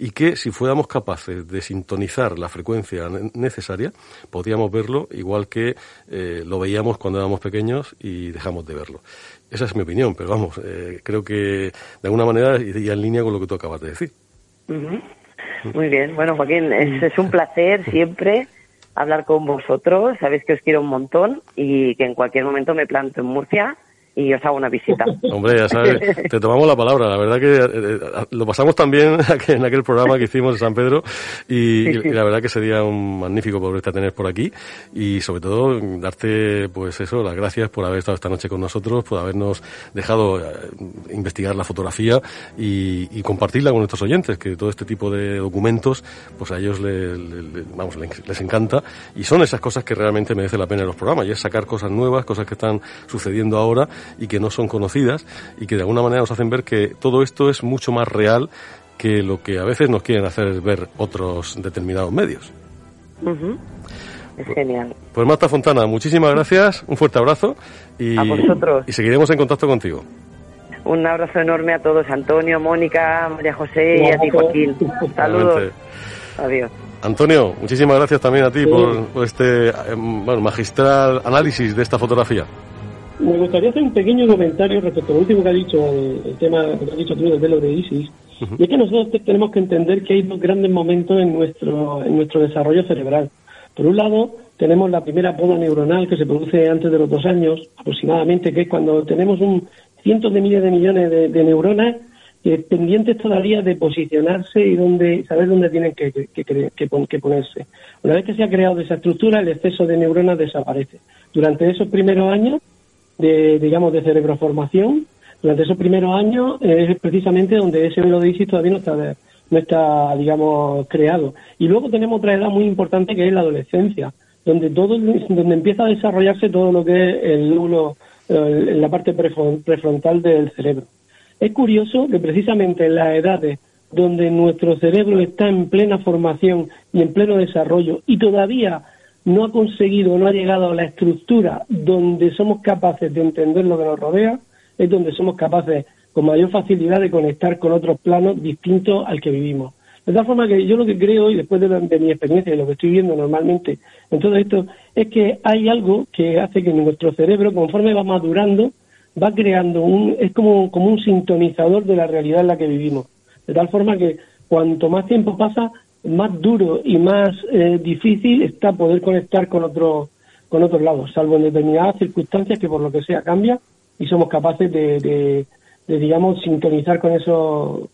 y que si fuéramos capaces de sintonizar la frecuencia necesaria, podríamos verlo igual que eh, lo veíamos cuando éramos pequeños y dejamos de verlo. Esa es mi opinión, pero vamos, eh, creo que de alguna manera iría en línea con lo que tú acabas de decir. Muy bien, bueno Joaquín, es, un placer siempre hablar con vosotros, sabéis que os quiero un montón y que en cualquier momento me planto en Murcia y os hago una visita. Hombre, ya sabes, te tomamos la palabra. La verdad que eh, eh, lo pasamos también en aquel programa que hicimos en San Pedro y, la verdad que sería un magnífico poderte tener por aquí y sobre todo darte, pues eso, las gracias por haber estado esta noche con nosotros, por habernos dejado eh, investigar la fotografía y, compartirla con nuestros oyentes, que todo este tipo de documentos, pues a ellos les, vamos, les encanta y son esas cosas que realmente merece la pena en los programas y es sacar cosas nuevas, cosas que están sucediendo ahora y que no son conocidas y que de alguna manera nos hacen ver que todo esto es mucho más real que lo que a veces nos quieren hacer ver otros determinados medios. Es genial. Pues Marta Fontana, muchísimas gracias, un fuerte abrazo y, y seguiremos en contacto contigo. Un abrazo enorme a todos, Antonio, Mónica, María José y a ti, Joaquín. Saludos. Adiós. Antonio, muchísimas gracias también a ti por, este eh, bueno, magistral análisis de esta fotografía. Me gustaría hacer un pequeño comentario respecto al último que ha dicho, el, tema que ha dicho tú del velo de ISIS. Y es que nosotros tenemos que entender que hay dos grandes momentos en nuestro, en nuestro desarrollo cerebral. Por un lado, tenemos la primera poda neuronal que se produce antes de los dos años, aproximadamente, que es cuando tenemos un cientos de miles de millones de, neuronas eh, pendientes todavía de posicionarse y dónde, saber dónde tienen que, que, que, ponerse. Una vez que se ha creado esa estructura, el exceso de neuronas desaparece. Durante esos primeros años, de, digamos, de cerebroformación, durante esos primeros años es precisamente donde ese velo de Isis todavía no está, no está, digamos, creado. Y luego tenemos otra edad muy importante que es la adolescencia, donde todo, donde empieza a desarrollarse todo lo que es el lóbulo, la parte prefrontal del cerebro. Es curioso que precisamente en las edades donde nuestro cerebro está en plena formación y en pleno desarrollo y todavía no ha conseguido, no ha llegado a la estructura donde somos capaces de entender lo que nos rodea, es donde somos capaces con mayor facilidad de conectar con otros planos distintos al que vivimos. De tal forma que yo lo que creo, y después de, mi experiencia y lo que estoy viendo normalmente en todo esto, es que hay algo que hace que nuestro cerebro, conforme va madurando, va creando un, es como, como un sintonizador de la realidad en la que vivimos. De tal forma que cuanto más tiempo pasa, más duro y más eh, difícil está poder conectar con otro con otros lados, salvo en determinadas circunstancias que por lo que sea cambia y somos capaces de, de, digamos sintonizar con esos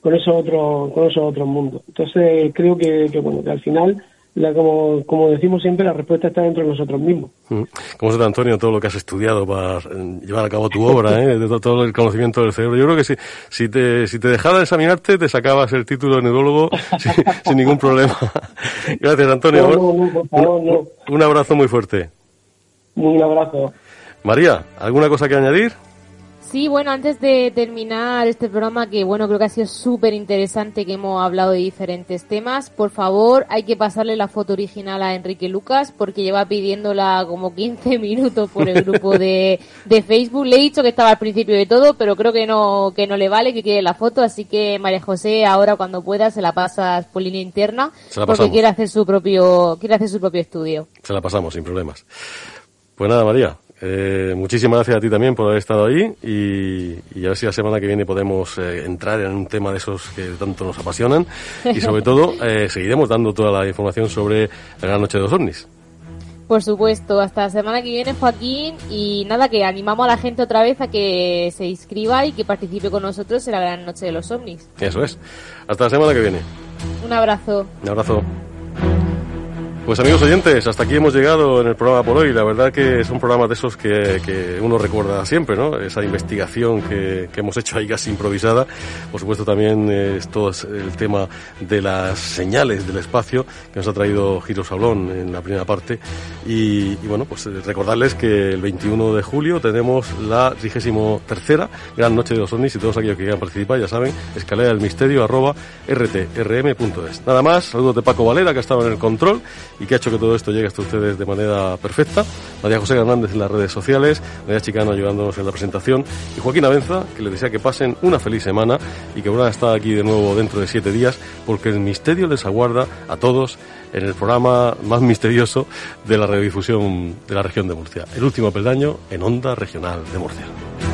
con esos otros con esos otros mundos. Entonces creo que bueno que al final la, como, como decimos siempre, la respuesta está dentro de nosotros mismos. Mm. ¿Cómo se Antonio, todo lo que has estudiado para eh, llevar a cabo tu obra, ¿eh? de todo, el conocimiento del cerebro? Yo creo que si, si, te, si te dejara de examinarte, te sacabas el título de neurólogo sin, ningún problema. Gracias, Antonio. un, un abrazo muy fuerte. Un abrazo. María, ¿alguna cosa que añadir? Sí, bueno, antes de terminar este programa, que bueno, creo que ha sido súper interesante, que hemos hablado de diferentes temas, por favor, hay que pasarle la foto original a Enrique Lucas, porque lleva pidiéndola como 15 minutos por el grupo de, de Facebook. Le he dicho que estaba al principio de todo, pero creo que no, que no le vale, que quiere la foto, así que María José, ahora cuando pueda, se la pasas por línea interna, porque quiere hacer su propio, quiere hacer su propio estudio. Se la pasamos, sin problemas. Pues nada, María, eh, muchísimas gracias a ti también por haber estado ahí y, y a ver si la semana que viene podemos eh, entrar en un tema de esos que tanto nos apasionan y sobre todo eh, seguiremos dando toda la información sobre la Gran Noche de los OVNIs. Por supuesto, hasta la semana que viene Joaquín y nada, que animamos a la gente otra vez a que se inscriba y que participe con nosotros en la Gran Noche de los OVNIs. Eso es. Hasta la semana que viene. Un abrazo. Un abrazo. Pues amigos oyentes, hasta aquí hemos llegado en el programa por hoy. La verdad que son programas de esos que, que uno recuerda siempre, ¿no? Esa investigación que, que, hemos hecho ahí casi improvisada. Por supuesto también eh, esto es el tema de las señales del espacio que nos ha traído Giro Sablón en la primera parte. Y, y bueno, pues eh, recordarles que el 21 de julio tenemos la 33 Gran Noche de los OVNIs y todos aquellos que quieran participar, ya saben, escalera del misterio arroba rtrm.es. Nada más, saludos de Paco Valera que ha estado en el control y que ha hecho que todo esto llegue hasta ustedes de manera perfecta. María José Hernández en las redes sociales, María Chicano ayudándonos en la presentación y Joaquín Avenza, que les desea que pasen una feliz semana y que a estar aquí de nuevo dentro de siete días, porque el misterio les aguarda a todos en el programa más misterioso de la radiodifusión de la región de Murcia, el último peldaño en Onda Regional de Murcia.